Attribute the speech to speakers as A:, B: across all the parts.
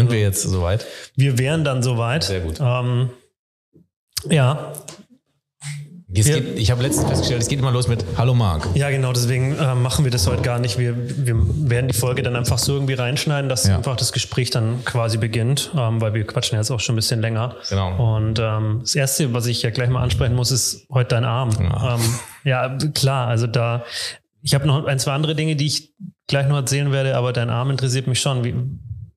A: Sind also, wir jetzt soweit?
B: Wir wären dann soweit.
A: Sehr gut.
B: Ähm, ja,
A: Geht, ich habe letztens festgestellt, es geht immer los mit Hallo Marc.
B: Ja, genau, deswegen äh, machen wir das heute gar nicht. Wir, wir werden die Folge dann einfach so irgendwie reinschneiden, dass ja. einfach das Gespräch dann quasi beginnt, ähm, weil wir quatschen jetzt auch schon ein bisschen länger.
A: Genau.
B: Und ähm, das Erste, was ich ja gleich mal ansprechen muss, ist heute dein Arm. Ja, ähm, ja klar, also da, ich habe noch ein, zwei andere Dinge, die ich gleich noch erzählen werde, aber dein Arm interessiert mich schon. Wie,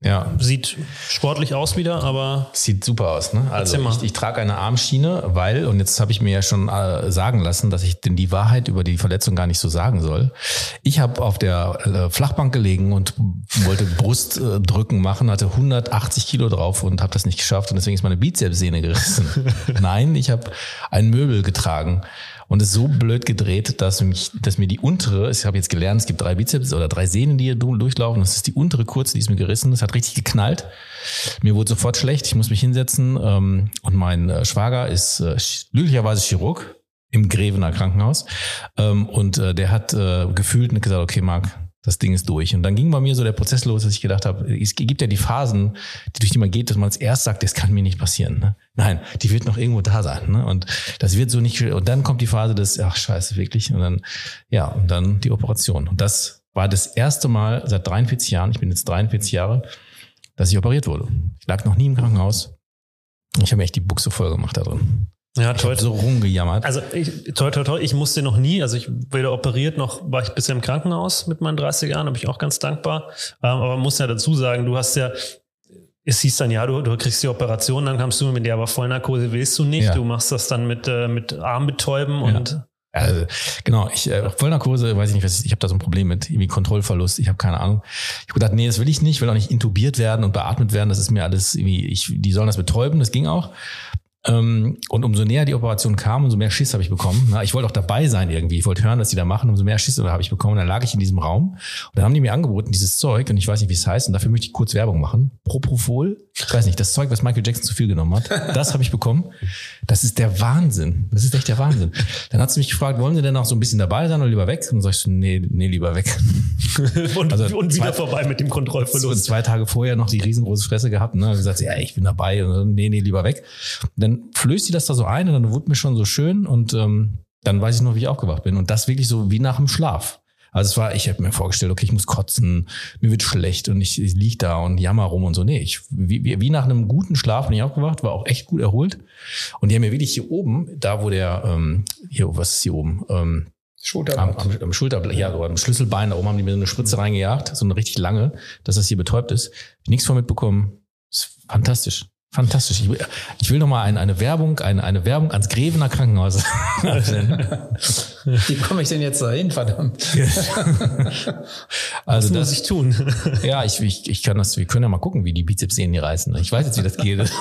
A: ja.
B: Sieht sportlich aus wieder, aber.
A: Sieht super aus, ne? Also ich, ich, trage eine Armschiene, weil, und jetzt habe ich mir ja schon äh, sagen lassen, dass ich denn die Wahrheit über die Verletzung gar nicht so sagen soll. Ich habe auf der äh, Flachbank gelegen und wollte Brustdrücken machen, hatte 180 Kilo drauf und habe das nicht geschafft und deswegen ist meine Bizepssehne gerissen. Nein, ich habe ein Möbel getragen und es so blöd gedreht, dass, mich, dass mir die untere, ich habe jetzt gelernt, es gibt drei Bizeps oder drei Sehnen, die hier durchlaufen. Das ist die untere kurze, die ist mir gerissen. Das hat richtig geknallt. Mir wurde sofort schlecht. Ich muss mich hinsetzen. Ähm, und mein äh, Schwager ist äh, glücklicherweise Chirurg im Grevener Krankenhaus. Ähm, und äh, der hat gefühlt gesagt, okay, Marc, das Ding ist durch. Und dann ging bei mir so der Prozess los, dass ich gedacht habe, es gibt ja die Phasen, die durch die man geht, dass man als erst sagt, das kann mir nicht passieren. Ne? Nein, die wird noch irgendwo da sein. Ne? Und das wird so nicht. Und dann kommt die Phase des, ach scheiße, wirklich. Und dann, ja, und dann die Operation. Und das war das erste Mal seit 43 Jahren, ich bin jetzt 43 Jahre, dass ich operiert wurde. Ich lag noch nie im Krankenhaus. Ich habe mir echt die Buchse voll gemacht da drin.
B: Ja, toll.
A: So rumgejammert.
B: Also ich, toll, toll, toll. Ich musste noch nie, also ich weder operiert noch war ich bisher im Krankenhaus mit meinen 30 Jahren, da bin ich auch ganz dankbar. Ähm, aber man muss ja dazu sagen, du hast ja, es hieß dann, ja, du, du kriegst die Operation, dann kamst du mit der, aber Vollnarkose willst du nicht. Ja. Du machst das dann mit, äh, mit Armbetäuben ja. und
A: also, genau, ich äh, Vollnarkose, weiß ich nicht, was ich, ich habe da so ein Problem mit, irgendwie Kontrollverlust, ich habe keine Ahnung. Ich habe gedacht, nee, das will ich nicht, will auch nicht intubiert werden und beatmet werden, das ist mir alles irgendwie, ich, die sollen das betäuben, das ging auch. Ähm, und umso näher die Operation kam, umso mehr Schiss habe ich bekommen. Ich wollte auch dabei sein irgendwie. Ich wollte hören, was die da machen. Umso mehr Schiss habe ich bekommen. Dann lag ich in diesem Raum und dann haben die mir angeboten, dieses Zeug, und ich weiß nicht, wie es heißt, und dafür möchte ich kurz Werbung machen. Propofol. Ich weiß nicht, das Zeug, was Michael Jackson zu viel genommen hat, das habe ich bekommen. Das ist der Wahnsinn. Das ist echt der Wahnsinn. Dann hat sie mich gefragt, wollen Sie denn auch so ein bisschen dabei sein oder lieber weg? Und dann sag ich so, nee, nee, lieber weg.
B: und, also und wieder zwei, vorbei mit dem Kontrollverlust.
A: Zwei Tage vorher noch die riesengroße Fresse gehabt. Ne? gesagt, ja, ich bin dabei. Und dann, nee, nee, lieber weg. Und dann flößt sie das da so ein und dann wurde mir schon so schön und ähm, dann weiß ich noch, wie ich aufgewacht bin. Und das wirklich so wie nach dem Schlaf. Also es war, ich habe mir vorgestellt, okay, ich muss kotzen, mir wird schlecht und ich, ich lieg da und jammer rum und so. Nee, ich, wie, wie nach einem guten Schlaf bin ich aufgewacht, war auch echt gut erholt. Und die haben mir wirklich hier oben, da wo der, ähm, hier, was ist hier oben? Ähm,
B: Schulterblatt.
A: Am, am, am Schulterblatt, ja, oder am Schlüsselbein, da oben haben die mir so eine Spritze reingejagt, so eine richtig lange, dass das hier betäubt ist. Nichts von mitbekommen. ist fantastisch. Fantastisch. Ich will, ich will nochmal eine, eine Werbung, eine, eine Werbung ans Grevener Krankenhaus.
B: Wie komme ich denn jetzt dahin, verdammt?
A: also Was das, muss ich tun? ja, ich, ich, ich kann das, wir können ja mal gucken, wie die Bizepssehnen hier reißen. Ich weiß jetzt, wie das geht.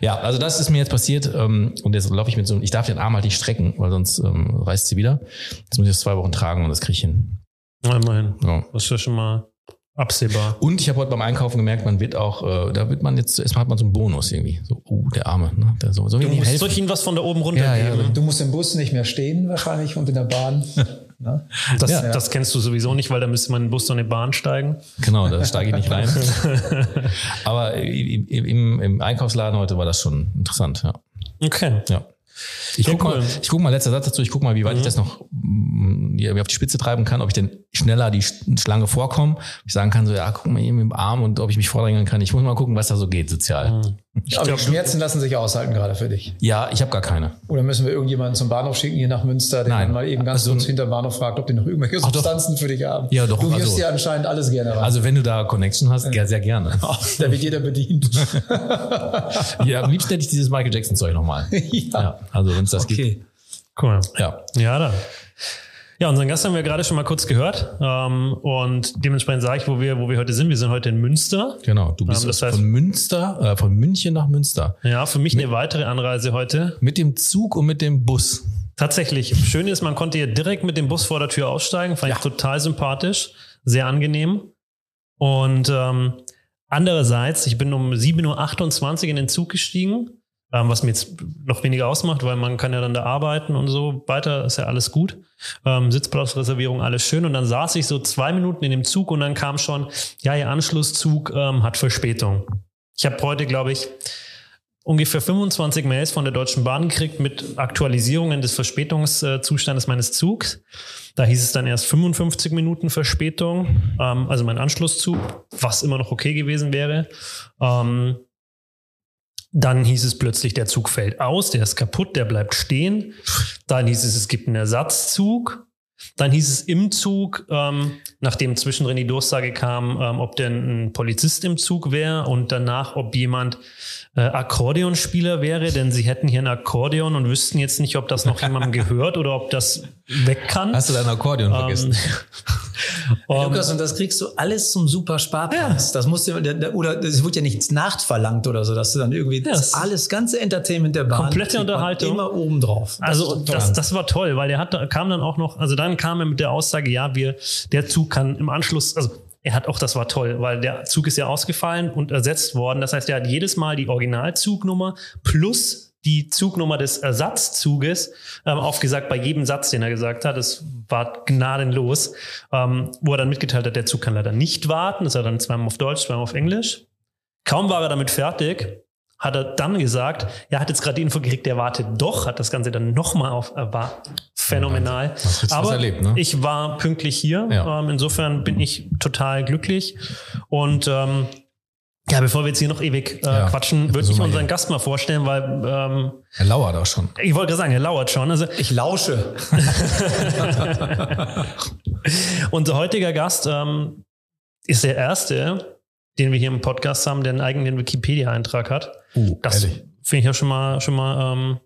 A: ja, also das ist mir jetzt passiert ähm, und jetzt laufe ich mit so ich darf den Arm halt nicht strecken, weil sonst ähm, reißt sie wieder. Jetzt muss ich das zwei Wochen tragen und das kriege ich hin.
B: Immerhin. Ja. Das ist ja schon mal Absehbar.
A: Und ich habe heute beim Einkaufen gemerkt, man wird auch, äh, da wird man jetzt, erstmal hat man so einen Bonus irgendwie. So, uh, der Arme, ne? Der so, so
B: du musst soll ich ihm was von da oben runter ja,
C: geben? Ja, du musst im Bus nicht mehr stehen wahrscheinlich und in der Bahn.
B: ne? das, ja. das kennst du sowieso nicht, weil da müsste man in den Bus und in die Bahn steigen.
A: Genau, da steige ich nicht rein. Aber im, im, im Einkaufsladen heute war das schon interessant, ja.
B: Okay.
A: Ja. Ich guck, cool. mal, ich guck mal, letzter Satz dazu, ich guck mal, wie weit mhm. ich das noch wie auf die Spitze treiben kann, ob ich denn schneller die Schlange vorkomme. Ich sagen kann so, ja, guck mal mit dem Arm und ob ich mich vordrängeln kann. Ich muss mal gucken, was da so geht sozial. Mhm.
C: Ich Aber glaub, die Schmerzen lassen sich aushalten gerade für dich.
A: Ja, ich habe gar keine.
C: Oder müssen wir irgendjemanden zum Bahnhof schicken hier nach Münster, der dann mal eben ganz also, kurz hinterm Bahnhof fragt, ob die noch irgendwelche Substanzen für dich haben.
A: Ja, doch.
C: Du wirst also, dir anscheinend alles gerne
A: ran. Also wenn du da Connection hast, ja. sehr gerne.
C: da wird jeder bedient.
A: ja, am liebsten hätte ich dieses Michael Jackson Zeug nochmal. ja. ja. Also wenn es das okay. gibt.
B: Cool.
A: Ja.
B: Ja, dann. Ja, unseren Gast haben wir gerade schon mal kurz gehört. Ähm, und dementsprechend sage ich, wo wir, wo wir heute sind. Wir sind heute in Münster.
A: Genau, du bist ähm, das heißt, von Münster, äh, von München nach Münster.
B: Ja, für mich mit, eine weitere Anreise heute.
A: Mit dem Zug und mit dem Bus.
B: Tatsächlich. Schön ist, man konnte hier direkt mit dem Bus vor der Tür aussteigen. Fand ja. ich total sympathisch. Sehr angenehm. Und ähm, andererseits, ich bin um 7.28 Uhr in den Zug gestiegen ähm, was mir jetzt noch weniger ausmacht, weil man kann ja dann da arbeiten und so weiter, ist ja alles gut. Ähm, Sitzplatzreservierung, alles schön. Und dann saß ich so zwei Minuten in dem Zug und dann kam schon, ja, Ihr Anschlusszug ähm, hat Verspätung. Ich habe heute, glaube ich, ungefähr 25 Mails von der Deutschen Bahn gekriegt mit Aktualisierungen des Verspätungszustandes meines Zugs. Da hieß es dann erst 55 Minuten Verspätung, ähm, also mein Anschlusszug, was immer noch okay gewesen wäre. Ähm, dann hieß es plötzlich, der Zug fällt aus, der ist kaputt, der bleibt stehen. Dann hieß es, es gibt einen Ersatzzug. Dann hieß es im Zug, ähm, nachdem zwischendrin die Durchsage kam, ähm, ob denn ein Polizist im Zug wäre und danach, ob jemand äh, Akkordeonspieler wäre, denn sie hätten hier ein Akkordeon und wüssten jetzt nicht, ob das noch jemandem gehört oder ob das weg kann.
A: Hast du dein Akkordeon ähm, vergessen?
C: Hey, Lukas, und das kriegst du alles zum super Sparpreis. Ja. Das musst du, oder es wird ja nichts nachverlangt oder so, dass du dann irgendwie ja, das alles ganze Entertainment der Bahn
B: komplette Unterhaltung
C: immer oben drauf.
B: also das, das war toll, weil der hat kam dann auch noch, also dann kam er mit der Aussage, ja, wir der Zug kann im Anschluss, also er hat auch, das war toll, weil der Zug ist ja ausgefallen und ersetzt worden. Das heißt, er hat jedes Mal die Originalzugnummer plus die Zugnummer des Ersatzzuges ähm, aufgesagt bei jedem Satz, den er gesagt hat. Das war gnadenlos, ähm, wo er dann mitgeteilt hat, der Zug kann leider nicht warten. Das war dann zweimal auf Deutsch, zweimal auf Englisch. Kaum war er damit fertig, hat er dann gesagt, er hat jetzt gerade die Info gekriegt, der wartet doch, hat das Ganze dann nochmal auf, äh, war phänomenal. Aber erlebt, ne? ich war pünktlich hier. Ja. Ähm, insofern bin ich total glücklich. Und ähm, ja, bevor wir jetzt hier noch ewig äh, ja, quatschen, würde ich unseren hier. Gast mal vorstellen, weil ähm,
A: er lauert auch schon.
B: Ich wollte gerade sagen, er lauert schon. Also
C: ich lausche.
B: Unser heutiger Gast ähm, ist der erste, den wir hier im Podcast haben, der einen eigenen Wikipedia-Eintrag hat. Uh, das finde ich ja schon mal, schon mal ähm,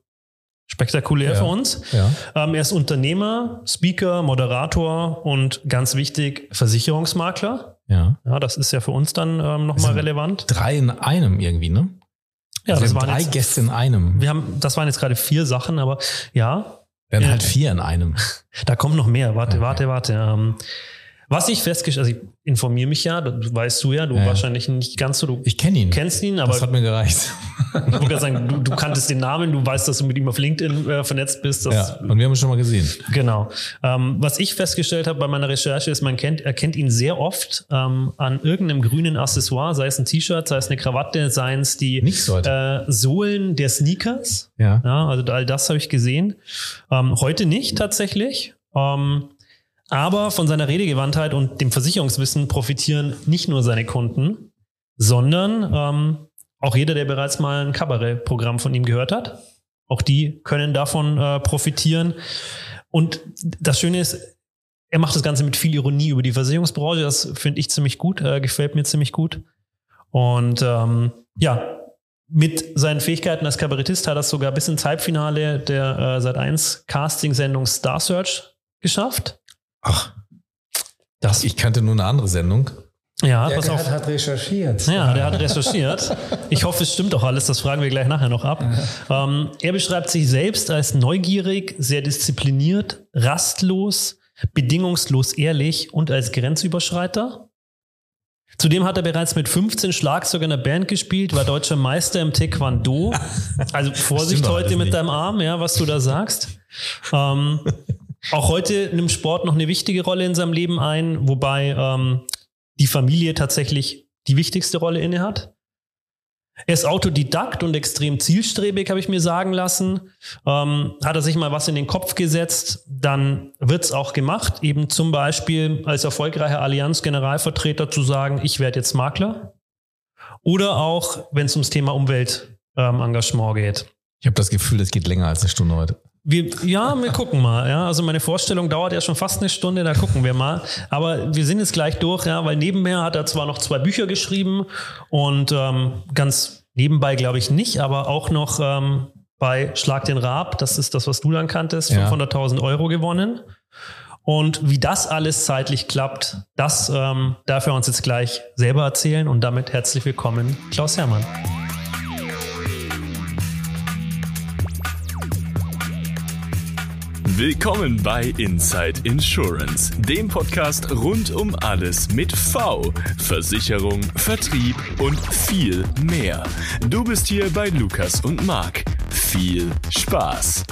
B: spektakulär ja, für uns. Ja. Ähm, er ist Unternehmer, Speaker, Moderator und ganz wichtig Versicherungsmakler. Ja. Ja, das ist ja für uns dann ähm, nochmal relevant.
A: Drei in einem irgendwie, ne?
B: Ja, also das waren
A: drei jetzt, Gäste in einem.
B: Wir haben, das waren jetzt gerade vier Sachen, aber ja.
A: Werden halt vier in einem.
B: Da kommt noch mehr. Warte, okay. warte, warte. Ähm, was ich festgestellt, also ich informiere mich ja, das weißt du ja, du ja. wahrscheinlich nicht ganz so. Du
A: ich kenne ihn.
B: Kennst ihn, aber.
A: Das hat mir gereicht.
B: Ich wollte gerade sagen, du, du, kanntest den Namen, du weißt, dass du mit ihm auf LinkedIn äh, vernetzt bist.
A: ja, und wir haben ihn schon mal gesehen.
B: Genau. Ähm, was ich festgestellt habe bei meiner Recherche ist, man kennt, erkennt ihn sehr oft ähm, an irgendeinem grünen Accessoire, sei es ein T-Shirt, sei es eine Krawatte, seien es die äh, Sohlen der Sneakers. Ja. ja also all das habe ich gesehen. Ähm, heute nicht tatsächlich. Ähm, aber von seiner Redegewandtheit und dem Versicherungswissen profitieren nicht nur seine Kunden, sondern ähm, auch jeder, der bereits mal ein Kabarettprogramm von ihm gehört hat. Auch die können davon äh, profitieren. Und das Schöne ist, er macht das Ganze mit viel Ironie über die Versicherungsbranche. Das finde ich ziemlich gut, äh, gefällt mir ziemlich gut. Und ähm, ja, mit seinen Fähigkeiten als Kabarettist hat er es sogar bis ins Halbfinale der äh, Sat 1 Casting-Sendung Star Search geschafft.
A: Ach, das, ich kannte nur eine andere Sendung.
B: Ja, der, pass
C: der
B: auf.
C: hat recherchiert.
B: Ja, der hat recherchiert. Ich hoffe, es stimmt auch alles. Das fragen wir gleich nachher noch ab. Ähm, er beschreibt sich selbst als neugierig, sehr diszipliniert, rastlos, bedingungslos ehrlich und als Grenzüberschreiter. Zudem hat er bereits mit 15 Schlagzeugern in der Band gespielt, war deutscher Meister im Taekwondo. Also Vorsicht heute mit nicht. deinem Arm, ja, was du da sagst. Ähm, auch heute nimmt Sport noch eine wichtige Rolle in seinem Leben ein, wobei ähm, die Familie tatsächlich die wichtigste Rolle inne hat. Er ist Autodidakt und extrem zielstrebig, habe ich mir sagen lassen. Ähm, hat er sich mal was in den Kopf gesetzt, dann wird's auch gemacht. Eben zum Beispiel als erfolgreicher Allianz-Generalvertreter zu sagen, ich werde jetzt Makler. Oder auch, wenn es ums Thema Umweltengagement ähm, geht.
A: Ich habe das Gefühl, das geht länger als eine Stunde heute.
B: Wir, ja, wir gucken mal. Ja, also meine Vorstellung dauert ja schon fast eine Stunde, da gucken wir mal. Aber wir sind jetzt gleich durch, ja, weil nebenher hat er zwar noch zwei Bücher geschrieben und ähm, ganz nebenbei glaube ich nicht, aber auch noch ähm, bei Schlag den Raab, das ist das, was du dann kanntest, ja. 500.000 Euro gewonnen. Und wie das alles zeitlich klappt, das ähm, darf er uns jetzt gleich selber erzählen. Und damit herzlich willkommen, Klaus Hermann.
D: Willkommen bei Inside Insurance, dem Podcast rund um alles mit V, Versicherung, Vertrieb und viel mehr. Du bist hier bei Lukas und Marc. Viel Spaß.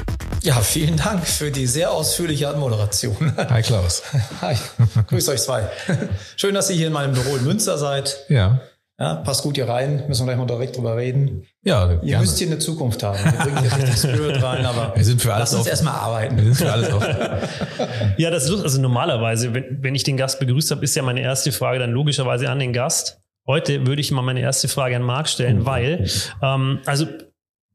C: Ja, vielen Dank für die sehr ausführliche Anmoderation.
A: Hi Klaus.
C: Hi, grüß euch zwei. Schön, dass ihr hier in meinem Büro in Münster seid.
A: Ja.
C: Ja, passt gut hier rein, müssen wir gleich mal direkt drüber reden.
A: Ja,
C: Ihr gerne. müsst hier eine Zukunft haben. Wir bringen hier richtig Spirit rein, aber
A: wir sind für alles
C: lass uns erstmal arbeiten.
A: Wir sind für alles offen.
B: ja, das ist lustig. Also normalerweise, wenn, wenn ich den Gast begrüßt habe, ist ja meine erste Frage dann logischerweise an den Gast. Heute würde ich mal meine erste Frage an Marc stellen, mhm. weil, ähm, also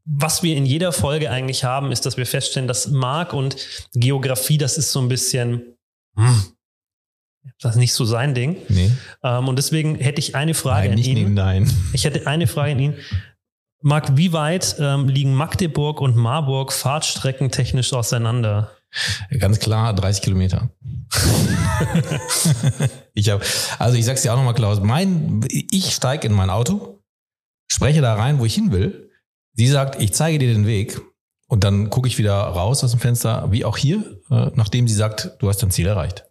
B: was wir in jeder Folge eigentlich haben, ist, dass wir feststellen, dass Marc und Geografie, das ist so ein bisschen, hm, das ist nicht so sein Ding.
A: Nee.
B: Ähm, und deswegen hätte ich eine Frage
A: nein,
B: an ihn.
A: Nein.
B: Ich hätte eine Frage an ihn. Marc, wie weit ähm, liegen Magdeburg und Marburg fahrtstreckentechnisch auseinander?
A: Ganz klar 30 Kilometer. ich habe, also ich sag's dir auch nochmal, Klaus, mein, ich steige in mein Auto, spreche da rein, wo ich hin will Sie sagt, ich zeige dir den Weg. Und dann gucke ich wieder raus aus dem Fenster, wie auch hier, äh, nachdem sie sagt, du hast dein Ziel erreicht.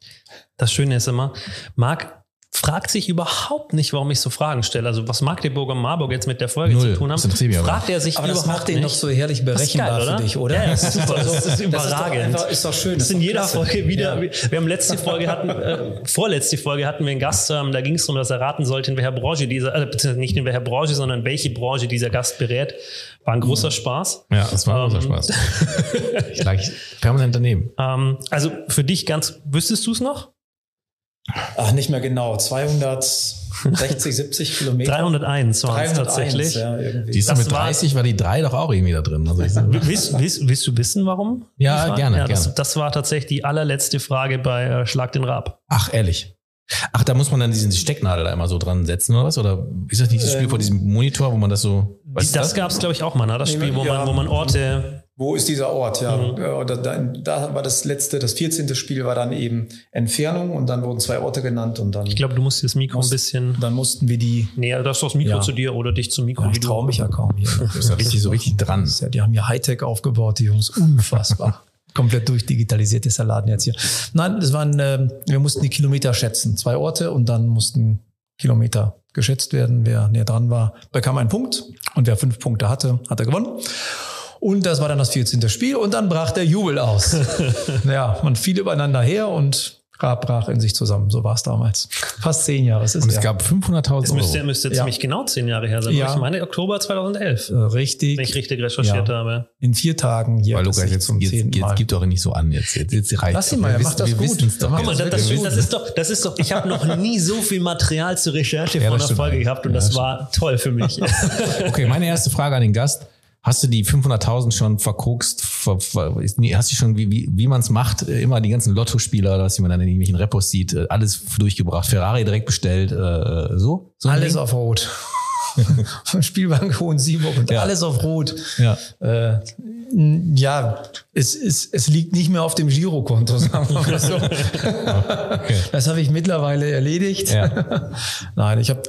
B: Das Schöne ist immer, Marc fragt sich überhaupt nicht, warum ich so Fragen stelle. Also was Magdeburg und Marburg jetzt mit der Folge
A: Null.
B: zu tun haben, fragt er sich
C: aber
B: überhaupt
C: das macht ihn doch so herrlich berechenbar geil, für dich, oder?
B: Ja, das ist super. Das ist überragend.
C: Das ist doch, einfach, ist doch schön.
B: Das, ist in jeder klasse. Folge wieder. Ja. Wir haben letzte Folge hatten, äh, vorletzte Folge hatten wir einen Gast, ähm, da ging es darum, dass er raten sollte, in welcher Branche dieser, äh, beziehungsweise nicht in welcher Branche, sondern welche Branche dieser Gast berät. War ein großer Spaß.
A: Ja, das war ein großer ähm, Spaß. ich lag permanent daneben.
B: Ähm, also für dich ganz, wüsstest du es noch?
C: Ach, nicht mehr genau. 260, 70 Kilometer.
B: 301 waren es tatsächlich.
A: Ja, die ist mit 30 war, war, die 3 doch auch irgendwie da drin. Also
B: willst, willst, willst, du wissen, warum?
A: Ja, gerne. Ja,
B: das,
A: gerne.
B: das war tatsächlich die allerletzte Frage bei äh, Schlag den Rab.
A: Ach, ehrlich? Ach, da muss man dann diesen Stecknadel da immer so dran setzen oder was? Oder ist das nicht das Spiel ähm, vor diesem Monitor, wo man das so.
B: das das gab es, glaube ich, auch mal, ne? Das Spiel, wo, ja, man, wo man Orte
C: wo ist dieser Ort? Ja, mhm. da, da, da, war das letzte, das 14. Spiel war dann eben Entfernung und dann wurden zwei Orte genannt und dann.
B: Ich glaube, du musst das Mikro musst, ein bisschen.
C: Dann mussten wir die.
B: Näher, das das Mikro ja. zu dir oder dich zum Mikro.
C: Ja, ich traue mich ja kaum hier.
A: Das ist ja richtig so richtig dran.
C: Ja, die haben hier Hightech aufgebaut, die Jungs. Unfassbar. Komplett durchdigitalisiert ist der Laden jetzt hier. Nein, das waren, äh, wir mussten die Kilometer schätzen. Zwei Orte und dann mussten Kilometer geschätzt werden. Wer näher dran war, bekam einen Punkt. Und wer fünf Punkte hatte, hat er gewonnen. Und das war dann das 14. Spiel und dann brach der Jubel aus. ja, man fiel übereinander her und Raab brach in sich zusammen. So war es damals. Fast zehn Jahre.
A: Es ist und es ja. gab 500.000 Euro. Es
B: müsste, müsste ziemlich ja. genau zehn Jahre her sein. Ja. Ich meine Oktober 2011. Äh,
C: richtig.
B: Wenn ich richtig recherchiert habe.
C: In vier Tagen hier.
A: Weil Lukas, jetzt, jetzt, jetzt, jetzt gibt doch nicht so an. Jetzt, jetzt, jetzt reicht
C: Lass ihn mal, er macht das gut.
A: Doch.
B: Guck mal, das, das, das, ist doch, das ist doch, ich habe noch nie so viel Material zur Recherche von einer Folge gehabt und das war toll für mich.
A: okay, meine erste Frage an den Gast. Hast du die 500.000 schon verkokst? Ver, ver, hast du schon, wie, wie, wie man es macht, äh, immer die ganzen Lottospieler, dass man dann in irgendwelchen Repos sieht, äh, alles durchgebracht, Ferrari direkt bestellt, äh, so? so
C: alles auf Rot. Spielbank Hohen-Sieburg und ja. alles auf Rot.
A: Ja,
C: äh, ja es, es, es liegt nicht mehr auf dem Girokonto, sagen wir mal so. okay. Das habe ich mittlerweile erledigt.
A: Ja.
C: Nein, ich habe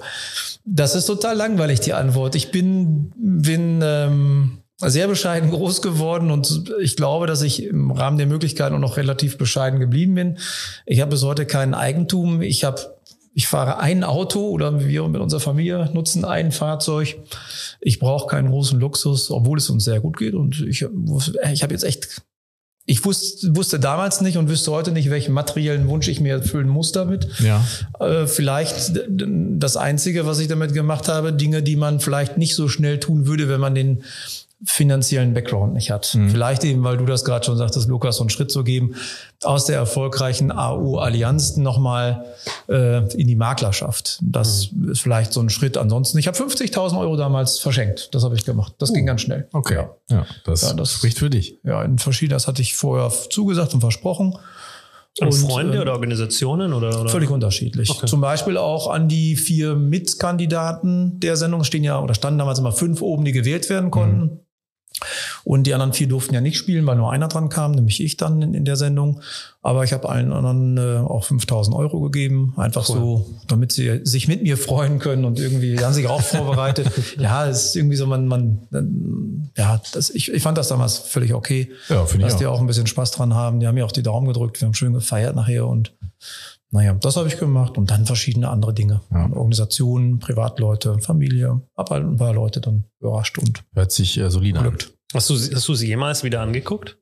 C: das ist total langweilig, die Antwort. Ich bin, bin ähm, sehr bescheiden groß geworden und ich glaube, dass ich im Rahmen der Möglichkeiten auch noch relativ bescheiden geblieben bin. Ich habe bis heute kein Eigentum. Ich habe ich fahre ein Auto oder wir mit unserer Familie nutzen ein Fahrzeug. Ich brauche keinen großen Luxus, obwohl es uns sehr gut geht. Und ich, ich habe jetzt echt ich wusste, wusste damals nicht und wüsste heute nicht, welchen materiellen Wunsch ich mir erfüllen muss damit.
A: Ja.
C: Äh, vielleicht das Einzige, was ich damit gemacht habe, Dinge, die man vielleicht nicht so schnell tun würde, wenn man den finanziellen Background nicht hat. Mhm. Vielleicht eben, weil du das gerade schon sagtest, Lukas, so einen Schritt zu geben, aus der erfolgreichen AU-Allianz nochmal äh, in die Maklerschaft. Das mhm. ist vielleicht so ein Schritt. Ansonsten, ich habe 50.000 Euro damals verschenkt. Das habe ich gemacht. Das uh. ging ganz schnell.
A: Okay. Ja, ja das, ja, das spricht für dich.
C: Ja, in verschiedenen, das hatte ich vorher zugesagt und versprochen.
B: An Freunde äh, oder Organisationen oder, oder?
C: Völlig unterschiedlich. Okay. Zum Beispiel auch an die vier Mitkandidaten der Sendung stehen ja oder standen damals immer fünf oben, die gewählt werden konnten. Mhm. Und die anderen vier durften ja nicht spielen, weil nur einer dran kam, nämlich ich dann in, in der Sendung. Aber ich habe allen anderen äh, auch 5000 Euro gegeben, einfach cool. so, damit sie sich mit mir freuen können und irgendwie, die haben sich auch vorbereitet. ja, es ist irgendwie so, man, man, ja, das, ich, ich fand das damals völlig okay, ja, dass ich auch. die auch ein bisschen Spaß dran haben. Die haben mir auch die Daumen gedrückt, wir haben schön gefeiert nachher und naja, das habe ich gemacht und dann verschiedene andere Dinge. Ja. Organisationen, Privatleute, Familie, habe halt ein paar Leute dann überrascht und
A: hört sich äh, solide an.
B: Hast du, hast du sie jemals wieder angeguckt?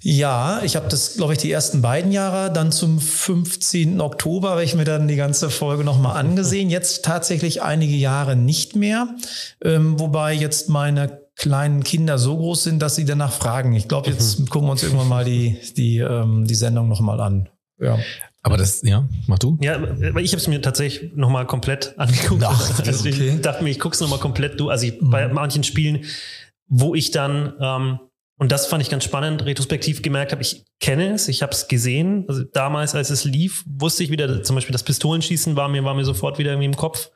C: Ja, ich habe das, glaube ich, die ersten beiden Jahre. Dann zum 15. Oktober habe ich mir dann die ganze Folge nochmal angesehen. Jetzt tatsächlich einige Jahre nicht mehr. Ähm, wobei jetzt meine kleinen Kinder so groß sind, dass sie danach fragen. Ich glaube, jetzt mhm. gucken wir uns irgendwann mal die, die, ähm, die Sendung nochmal an.
A: Ja. Aber das, ja, mach du?
B: Ja, weil ich habe es mir tatsächlich nochmal komplett angeguckt. Ach, also okay. Ich dachte mir, ich gucke es nochmal komplett du. Also ich, mhm. bei manchen Spielen, wo ich dann ähm, und das fand ich ganz spannend, retrospektiv gemerkt habe, ich kenne es, ich habe es gesehen. Also damals, als es lief, wusste ich wieder, zum Beispiel das Pistolenschießen war mir, war mir sofort wieder irgendwie im Kopf.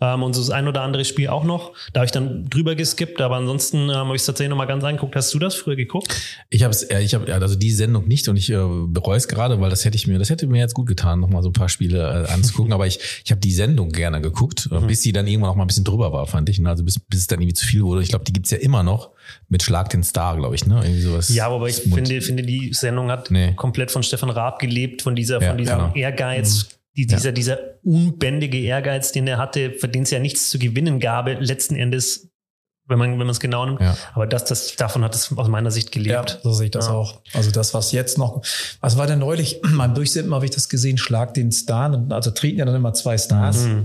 B: Ähm, und so das ein oder andere Spiel auch noch. Da habe ich dann drüber geskippt, aber ansonsten ähm, habe ich es tatsächlich nochmal ganz angeguckt. Hast du das früher geguckt?
A: Ich habe es, äh, ich habe also die Sendung nicht und ich äh, bereue es gerade, weil das hätte ich mir, das hätte mir jetzt gut getan, nochmal so ein paar Spiele äh, anzugucken. aber ich, ich habe die Sendung gerne geguckt, mhm. bis sie dann irgendwann auch mal ein bisschen drüber war, fand ich. Also bis, bis es dann irgendwie zu viel wurde. Ich glaube, die gibt's ja immer noch mit Schlag den Star, glaube ich, ne? Irgendwie sowas.
B: Ja, aber ich finde, finde, die Sendung hat nee. komplett von Stefan Raab gelebt, von dieser, ja, von diesem genau. Ehrgeiz, mhm. die, dieser, ja. dieser unbändige Ehrgeiz, den er hatte, für den es ja nichts zu gewinnen gab, letzten Endes, wenn man, wenn man es genau nimmt. Ja. Aber das, das, davon hat es aus meiner Sicht gelebt.
C: Ja, so sehe ich das auch. Also das, was jetzt noch, was war denn neulich? Beim Durchsippen habe ich das gesehen, Schlag den Star. Also treten ja dann immer zwei Stars. Mhm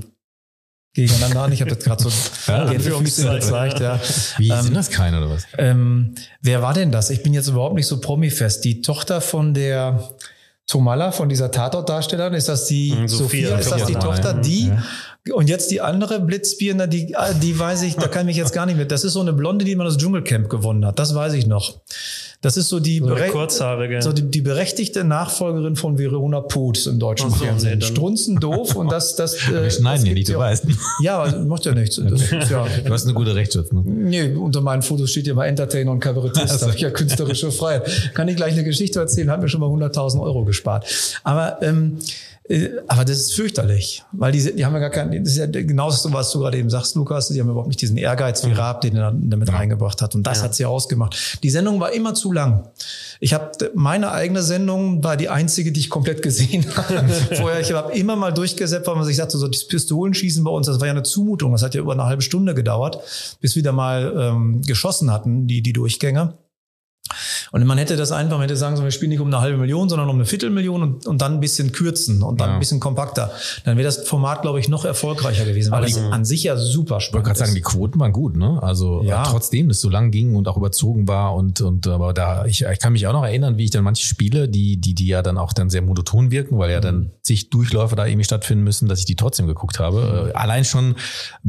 C: gegeneinander an. Ich habe jetzt gerade so ja, gezeigt. Ja.
A: Wie ähm, sind das keine oder was?
C: Ähm, wer war denn das? Ich bin jetzt überhaupt nicht so promifest. Die Tochter von der Tomala, von dieser Tatortdarstellerin, ist das die mhm, Sophia? Sophia ist das die Tochter? Die? Ja. Und jetzt die andere Blitzbirne, die, die weiß ich, da kann ich mich jetzt gar nicht mehr. Das ist so eine Blonde, die man das Dschungelcamp gewonnen hat. Das weiß ich noch. Das ist so die,
B: so, Kurzhaarige.
C: so die, die, berechtigte Nachfolgerin von Verona Puth im deutschen Fernsehen. Strunzen doof und das, das.
A: Äh, Wir schneiden hier nicht, du weißt.
C: Ja, macht ja nichts. Das,
A: ja. Du hast eine gute Rechtsschutz, ne?
C: Nee, unter meinen Fotos steht ja immer Entertainer und Kabarettist. Also. Da habe ich ja künstlerische Freiheit. Kann ich gleich eine Geschichte erzählen, hat mir schon mal 100.000 Euro gespart. Aber ähm, äh, aber das ist fürchterlich, weil die, die haben ja gar keinen, das ist ja genauso, was du gerade eben sagst, Lukas, die haben überhaupt nicht diesen Ehrgeiz wie mhm. Raab, den er damit ja. reingebracht hat. Und das ja. hat sie ausgemacht. Die Sendung war immer zu lang. Ich habe meine eigene Sendung war die einzige, die ich komplett gesehen habe. Vorher, ich habe immer mal durchgesetzt, weil man sich sagte, so das Pistolenschießen bei uns, das war ja eine Zumutung. Das hat ja über eine halbe Stunde gedauert, bis wir da mal ähm, geschossen hatten, die, die Durchgänge. Und man hätte das einfach, man hätte sagen sollen, wir spielen nicht um eine halbe Million, sondern um eine Viertelmillion und, und dann ein bisschen kürzen und dann ja. ein bisschen kompakter. Dann wäre das Format, glaube ich, noch erfolgreicher gewesen, weil es an sich ja super spannend
A: Ich wollte gerade sagen, die Quoten waren gut, ne? Also ja. trotzdem, dass es so lang ging und auch überzogen war und, und aber da, ich, ich kann mich auch noch erinnern, wie ich dann manche Spiele, die, die, die ja dann auch dann sehr monoton wirken, weil ja dann mhm. zig Durchläufe da irgendwie stattfinden müssen, dass ich die trotzdem geguckt habe. Mhm. Allein schon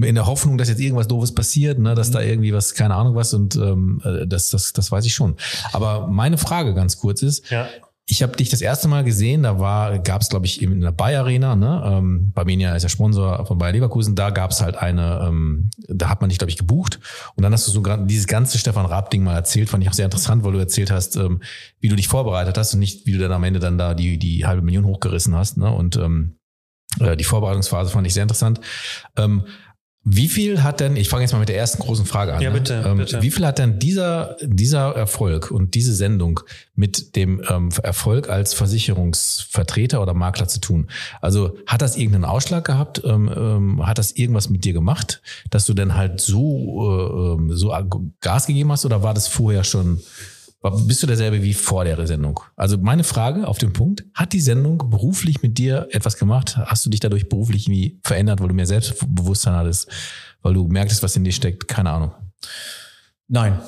A: in der Hoffnung, dass jetzt irgendwas Doofes passiert, ne? dass mhm. da irgendwie was, keine Ahnung was und ähm, äh, das, das, das weiß ich schon. Aber meine Frage ganz kurz ist, ja. ich habe dich das erste Mal gesehen, da war, gab es, glaube ich, in der Bayer Arena, ne? Ähm, Barmenia ist der Sponsor von Bayer Leverkusen, da gab es halt eine, ähm, da hat man dich, glaube ich, gebucht. Und dann hast du so dieses ganze Stefan Raab-Ding mal erzählt, fand ich auch sehr interessant, weil du erzählt hast, ähm, wie du dich vorbereitet hast und nicht, wie du dann am Ende dann da die, die halbe Million hochgerissen hast. Ne? Und ähm, äh, die Vorbereitungsphase fand ich sehr interessant. Ähm, wie viel hat denn, ich fange jetzt mal mit der ersten großen Frage an.
B: Ja, bitte,
A: ne? ähm,
B: bitte.
A: Wie viel hat denn dieser, dieser Erfolg und diese Sendung mit dem ähm, Erfolg als Versicherungsvertreter oder Makler zu tun? Also hat das irgendeinen Ausschlag gehabt? Ähm, ähm, hat das irgendwas mit dir gemacht, dass du denn halt so, äh, ähm, so Gas gegeben hast oder war das vorher schon bist du derselbe wie vor der Sendung? Also meine Frage auf den Punkt, hat die Sendung beruflich mit dir etwas gemacht? Hast du dich dadurch beruflich irgendwie verändert, weil du mehr Selbstbewusstsein hattest, weil du merktest, was in dir steckt? Keine Ahnung.
C: Nein.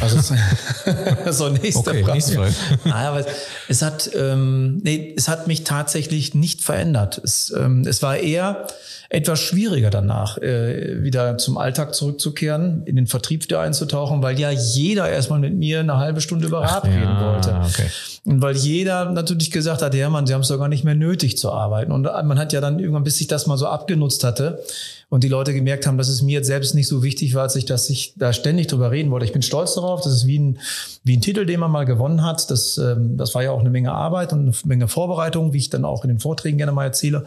C: Also
A: so nächste okay, Frage. Nächste
C: Frage. Naja, aber es hat, ähm, nee, es hat mich tatsächlich nicht verändert. Es, ähm, es war eher etwas schwieriger danach, äh, wieder zum Alltag zurückzukehren, in den Vertrieb wieder einzutauchen, weil ja jeder erstmal mit mir eine halbe Stunde über Rat reden ja, wollte. Okay. Und weil jeder natürlich gesagt hat, ja Mann, sie haben es doch gar nicht mehr nötig zu arbeiten. Und man hat ja dann irgendwann, bis sich das mal so abgenutzt hatte, und die Leute gemerkt haben, dass es mir jetzt selbst nicht so wichtig war, als ich, dass ich da ständig drüber reden wollte. Ich bin stolz darauf. Das ist wie ein, wie ein Titel, den man mal gewonnen hat. Das, ähm, das war ja auch eine Menge Arbeit und eine Menge Vorbereitung, wie ich dann auch in den Vorträgen gerne mal erzähle.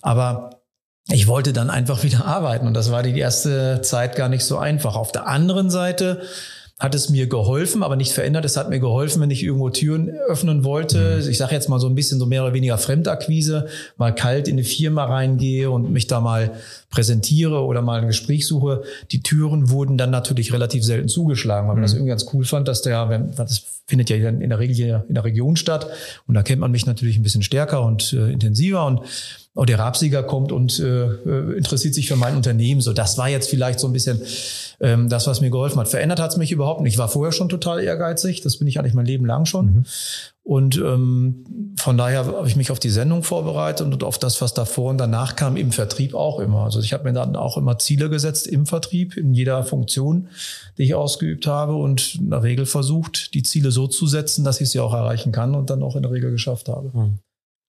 C: Aber ich wollte dann einfach wieder arbeiten und das war die erste Zeit gar nicht so einfach. Auf der anderen Seite hat es mir geholfen, aber nicht verändert. Es hat mir geholfen, wenn ich irgendwo Türen öffnen wollte. Mhm. Ich sage jetzt mal so ein bisschen so mehr oder weniger Fremdakquise, mal kalt in eine Firma reingehe und mich da mal präsentiere oder mal ein Gespräch suche. Die Türen wurden dann natürlich relativ selten zugeschlagen, weil man das mhm. irgendwie ganz cool fand, dass der, das findet ja in der Regel hier in der Region statt und da kennt man mich natürlich ein bisschen stärker und äh, intensiver und auch der Rapsieger kommt und äh, äh, interessiert sich für mein Unternehmen. So, das war jetzt vielleicht so ein bisschen ähm, das, was mir geholfen hat. Verändert hat es mich überhaupt nicht. Ich war vorher schon total ehrgeizig. Das bin ich eigentlich mein Leben lang schon. Mhm. Und ähm, von daher habe ich mich auf die Sendung vorbereitet und auf das, was davor und danach kam, im Vertrieb auch immer. Also ich habe mir dann auch immer Ziele gesetzt im Vertrieb, in jeder Funktion, die ich ausgeübt habe und in der Regel versucht, die Ziele so zu setzen, dass ich sie auch erreichen kann und dann auch in der Regel geschafft habe.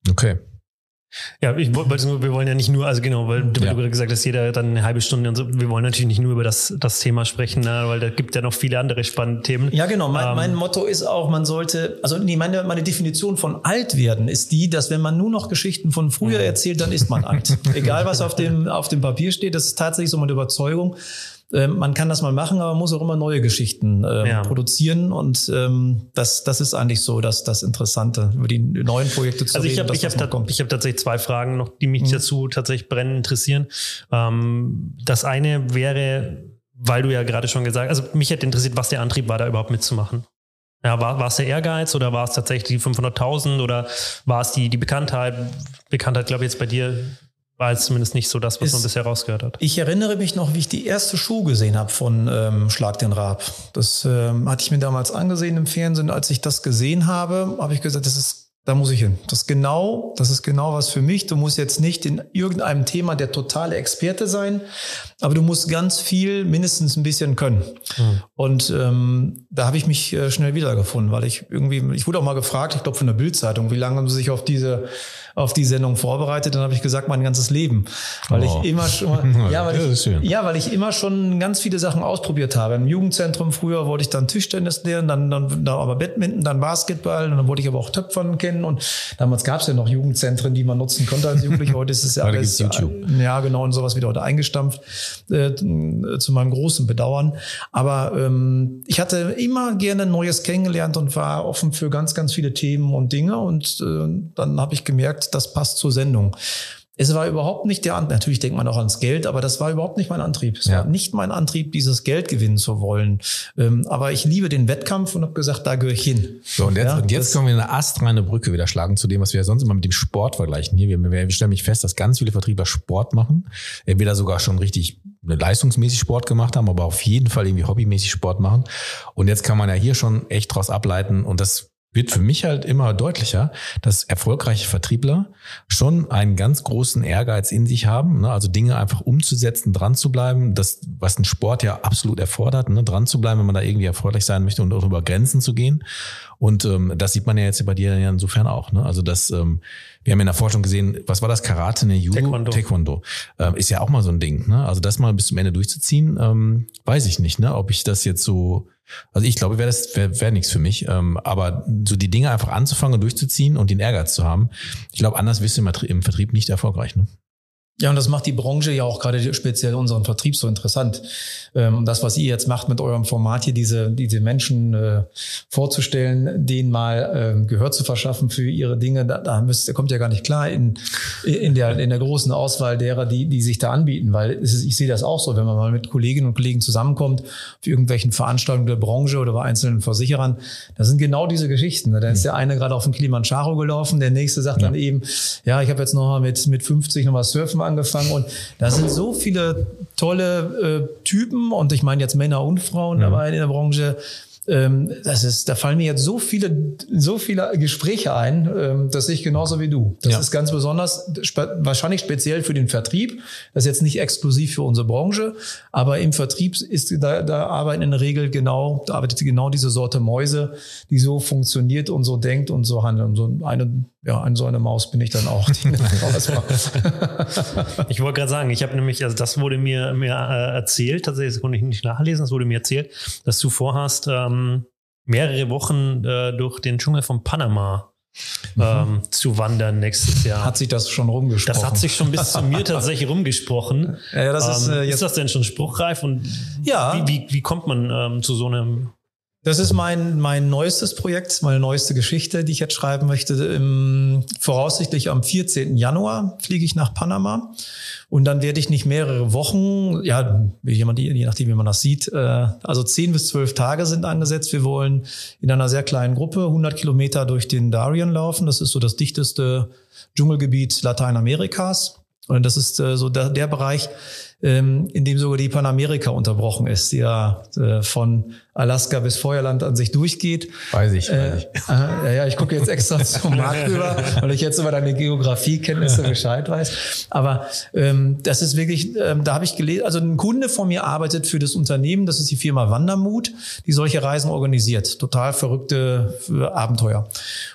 A: Okay.
B: Ja, ich, wir wollen ja nicht nur, also genau, weil du ja. gesagt hast, jeder dann eine halbe Stunde und so. Wir wollen natürlich nicht nur über das, das Thema sprechen, ne, weil da gibt ja noch viele andere spannende Themen.
C: Ja, genau. Mein, ähm, mein Motto ist auch, man sollte, also nee, meine, meine Definition von alt werden ist die, dass wenn man nur noch Geschichten von früher erzählt, dann ist man alt. Egal was auf dem, auf dem Papier steht, das ist tatsächlich so meine Überzeugung. Ähm, man kann das mal machen, aber man muss auch immer neue Geschichten ähm, ja. produzieren. Und ähm, das, das ist eigentlich so das, das Interessante, über die neuen Projekte zu
B: also reden. Also ich habe hab, ta hab tatsächlich zwei Fragen noch, die mich mhm. dazu tatsächlich brennend interessieren. Ähm, das eine wäre, weil du ja gerade schon gesagt hast, also mich hätte interessiert, was der Antrieb war, da überhaupt mitzumachen. Ja, war, war es der Ehrgeiz oder war es tatsächlich die 500.000 oder war es die, die Bekanntheit? Bekanntheit, glaube ich, jetzt bei dir war jetzt zumindest nicht so das, was ist, man bisher rausgehört hat.
C: Ich erinnere mich noch, wie ich die erste Show gesehen habe von ähm, Schlag den Rab. Das ähm, hatte ich mir damals angesehen im Fernsehen. Als ich das gesehen habe, habe ich gesagt, das ist da muss ich hin. Das ist genau, das ist genau was für mich. Du musst jetzt nicht in irgendeinem Thema der totale Experte sein, aber du musst ganz viel, mindestens ein bisschen können. Mhm. Und ähm, da habe ich mich äh, schnell wiedergefunden, weil ich irgendwie, ich wurde auch mal gefragt, ich glaube von der Bildzeitung, wie lange haben sie sich auf diese auf die Sendung vorbereitet? Dann habe ich gesagt, mein ganzes Leben, weil oh. ich immer schon, ja, weil ich, ja, weil ich immer schon ganz viele Sachen ausprobiert habe. Im Jugendzentrum früher wollte ich dann Tischtennis lernen, dann, dann, dann aber Badminton, dann Basketball, und dann wollte ich aber auch Töpfern kennen und damals gab es ja noch Jugendzentren, die man nutzen konnte als Jugendlicher. Heute ist es ja alles, YouTube. ja genau und sowas wieder heute eingestampft äh, zu meinem großen Bedauern. Aber ähm, ich hatte immer gerne Neues kennengelernt und war offen für ganz, ganz viele Themen und Dinge und äh, dann habe ich gemerkt, das passt zur Sendung. Es war überhaupt nicht der Antrieb. Natürlich denkt man auch ans Geld, aber das war überhaupt nicht mein Antrieb. Es ja. war nicht mein Antrieb, dieses Geld gewinnen zu wollen. Ähm, aber ich liebe den Wettkampf und habe gesagt, da gehöre ich hin.
A: So, und jetzt, ja, und jetzt können wir eine astreine Brücke wieder schlagen zu dem, was wir ja sonst immer mit dem Sport vergleichen. Hier, wir, wir stellen mich fest, dass ganz viele Vertriebler Sport machen. Entweder sogar schon richtig leistungsmäßig Sport gemacht haben, aber auf jeden Fall irgendwie hobbymäßig Sport machen. Und jetzt kann man ja hier schon echt draus ableiten und das wird für mich halt immer deutlicher, dass erfolgreiche Vertriebler schon einen ganz großen Ehrgeiz in sich haben, ne? also Dinge einfach umzusetzen, dran zu bleiben, das, was ein Sport ja absolut erfordert, ne? dran zu bleiben, wenn man da irgendwie erfolgreich sein möchte und auch über Grenzen zu gehen. Und ähm, das sieht man ja jetzt bei dir ja insofern auch. Ne? Also das, ähm, wir haben in der Forschung gesehen, was war das Karate, ne Judo, Taekwondo, Taekwondo ähm, ist ja auch mal so ein Ding. Ne? Also das mal bis zum Ende durchzuziehen, ähm, weiß ich nicht, ne? ob ich das jetzt so also ich glaube, wäre das wäre wär nichts für mich. Ähm, aber so die Dinge einfach anzufangen und durchzuziehen und den Ehrgeiz zu haben, ich glaube, anders wirst du im Vertrieb nicht erfolgreich. Ne?
C: Ja, und das macht die Branche ja auch gerade speziell unseren Vertrieb so interessant. Ähm, das, was ihr jetzt macht mit eurem Format hier, diese, diese Menschen äh, vorzustellen, denen mal äh, Gehör zu verschaffen für ihre Dinge, da, da müsst, kommt ja gar nicht klar in, in, der, in der großen Auswahl derer, die, die sich da anbieten. Weil ist, ich sehe das auch so, wenn man mal mit Kolleginnen und Kollegen zusammenkommt, für irgendwelchen Veranstaltungen der Branche oder bei einzelnen Versicherern, das sind genau diese Geschichten. Da ist der eine gerade auf den Kilimanjaro gelaufen, der nächste sagt ja. dann eben, ja, ich habe jetzt noch mal mit, mit 50 noch mal surfen angefangen und da sind so viele tolle äh, Typen und ich meine jetzt Männer und Frauen ja. dabei in der Branche, ähm, das ist, da fallen mir jetzt so viele, so viele Gespräche ein, ähm, das sehe ich genauso wie du. Das ja. ist ganz besonders, spe wahrscheinlich speziell für den Vertrieb. Das ist jetzt nicht exklusiv für unsere Branche, aber im Vertrieb ist da, da arbeiten in der Regel genau, da arbeitet genau diese Sorte Mäuse, die so funktioniert und so denkt und so handelt. Und so eine, ja, eine so eine Maus bin ich dann auch.
B: ich wollte gerade sagen, ich habe nämlich, also das wurde mir, mir äh, erzählt, tatsächlich, das konnte ich nicht nachlesen, das wurde mir erzählt, dass du vorhast, ähm, mehrere Wochen äh, durch den Dschungel von Panama mhm. ähm, zu wandern nächstes Jahr.
C: Hat sich das schon rumgesprochen?
B: Das hat sich schon bis zu mir tatsächlich rumgesprochen.
C: Ja, das ist,
B: ähm, ist das denn schon spruchreif und ja. wie, wie, wie kommt man ähm, zu so einem
C: das ist mein, mein neuestes Projekt, meine neueste Geschichte, die ich jetzt schreiben möchte. Im, voraussichtlich am 14. Januar fliege ich nach Panama und dann werde ich nicht mehrere Wochen, ja, je nachdem, wie man das sieht, äh, also 10 bis 12 Tage sind angesetzt. Wir wollen in einer sehr kleinen Gruppe 100 Kilometer durch den Darien laufen. Das ist so das dichteste Dschungelgebiet Lateinamerikas. Und das ist äh, so der, der Bereich, ähm, in dem sogar die Panamerika unterbrochen ist, die ja äh, von Alaska bis Feuerland an sich durchgeht.
A: Weiß ich. Äh, weiß
C: ich. Äh, ja, ich gucke jetzt extra zum Markt rüber, weil ich jetzt über deine Geografiekenntnisse Bescheid weiß. Aber ähm, das ist wirklich, ähm, da habe ich gelesen, also ein Kunde von mir arbeitet für das Unternehmen, das ist die Firma Wandermut, die solche Reisen organisiert. Total verrückte äh, Abenteuer.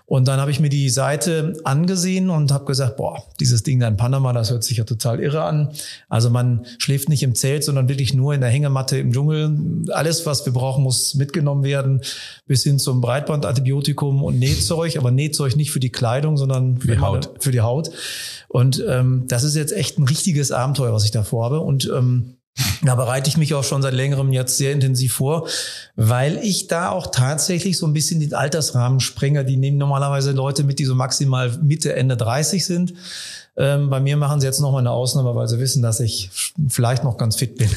C: Und dann habe ich mir die Seite angesehen und habe gesagt, boah, dieses Ding da in Panama, das hört sich ja total irre an. Also man schläft nicht im Zelt, sondern wirklich nur in der Hängematte im Dschungel. Alles, was wir brauchen, muss mitgenommen werden, bis hin zum Breitbandantibiotikum und Nähzeug, aber Nähzeug nicht für die Kleidung, sondern für die Haut. Für die Haut. Und ähm, das ist jetzt echt ein richtiges Abenteuer, was ich da vorhabe. Und ähm, da bereite ich mich auch schon seit längerem jetzt sehr intensiv vor, weil ich da auch tatsächlich so ein bisschen den Altersrahmen sprenge. Die nehmen normalerweise Leute mit, die so maximal Mitte, Ende 30 sind. Ähm, bei mir machen sie jetzt nochmal eine Ausnahme, weil sie wissen, dass ich vielleicht noch ganz fit bin.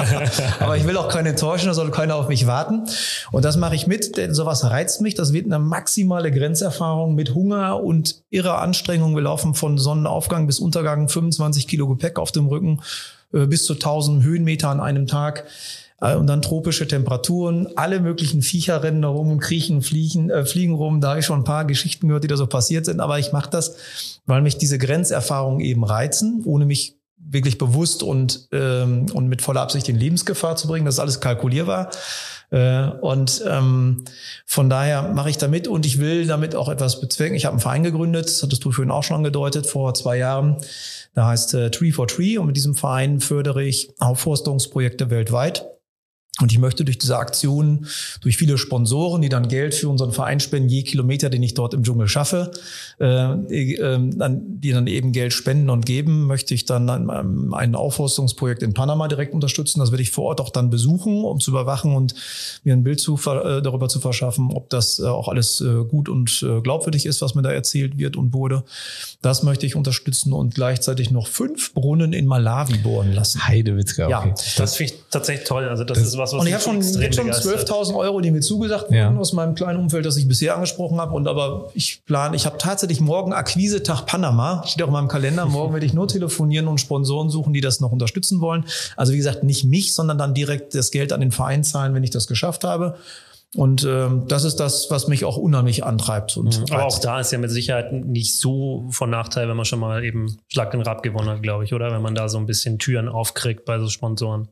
C: Aber ich will auch keinen enttäuschen, da soll keiner auf mich warten. Und das mache ich mit, denn sowas reizt mich. Das wird eine maximale Grenzerfahrung mit Hunger und irrer Anstrengung. Wir laufen von Sonnenaufgang bis Untergang 25 Kilo Gepäck auf dem Rücken äh, bis zu 1000 Höhenmeter an einem Tag. Äh, und dann tropische Temperaturen, alle möglichen Viecher rennen da rum und kriechen, fliegen, äh, fliegen rum. Da habe ich schon ein paar Geschichten gehört, die da so passiert sind. Aber ich mache das, weil mich diese Grenzerfahrungen eben reizen, ohne mich wirklich bewusst und, ähm, und mit voller Absicht in Lebensgefahr zu bringen. Das ist alles kalkulierbar. Äh, und ähm, von daher mache ich damit und ich will damit auch etwas bezwecken. Ich habe einen Verein gegründet, das hattest du vorhin auch schon angedeutet, vor zwei Jahren. Der heißt äh, Tree for Tree und mit diesem Verein fördere ich Aufforstungsprojekte weltweit. Und ich möchte durch diese Aktion, durch viele Sponsoren, die dann Geld für unseren Verein spenden, je Kilometer, den ich dort im Dschungel schaffe, äh, äh, die dann eben Geld spenden und geben, möchte ich dann ein Aufforstungsprojekt in Panama direkt unterstützen. Das werde ich vor Ort auch dann besuchen, um zu überwachen und mir ein Bild zu, äh, darüber zu verschaffen, ob das äh, auch alles äh, gut und äh, glaubwürdig ist, was mir da erzählt wird und wurde. Das möchte ich unterstützen und gleichzeitig noch fünf Brunnen in Malawi bohren lassen.
A: Heidewitzka,
B: okay. Ja, das finde ich tatsächlich toll. Also das, das ist was, was
C: Und ich habe schon, schon 12.000 Euro, die mir zugesagt wurden ja. aus meinem kleinen Umfeld, das ich bisher angesprochen habe. Und aber ich plane, ich habe tatsächlich morgen Akquise-Tag Panama. Steht auch in meinem Kalender. Morgen werde ich nur telefonieren und Sponsoren suchen, die das noch unterstützen wollen. Also wie gesagt, nicht mich, sondern dann direkt das Geld an den Verein zahlen, wenn ich das geschafft habe. Und ähm, das ist das, was mich auch unheimlich antreibt. Und
B: mhm. Aber auch da ist ja mit Sicherheit nicht so von Nachteil, wenn man schon mal eben Schlag den Rab gewonnen hat, glaube ich, oder? Wenn man da so ein bisschen Türen aufkriegt bei so Sponsoren.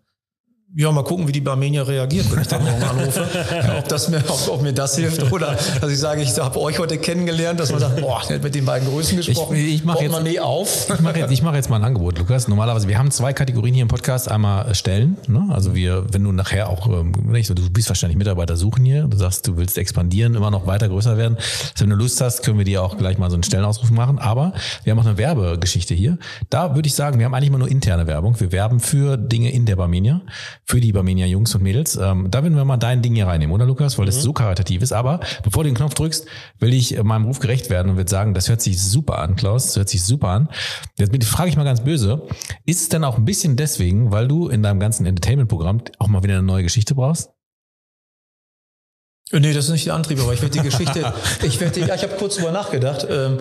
C: Ja, mal gucken, wie die Barmenier reagiert, wenn ich dann morgen anrufe. ob, das mir, ob, ob, mir das hilft oder dass ich sage, ich habe euch heute kennengelernt, dass man sagt, boah, der hat mit den beiden Größen gesprochen.
A: Ich, ich mache jetzt,
C: nie auf.
A: Ich mache jetzt, mach jetzt mal ein Angebot, Lukas. Normalerweise, wir haben zwei Kategorien hier im Podcast. Einmal Stellen. Ne? Also wir, wenn du nachher auch, ähm, du bist wahrscheinlich Mitarbeiter suchen hier, du sagst, du willst expandieren, immer noch weiter größer werden. Also wenn du Lust hast, können wir dir auch gleich mal so einen Stellenausruf machen. Aber wir haben auch eine Werbegeschichte hier. Da würde ich sagen, wir haben eigentlich mal nur interne Werbung. Wir werben für Dinge in der Barmenia, für die Barmenia Jungs und Mädels. Ähm, da würden wir mal dein Ding hier reinnehmen, oder Lukas? Weil das mhm. so karitativ ist. Aber bevor du den Knopf drückst, will ich meinem Ruf gerecht werden und würde sagen, das hört sich super an, Klaus. Das hört sich super an. Jetzt frage ich mal ganz böse. Ist es denn auch ein bisschen deswegen, weil du in deinem ganzen Entertainment-Programm auch mal wieder eine neue Geschichte brauchst?
C: Nee, das ist nicht der Antrieb, aber ich werde die Geschichte, ich werde, ja, ich habe kurz drüber nachgedacht. Ähm,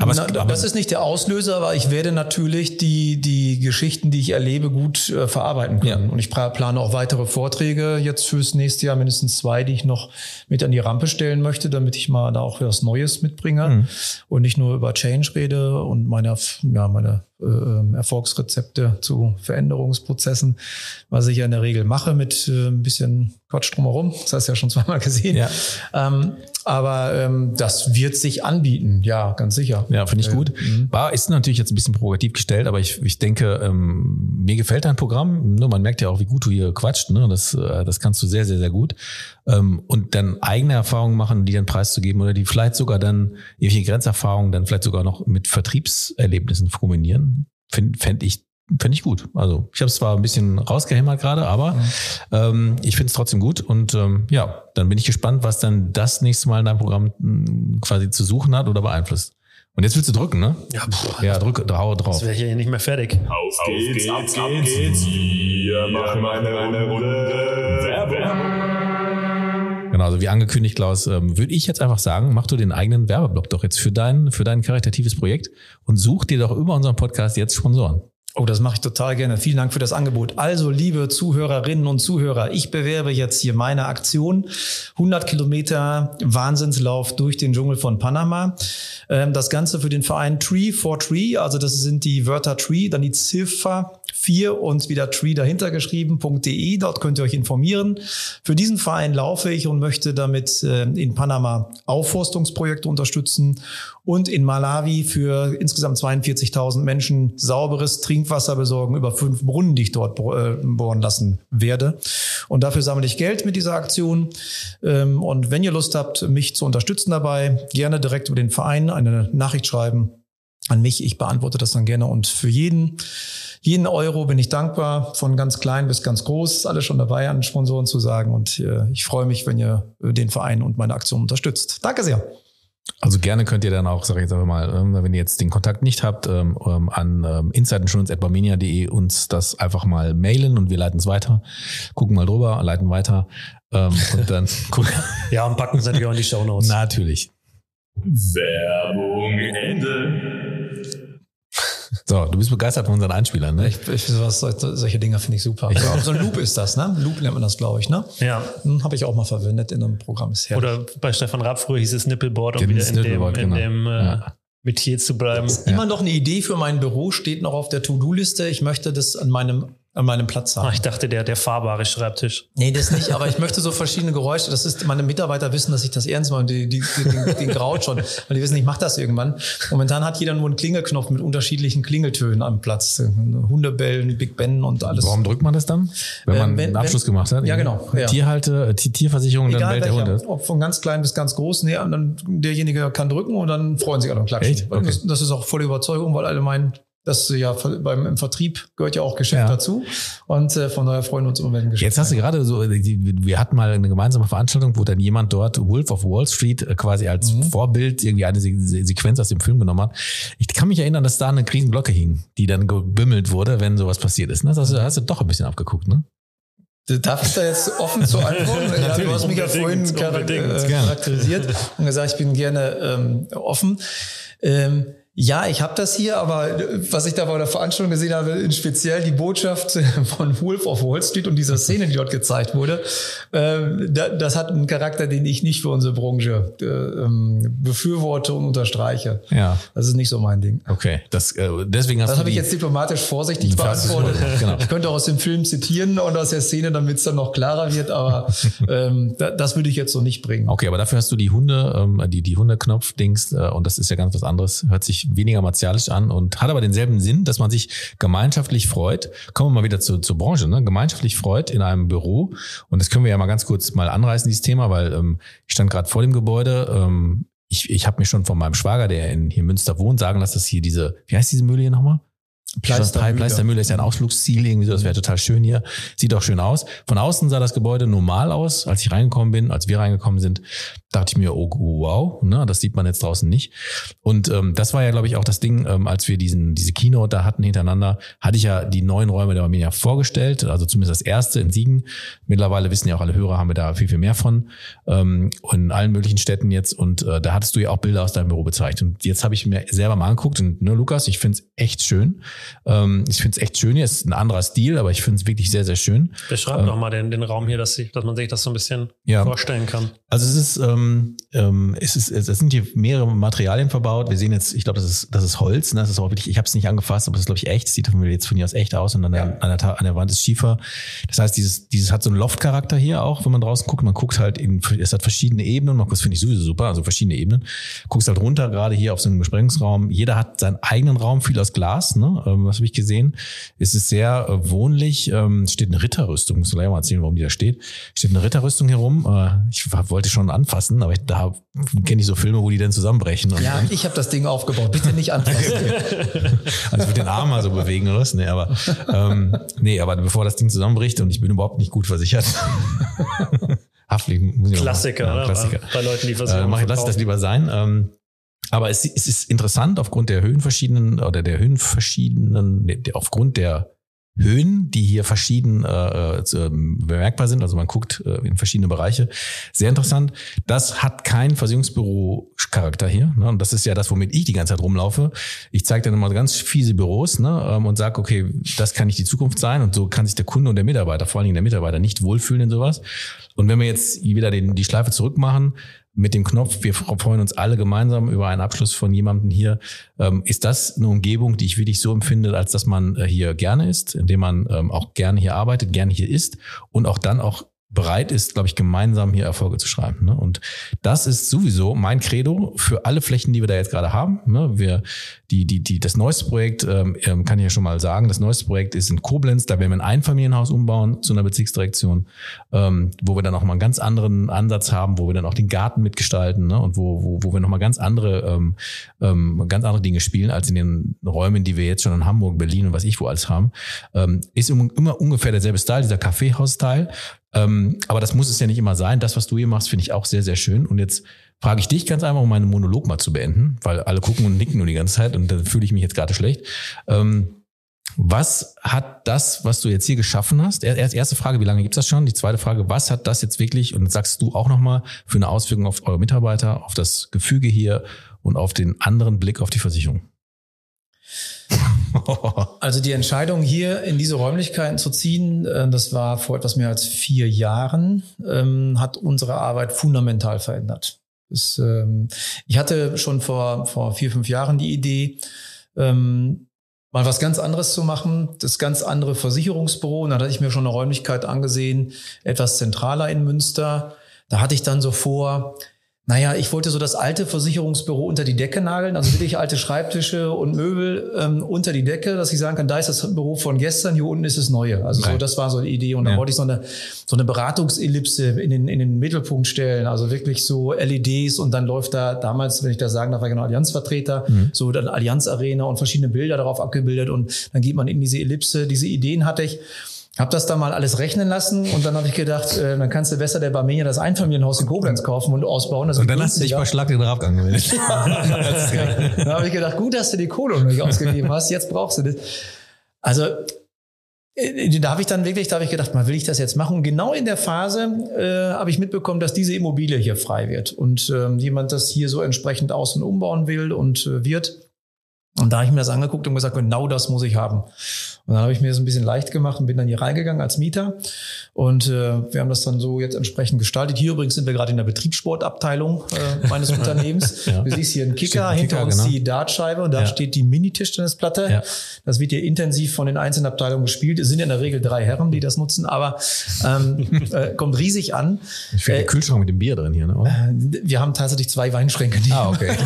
C: Aber, Na, aber das ist nicht der Auslöser, aber ich werde natürlich die, die Geschichten, die ich erlebe, gut äh, verarbeiten können. Ja. Und ich plane auch weitere Vorträge jetzt fürs nächste Jahr, mindestens zwei, die ich noch mit an die Rampe stellen möchte, damit ich mal da auch was Neues mitbringe mhm. und nicht nur über Change rede und meine, ja, meine äh, Erfolgsrezepte zu Veränderungsprozessen, was ich ja in der Regel mache mit äh, ein bisschen Quatsch drumherum. Das hast du ja schon zweimal gesehen. Ja. Ähm, aber ähm, das wird sich anbieten, ja, ganz sicher.
A: Ja, finde ich gut. Mhm. War ist natürlich jetzt ein bisschen provokativ gestellt, aber ich, ich denke, ähm, mir gefällt dein Programm. Nur man merkt ja auch, wie gut du hier quatscht. Ne? Das, äh, das kannst du sehr, sehr, sehr gut. Ähm, und dann eigene Erfahrungen machen, die dann preiszugeben oder die vielleicht sogar dann irgendwelche Grenzerfahrungen dann vielleicht sogar noch mit Vertriebserlebnissen kombinieren, fände fänd ich Finde ich gut. Also ich habe es zwar ein bisschen rausgehämmert gerade, aber mhm. ähm, ich finde es trotzdem gut. Und ähm, ja, dann bin ich gespannt, was dann das nächste Mal in deinem Programm hm, quasi zu suchen hat oder beeinflusst. Und jetzt willst du drücken, ne?
B: Ja,
A: boah, ja drück, hau drauf. Das
B: wäre hier nicht mehr fertig.
D: Auf, Auf geht's, geht's, ab geht's. geht's. Wir machen eine, eine Runde
A: Werbung. Genau, also wie angekündigt, Klaus, ähm, würde ich jetzt einfach sagen, mach du den eigenen Werbeblock doch jetzt für dein, für dein karitatives Projekt und such dir doch über unseren Podcast jetzt Sponsoren.
C: Oh, das mache ich total gerne. Vielen Dank für das Angebot. Also, liebe Zuhörerinnen und Zuhörer, ich bewerbe jetzt hier meine Aktion. 100 Kilometer Wahnsinnslauf durch den Dschungel von Panama. Ähm, das Ganze für den Verein Tree for Tree. Also, das sind die Wörter Tree, dann die Ziffer 4 und wieder Tree dahinter geschrieben.de. Dort könnt ihr euch informieren. Für diesen Verein laufe ich und möchte damit äh, in Panama Aufforstungsprojekte unterstützen und in Malawi für insgesamt 42.000 Menschen sauberes Trinkwasser besorgen über fünf Brunnen, die ich dort äh, bohren lassen werde. Und dafür sammle ich Geld mit dieser Aktion. Ähm, und wenn ihr Lust habt, mich zu unterstützen dabei, gerne direkt über den Verein eine Nachricht schreiben an mich. Ich beantworte das dann gerne. Und für jeden, jeden Euro bin ich dankbar, von ganz klein bis ganz groß. Ist alles schon dabei, an Sponsoren zu sagen. Und äh, ich freue mich, wenn ihr den Verein und meine Aktion unterstützt. Danke sehr.
A: Also gerne könnt ihr dann auch, sag ich jetzt einfach mal, ähm, wenn ihr jetzt den Kontakt nicht habt, ähm, ähm, an insideinsurance.barmenia.de uns das einfach mal mailen und wir leiten es weiter, gucken mal drüber, leiten weiter und dann gucken.
B: ja, und packen es natürlich auch in die Show Notes.
A: Natürlich.
D: Werbung Ende.
A: So, du bist begeistert von unseren Einspielern, ne?
C: Ich, ich sowas, solche Dinge finde ich super. Ich so ein Loop ist das, ne? Loop nennt man das, glaube ich, ne?
B: Ja.
C: Hm, Habe ich auch mal verwendet in einem Programm.
B: Ist Oder bei Stefan Rapp früher hieß es Nippelboard, um wieder in dem, in genau. dem äh, ja. Metier zu bleiben.
C: Ja. Immer noch eine Idee für mein Büro, steht noch auf der To-Do-Liste. Ich möchte das an meinem an meinem Platz haben.
B: Ach, ich dachte, der, der fahrbare Schreibtisch.
C: Nee, das nicht, aber ich möchte so verschiedene Geräusche. Das ist, meine Mitarbeiter wissen, dass ich das ernst meine. Die, die, die, den, den graut schon, weil die wissen, ich mache das irgendwann. Momentan hat jeder nur einen Klingelknopf mit unterschiedlichen Klingeltönen am Platz. Hundebellen, Big Ben und alles.
A: Warum drückt man das dann? Wenn man wenn, einen Abschluss wenn, gemacht hat?
C: Ja, genau.
A: Ja. Tierhalte, Tierversicherung,
C: Egal dann welcher, der Hunde. Ob von ganz klein bis ganz groß. Nee, und dann derjenige kann drücken und dann freuen sich alle und klatschen. Echt? Okay. Das, das ist auch volle Überzeugung, weil alle meinen, das ja beim im Vertrieb gehört ja auch Geschäft ja. dazu. Und äh, von daher freuen wir uns immer, wenn
A: Geschäft. Jetzt hast du gerade so, wir hatten mal eine gemeinsame Veranstaltung, wo dann jemand dort Wolf of Wall Street äh, quasi als mhm. Vorbild irgendwie eine Sequenz aus dem Film genommen hat. Ich kann mich erinnern, dass da eine Riesenglocke hing, die dann gebimmelt wurde, wenn sowas passiert ist. Das hast du, hast du doch ein bisschen abgeguckt, ne?
C: Darf ich da jetzt offen zu antworten? ja, du hast mich ja vorhin charakterisiert und gesagt, ich bin gerne ähm, offen. Ähm, ja, ich habe das hier, aber äh, was ich da bei der Veranstaltung gesehen habe, in speziell die Botschaft von Wolf of Wall Street und dieser Szene, die dort gezeigt wurde, äh, das hat einen Charakter, den ich nicht für unsere Branche äh, ähm, befürworte und unterstreiche.
A: Ja.
C: Das ist nicht so mein Ding.
A: Okay, das, deswegen hast
C: das habe ich jetzt diplomatisch vorsichtig beantwortet. Genau. Ich könnte auch aus dem Film zitieren und aus der Szene, damit es dann noch klarer wird, aber ähm, das würde ich jetzt so nicht bringen.
A: Okay, aber dafür hast du die Hunde, ähm, die, die Hundeknopf-Dings und das ist ja ganz was anderes. Hört sich weniger martialisch an und hat aber denselben Sinn, dass man sich gemeinschaftlich freut. Kommen wir mal wieder zu, zur Branche, ne? gemeinschaftlich freut in einem Büro. Und das können wir ja mal ganz kurz mal anreißen, dieses Thema, weil ähm, ich stand gerade vor dem Gebäude. Ähm, ich ich habe mir schon von meinem Schwager, der in hier in Münster wohnt, sagen lassen, dass hier diese, wie heißt diese Mühle hier nochmal? Pleistermühle. Pleistermühle ist ja ein Ausflugsziel irgendwie so, das wäre total schön hier. Sieht auch schön aus. Von außen sah das Gebäude normal aus, als ich reingekommen bin, als wir reingekommen sind, dachte ich mir, oh wow, ne, das sieht man jetzt draußen nicht. Und ähm, das war ja, glaube ich, auch das Ding, ähm, als wir diesen diese Keynote da hatten hintereinander, hatte ich ja die neuen Räume der Arminia vorgestellt, also zumindest das erste in Siegen. Mittlerweile wissen ja auch alle Hörer, haben wir da viel, viel mehr von ähm, und in allen möglichen Städten jetzt. Und äh, da hattest du ja auch Bilder aus deinem Büro bezeichnet. Und jetzt habe ich mir selber mal angeguckt und ne, Lukas, ich finde es echt schön. Ähm, ich finde es echt schön hier. Es ist ein anderer Stil, aber ich finde es wirklich sehr, sehr schön.
B: Beschreib ähm, noch mal den, den Raum hier, dass, ich, dass man sich das so ein bisschen ja. vorstellen kann.
A: Also es ist, ähm, ähm, es ist, es sind hier mehrere Materialien verbaut. Wir sehen jetzt, ich glaube, das ist, das ist Holz. Ne? Das ist auch wirklich, ich habe es nicht angefasst, aber das ist glaube ich echt. Das sieht jetzt von hier aus echt aus und an der, ja. an, der, an der Wand ist Schiefer. Das heißt, dieses, dieses hat so einen Loftcharakter hier auch, wenn man draußen guckt. Man guckt halt in, es hat verschiedene Ebenen. Das finde ich sowieso super. Also verschiedene Ebenen. Guckst halt runter, gerade hier auf so einem Besprechungsraum. Jeder hat seinen eigenen Raum, viel aus Glas. Ne? Ähm, was habe ich gesehen? Es ist sehr äh, wohnlich. Ähm, steht eine Ritterrüstung. Muss gleich mal erzählen, warum die da steht. Steht eine Ritterrüstung hier rum. Äh, ich wollte schon anfassen, aber ich, da kenne ich so Filme, wo die dann zusammenbrechen.
C: ja, ich habe das Ding aufgebaut. Bitte nicht anfassen.
A: also mit den Arm mal so bewegen oder was? Nee, aber ähm, nee, aber bevor das Ding zusammenbricht und ich bin überhaupt nicht gut versichert.
B: Haftpflicht muss ich Klassiker, ja, Klassiker.
A: Bei Leuten, die versuchen. Äh, mach, lass ich das lieber sein. Ähm, aber es, es ist interessant aufgrund der Höhenverschiedenen oder der Höhenverschiedenen, aufgrund der Höhen, die hier verschieden äh, äh, bemerkbar sind. Also man guckt äh, in verschiedene Bereiche. Sehr interessant. Das hat kein Versicherungsbüro-Charakter hier. Ne? Und das ist ja das, womit ich die ganze Zeit rumlaufe. Ich zeige dann immer ganz fiese Büros ne? ähm, und sage, okay, das kann nicht die Zukunft sein. Und so kann sich der Kunde und der Mitarbeiter, vor allen Dingen der Mitarbeiter, nicht wohlfühlen in sowas. Und wenn wir jetzt wieder den, die Schleife zurückmachen, mit dem Knopf, wir freuen uns alle gemeinsam über einen Abschluss von jemandem hier. Ähm, ist das eine Umgebung, die ich wirklich so empfinde, als dass man äh, hier gerne ist, indem man ähm, auch gerne hier arbeitet, gerne hier ist und auch dann auch bereit ist, glaube ich, gemeinsam hier Erfolge zu schreiben. Ne? Und das ist sowieso mein Credo für alle Flächen, die wir da jetzt gerade haben. Ne? Wir, die, die, die, das neueste Projekt, ähm, ähm, kann ich ja schon mal sagen, das neueste Projekt ist in Koblenz, da werden wir ein Einfamilienhaus umbauen zu einer Bezirksdirektion, ähm, wo wir dann auch mal einen ganz anderen Ansatz haben, wo wir dann auch den Garten mitgestalten ne? und wo, wo, wo wir nochmal ganz andere, ähm, ähm, ganz andere Dinge spielen, als in den Räumen, die wir jetzt schon in Hamburg, Berlin und was ich wo alles haben. Ähm, ist immer ungefähr derselbe Style, dieser Kaffeehaus-Style. Ähm, aber das muss es ja nicht immer sein. Das, was du hier machst, finde ich auch sehr, sehr schön. Und jetzt frage ich dich ganz einfach, um meinen Monolog mal zu beenden, weil alle gucken und nicken nur die ganze Zeit und da fühle ich mich jetzt gerade schlecht. Ähm, was hat das, was du jetzt hier geschaffen hast? Erste Frage, wie lange gibt's das schon? Die zweite Frage, was hat das jetzt wirklich, und sagst du auch nochmal, für eine Auswirkung auf eure Mitarbeiter, auf das Gefüge hier und auf den anderen Blick auf die Versicherung?
C: Also die Entscheidung hier in diese Räumlichkeiten zu ziehen, äh, das war vor etwas mehr als vier Jahren, ähm, hat unsere Arbeit fundamental verändert. Ähm, ich hatte schon vor, vor vier, fünf Jahren die Idee, ähm, mal was ganz anderes zu machen, das ganz andere Versicherungsbüro. Und da hatte ich mir schon eine Räumlichkeit angesehen, etwas zentraler in Münster. Da hatte ich dann so vor, naja, ich wollte so das alte Versicherungsbüro unter die Decke nageln, also wirklich alte Schreibtische und Möbel ähm, unter die Decke, dass ich sagen kann, da ist das Büro von gestern, hier unten ist das neue. Also Nein. so, das war so eine Idee. Und dann ja. wollte ich so eine, so eine Beratungsellipse in den, in den Mittelpunkt stellen, also wirklich so LEDs und dann läuft da damals, wenn ich das sagen darf, war genau Allianzvertreter, mhm. so dann Allianz Arena und verschiedene Bilder darauf abgebildet und dann geht man in diese Ellipse. Diese Ideen hatte ich. Hab das da mal alles rechnen lassen und dann habe ich gedacht, äh, dann kannst du besser der Barmenia das Einfamilienhaus in Koblenz kaufen und ausbauen.
A: Das und dann hast du dich bei Schlag den Rab angemeldet.
C: dann habe ich gedacht, gut, dass du die Kohle noch nicht ausgegeben hast, jetzt brauchst du das. Also äh, da habe ich dann wirklich, da habe ich gedacht, mal will ich das jetzt machen? Und genau in der Phase äh, habe ich mitbekommen, dass diese Immobilie hier frei wird und ähm, jemand das hier so entsprechend aus- und umbauen will und äh, wird. Und da habe ich mir das angeguckt und gesagt, genau das muss ich haben. Und dann habe ich mir das ein bisschen leicht gemacht und bin dann hier reingegangen als Mieter. Und äh, wir haben das dann so jetzt entsprechend gestaltet. Hier übrigens sind wir gerade in der Betriebssportabteilung äh, meines Unternehmens. ja. Du siehst hier einen Kicker, ein hinter Kicker, uns genau. die Dartscheibe und da ja. steht die Mini-Tischtennisplatte. Ja. Das wird hier intensiv von den einzelnen Abteilungen gespielt. Es sind in der Regel drei Herren, die das nutzen, aber ähm, äh, kommt riesig an.
A: Ich finde äh, Kühlschrank mit dem Bier drin hier, ne?
C: Äh, wir haben tatsächlich zwei Weinschränke. Die
A: ah, okay.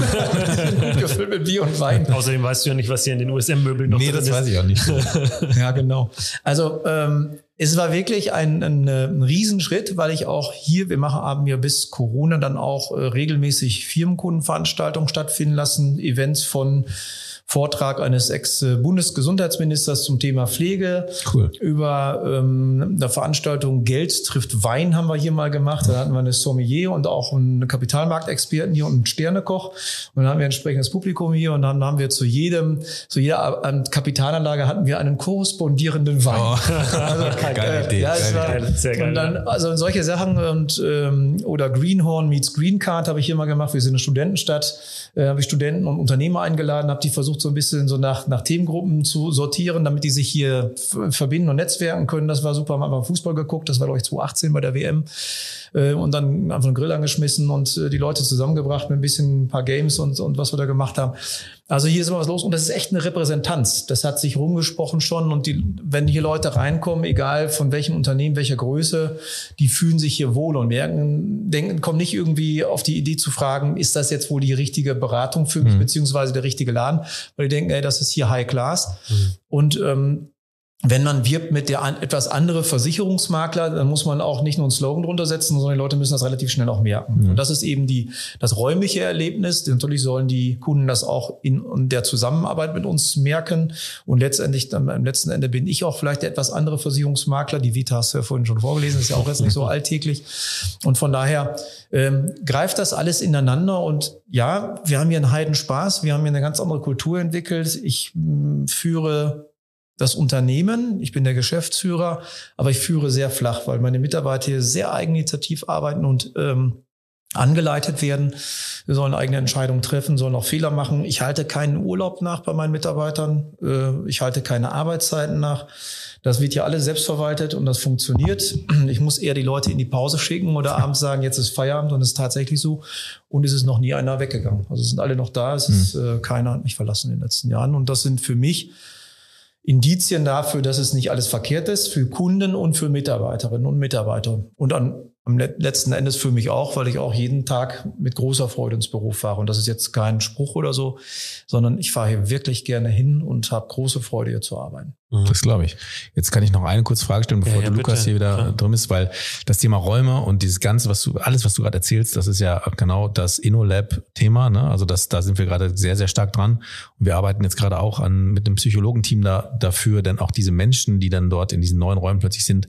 C: gefüllt mit Bier und Wein.
B: Außerdem weißt du ja nicht, was hier in den USM-Möbeln noch
A: nee, drin ist. Nee, das weiß ich auch nicht.
C: ja, genau. Also ähm, es war wirklich ein, ein, ein Riesenschritt, weil ich auch hier, wir machen haben ja bis Corona dann auch äh, regelmäßig Firmenkundenveranstaltungen stattfinden lassen, Events von Vortrag eines Ex-Bundesgesundheitsministers zum Thema Pflege. Cool. Über ähm, eine Veranstaltung Geld trifft Wein haben wir hier mal gemacht. Da hatten wir eine Sommelier und auch einen Kapitalmarktexperten hier und einen Sternekoch. Und dann haben wir ein entsprechendes Publikum hier und dann haben wir zu jedem, zu jeder Kapitalanlage hatten wir einen korrespondierenden Wein. Oh. Also, geile äh, Idee. Ja, es war, Sehr geil. Und dann, also solche Sachen und ähm, oder Greenhorn meets Green Card habe ich hier mal gemacht. Wir sind eine Studentenstadt, äh, habe ich Studenten und Unternehmer eingeladen, habe die versucht so ein bisschen so nach, nach Themengruppen zu sortieren, damit die sich hier verbinden und netzwerken können. Das war super. Haben einfach Fußball geguckt. Das war glaube ich 2018 bei der WM äh, und dann einfach einen Grill angeschmissen und äh, die Leute zusammengebracht mit ein bisschen ein paar Games und, und was wir da gemacht haben. Also hier ist immer was los und das ist echt eine Repräsentanz. Das hat sich rumgesprochen schon und die, wenn hier Leute reinkommen, egal von welchem Unternehmen, welcher Größe, die fühlen sich hier wohl und merken, denken, kommen nicht irgendwie auf die Idee zu fragen, ist das jetzt wohl die richtige Beratung für mich, mhm. beziehungsweise der richtige Laden, weil die denken, ey, das ist hier High Class. Mhm. Und ähm, wenn man wirbt mit der an, etwas andere Versicherungsmakler, dann muss man auch nicht nur einen Slogan drunter setzen, sondern die Leute müssen das relativ schnell auch merken. Mhm. Und das ist eben die, das räumliche Erlebnis. Natürlich sollen die Kunden das auch in, in der Zusammenarbeit mit uns merken. Und letztendlich, dann, am letzten Ende bin ich auch vielleicht der etwas andere Versicherungsmakler. Die Vita hast du ja vorhin schon vorgelesen, ist ja auch jetzt nicht so alltäglich. Und von daher ähm, greift das alles ineinander. Und ja, wir haben hier einen Heidenspaß. Wir haben hier eine ganz andere Kultur entwickelt. Ich mh, führe das Unternehmen, ich bin der Geschäftsführer, aber ich führe sehr flach, weil meine Mitarbeiter hier sehr eigeninitiativ arbeiten und ähm, angeleitet werden. Wir sollen eigene Entscheidungen treffen, sollen auch Fehler machen. Ich halte keinen Urlaub nach bei meinen Mitarbeitern. Äh, ich halte keine Arbeitszeiten nach. Das wird ja alles selbstverwaltet und das funktioniert. Ich muss eher die Leute in die Pause schicken oder abends sagen, jetzt ist Feierabend und es ist tatsächlich so. Und es ist noch nie einer weggegangen. Also sind alle noch da. Es ist hm. äh, keiner hat mich verlassen in den letzten Jahren. Und das sind für mich Indizien dafür, dass es nicht alles verkehrt ist für Kunden und für Mitarbeiterinnen und Mitarbeiter. Und an, am letzten Endes für mich auch, weil ich auch jeden Tag mit großer Freude ins Büro fahre. Und das ist jetzt kein Spruch oder so, sondern ich fahre hier wirklich gerne hin und habe große Freude, hier zu arbeiten.
A: Mhm. Das glaube ich. Jetzt kann ich noch eine kurze Frage stellen, bevor ja, ja, du Lukas hier wieder Klar. drin ist, weil das Thema Räume und dieses Ganze, was du, alles, was du gerade erzählst, das ist ja genau das InnoLab-Thema. Ne? Also das, da sind wir gerade sehr, sehr stark dran. Und wir arbeiten jetzt gerade auch an mit einem Psychologenteam da, dafür, denn auch diese Menschen, die dann dort in diesen neuen Räumen plötzlich sind,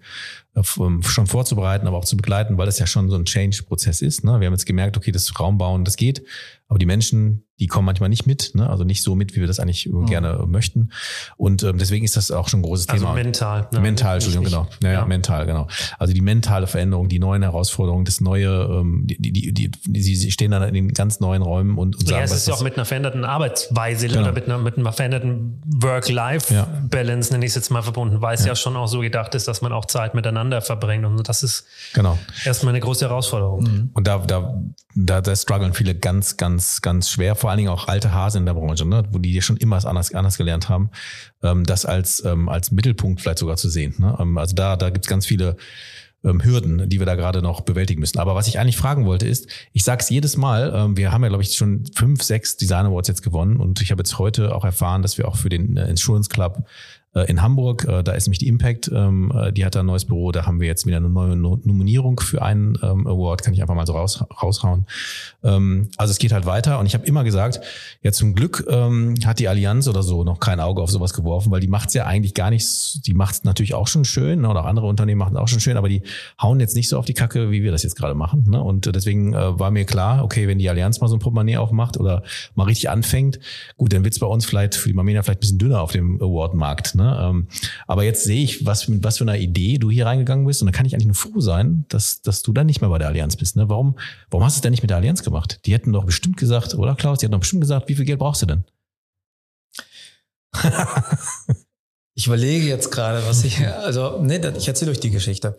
A: schon vorzubereiten, aber auch zu begleiten, weil das ja schon so ein Change-Prozess ist. Ne? Wir haben jetzt gemerkt, okay, das Raumbauen, das geht, aber die Menschen, die kommen manchmal nicht mit, ne? also nicht so mit, wie wir das eigentlich mhm. gerne möchten. Und ähm, deswegen ist das auch schon ein großes also Thema.
B: mental.
A: Ne? Mental, Entschuldigung, genau. Ja, ja, mental, genau. Also die mentale Veränderung, die neuen Herausforderungen, das neue, ähm, die, die, die, die, sie stehen dann in den ganz neuen Räumen und, und
B: sagen, ja, es ist ja auch mit einer veränderten Arbeitsweise genau. oder mit einer, mit einer veränderten Work-Life-Balance, ja. nenne ich es jetzt mal verbunden, weil es ja. ja schon auch so gedacht ist, dass man auch Zeit miteinander verbringt. Und das ist genau. erstmal eine große Herausforderung.
A: Mhm. Und da, da, da, da strugglen viele ganz, ganz, ganz schwer, vor allen Dingen auch alte Hasen in der Branche, ne? wo die schon immer anders, anders gelernt haben, ähm, das als, ähm, als Mittelpunkt vielleicht sogar zu sehen. Ne? Ähm, also da, da gibt's ganz viele ähm, Hürden, die wir da gerade noch bewältigen müssen. Aber was ich eigentlich fragen wollte ist, ich sage es jedes Mal, ähm, wir haben ja, glaube ich, schon fünf, sechs Design Awards jetzt gewonnen und ich habe jetzt heute auch erfahren, dass wir auch für den äh, Insurance Club in Hamburg. Äh, da ist nämlich die Impact, ähm, äh, die hat da ein neues Büro. Da haben wir jetzt wieder eine neue Nominierung für einen ähm, Award, kann ich einfach mal so raus, raushauen. Ähm, also es geht halt weiter und ich habe immer gesagt, ja zum Glück hat die Allianz oder so noch kein Auge auf sowas geworfen, weil die macht es ja eigentlich gar nicht, die macht es natürlich auch schon schön ne, oder auch andere Unternehmen machen es auch schon schön, aber die hauen jetzt nicht so auf die Kacke, wie wir das jetzt gerade machen. Ne? Und deswegen war mir klar, okay, wenn die Allianz mal so ein Portemonnaie aufmacht oder mal richtig anfängt, gut, dann wird es bei uns vielleicht für die Mamena vielleicht ein bisschen dünner auf dem Award-Markt. Ne? Ne? Ähm, aber jetzt sehe ich, was, mit was für einer Idee du hier reingegangen bist und da kann ich eigentlich nur froh sein, dass, dass du dann nicht mehr bei der Allianz bist. Ne? Warum, warum hast du es denn nicht mit der Allianz gemacht? Die hätten doch bestimmt gesagt, oder Klaus, die hätten doch bestimmt gesagt, wie viel Geld brauchst du denn?
C: Ich überlege jetzt gerade, was ich, also, nee, ich erzähle euch die Geschichte.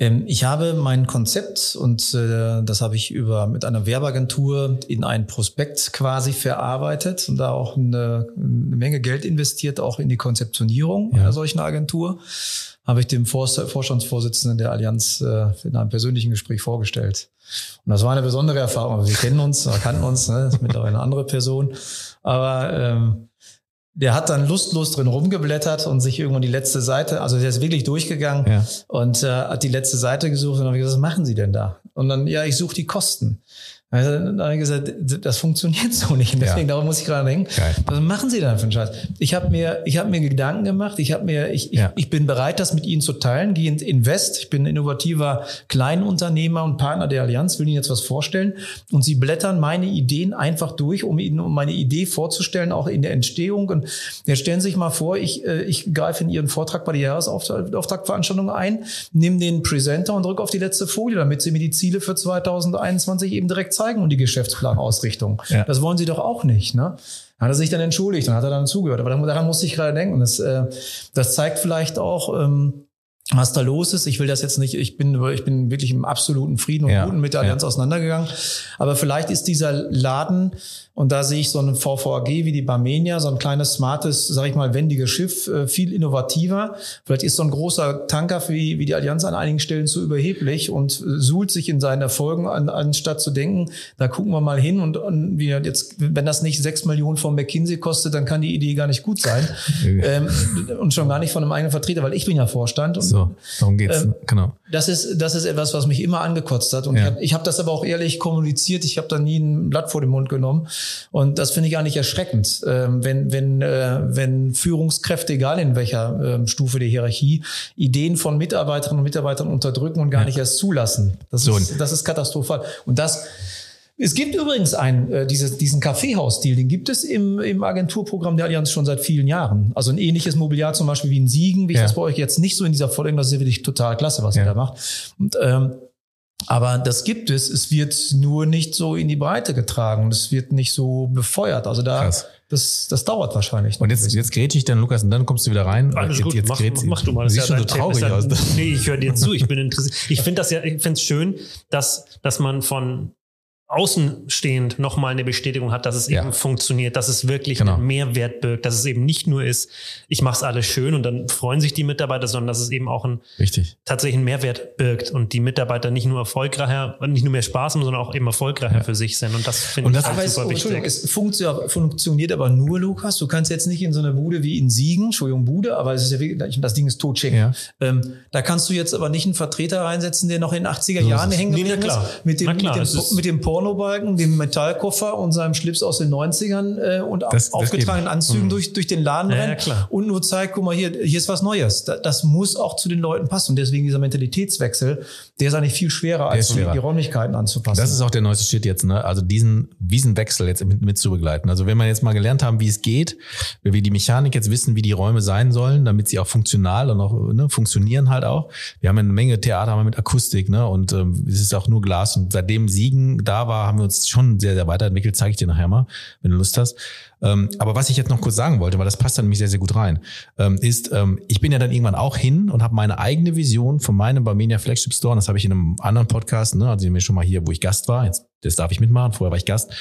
C: Ähm, ich habe mein Konzept und äh, das habe ich über mit einer Werbeagentur in ein Prospekt quasi verarbeitet und da auch eine, eine Menge Geld investiert, auch in die Konzeptionierung ja. einer solchen Agentur. Habe ich dem Vorstandsvorsitzenden der Allianz äh, in einem persönlichen Gespräch vorgestellt. Und das war eine besondere Erfahrung. Wir kennen uns, wir kannten uns, ne? das ist mittlerweile eine andere Person. Aber ähm, der hat dann lustlos drin rumgeblättert und sich irgendwann die letzte Seite, also der ist wirklich durchgegangen ja. und äh, hat die letzte Seite gesucht und dann habe ich gesagt, was machen Sie denn da? Und dann, ja, ich suche die Kosten. Also, dann habe ich gesagt, das funktioniert so nicht. Und deswegen, ja. darum muss ich gerade denken, Geil. was machen Sie dann für einen Scheiß? Ich habe mir, ich habe mir Gedanken gemacht, ich habe mir, ich, ja. ich, ich bin bereit, das mit Ihnen zu teilen. Gehe in Invest, ich bin innovativer Kleinunternehmer und Partner der Allianz, will Ihnen jetzt was vorstellen. Und Sie blättern meine Ideen einfach durch, um Ihnen um meine Idee vorzustellen, auch in der Entstehung. Und jetzt stellen Sie sich mal vor, ich, äh, ich greife in Ihren Vortrag bei der Jahresauftaktveranstaltung ein, nehme den Presenter und drücke auf die letzte Folie, damit Sie mir die Ziele für 2021 eben direkt zeigen zeigen und die Geschäftsplanausrichtung. Ja. Das wollen sie doch auch nicht. Ne? Hat er sich dann entschuldigt und hat er dann zugehört. Aber daran musste ich gerade denken. Das, äh, das zeigt vielleicht auch, ähm, was da los ist. Ich will das jetzt nicht, ich bin, ich bin wirklich im absoluten Frieden und ja, Guten mit der Allianz ja. auseinandergegangen. Aber vielleicht ist dieser Laden und da sehe ich so einen VVAG wie die Barmenia, so ein kleines, smartes, sage ich mal, wendiges Schiff, äh, viel innovativer. Vielleicht ist so ein großer Tanker wie, wie die Allianz an einigen Stellen zu überheblich und äh, suhlt sich in seinen Erfolgen, an, anstatt zu denken, da gucken wir mal hin und, und wir jetzt, wenn das nicht sechs Millionen von McKinsey kostet, dann kann die Idee gar nicht gut sein. ähm, und schon gar nicht von einem eigenen Vertreter, weil ich bin ja Vorstand. Und,
A: so, darum geht's, ähm, genau.
C: Das ist, das ist etwas, was mich immer angekotzt hat. Und ja. ich habe hab das aber auch ehrlich kommuniziert. Ich habe da nie ein Blatt vor den Mund genommen. Und das finde ich gar nicht erschreckend, ähm, wenn, wenn, äh, wenn Führungskräfte, egal in welcher ähm, Stufe der Hierarchie, Ideen von Mitarbeiterinnen und Mitarbeitern unterdrücken und gar ja. nicht erst zulassen. Das, so. ist, das ist katastrophal. Und das, es gibt übrigens einen, äh, diese, diesen Kaffeehaus-Deal, den gibt es im, im Agenturprogramm der Allianz schon seit vielen Jahren. Also ein ähnliches Mobiliar zum Beispiel wie in Siegen, wie ich das bei euch jetzt nicht so in dieser Folge, das ist ja wirklich total klasse, was ja. ihr da macht. Und ähm, aber das gibt es. Es wird nur nicht so in die Breite getragen. Es wird nicht so befeuert. Also da, das, das dauert wahrscheinlich.
A: Und jetzt, jetzt grätsch ich dann, Lukas, und dann kommst du wieder rein.
B: Alles
A: jetzt,
B: gut.
A: Jetzt
B: mach, mach, mach du mal.
A: Das Siehst ja schon so traurig aus.
B: Nee, ich höre dir zu. Ich bin interessiert. Ich finde das ja, ich finde es schön, dass, dass man von außenstehend nochmal eine Bestätigung hat, dass es ja. eben funktioniert, dass es wirklich genau. einen Mehrwert birgt, dass es eben nicht nur ist, ich mache es alles schön und dann freuen sich die Mitarbeiter, sondern dass es eben auch ein
A: Richtig.
B: tatsächlich einen Mehrwert birgt und die Mitarbeiter nicht nur erfolgreicher, nicht nur mehr Spaß haben, sondern auch eben erfolgreicher ja. für sich sind. Und das finde ich das
C: halt super wichtig. Es funktioniert, funktioniert aber nur, Lukas. Du kannst jetzt nicht in so einer Bude wie in Siegen, Entschuldigung, Bude, aber es ist ja wirklich, das Ding ist totschick. Ja. Ähm, da kannst du jetzt aber nicht einen Vertreter reinsetzen, der noch in den 80er Jahren hängen
B: nee, ist.
C: Mit dem, klar, mit dem, mit dem Porno Pornobalken, dem Metallkoffer und seinem Schlips aus den 90ern äh, und das, aufgetragenen das Anzügen mhm. durch, durch den Laden ja, rennt ja, und nur zeigt, guck mal hier, hier ist was Neues. Das, das muss auch zu den Leuten passen. Und deswegen dieser Mentalitätswechsel, der ist eigentlich viel schwerer, als schwerer. die Räumlichkeiten anzupassen.
A: Das ist auch der neueste Shit jetzt, ne? Also diesen, diesen Wechsel jetzt mit, mit zu begleiten. Also wenn man jetzt mal gelernt haben, wie es geht, wenn wir die Mechanik jetzt wissen, wie die Räume sein sollen, damit sie auch funktional und auch ne, funktionieren halt auch. Wir haben eine Menge Theater mit Akustik, ne? Und ähm, es ist auch nur Glas. Und seitdem Siegen da war, haben wir uns schon sehr, sehr weiterentwickelt. Zeige ich dir nachher mal, wenn du Lust hast. Ähm, aber was ich jetzt noch kurz sagen wollte, weil das passt dann nämlich sehr, sehr gut rein, ähm, ist, ähm, ich bin ja dann irgendwann auch hin und habe meine eigene Vision von meinem Barmenia Flagship Store, und das habe ich in einem anderen Podcast, ne, also mir schon mal hier, wo ich Gast war, jetzt das darf ich mitmachen, vorher war ich Gast,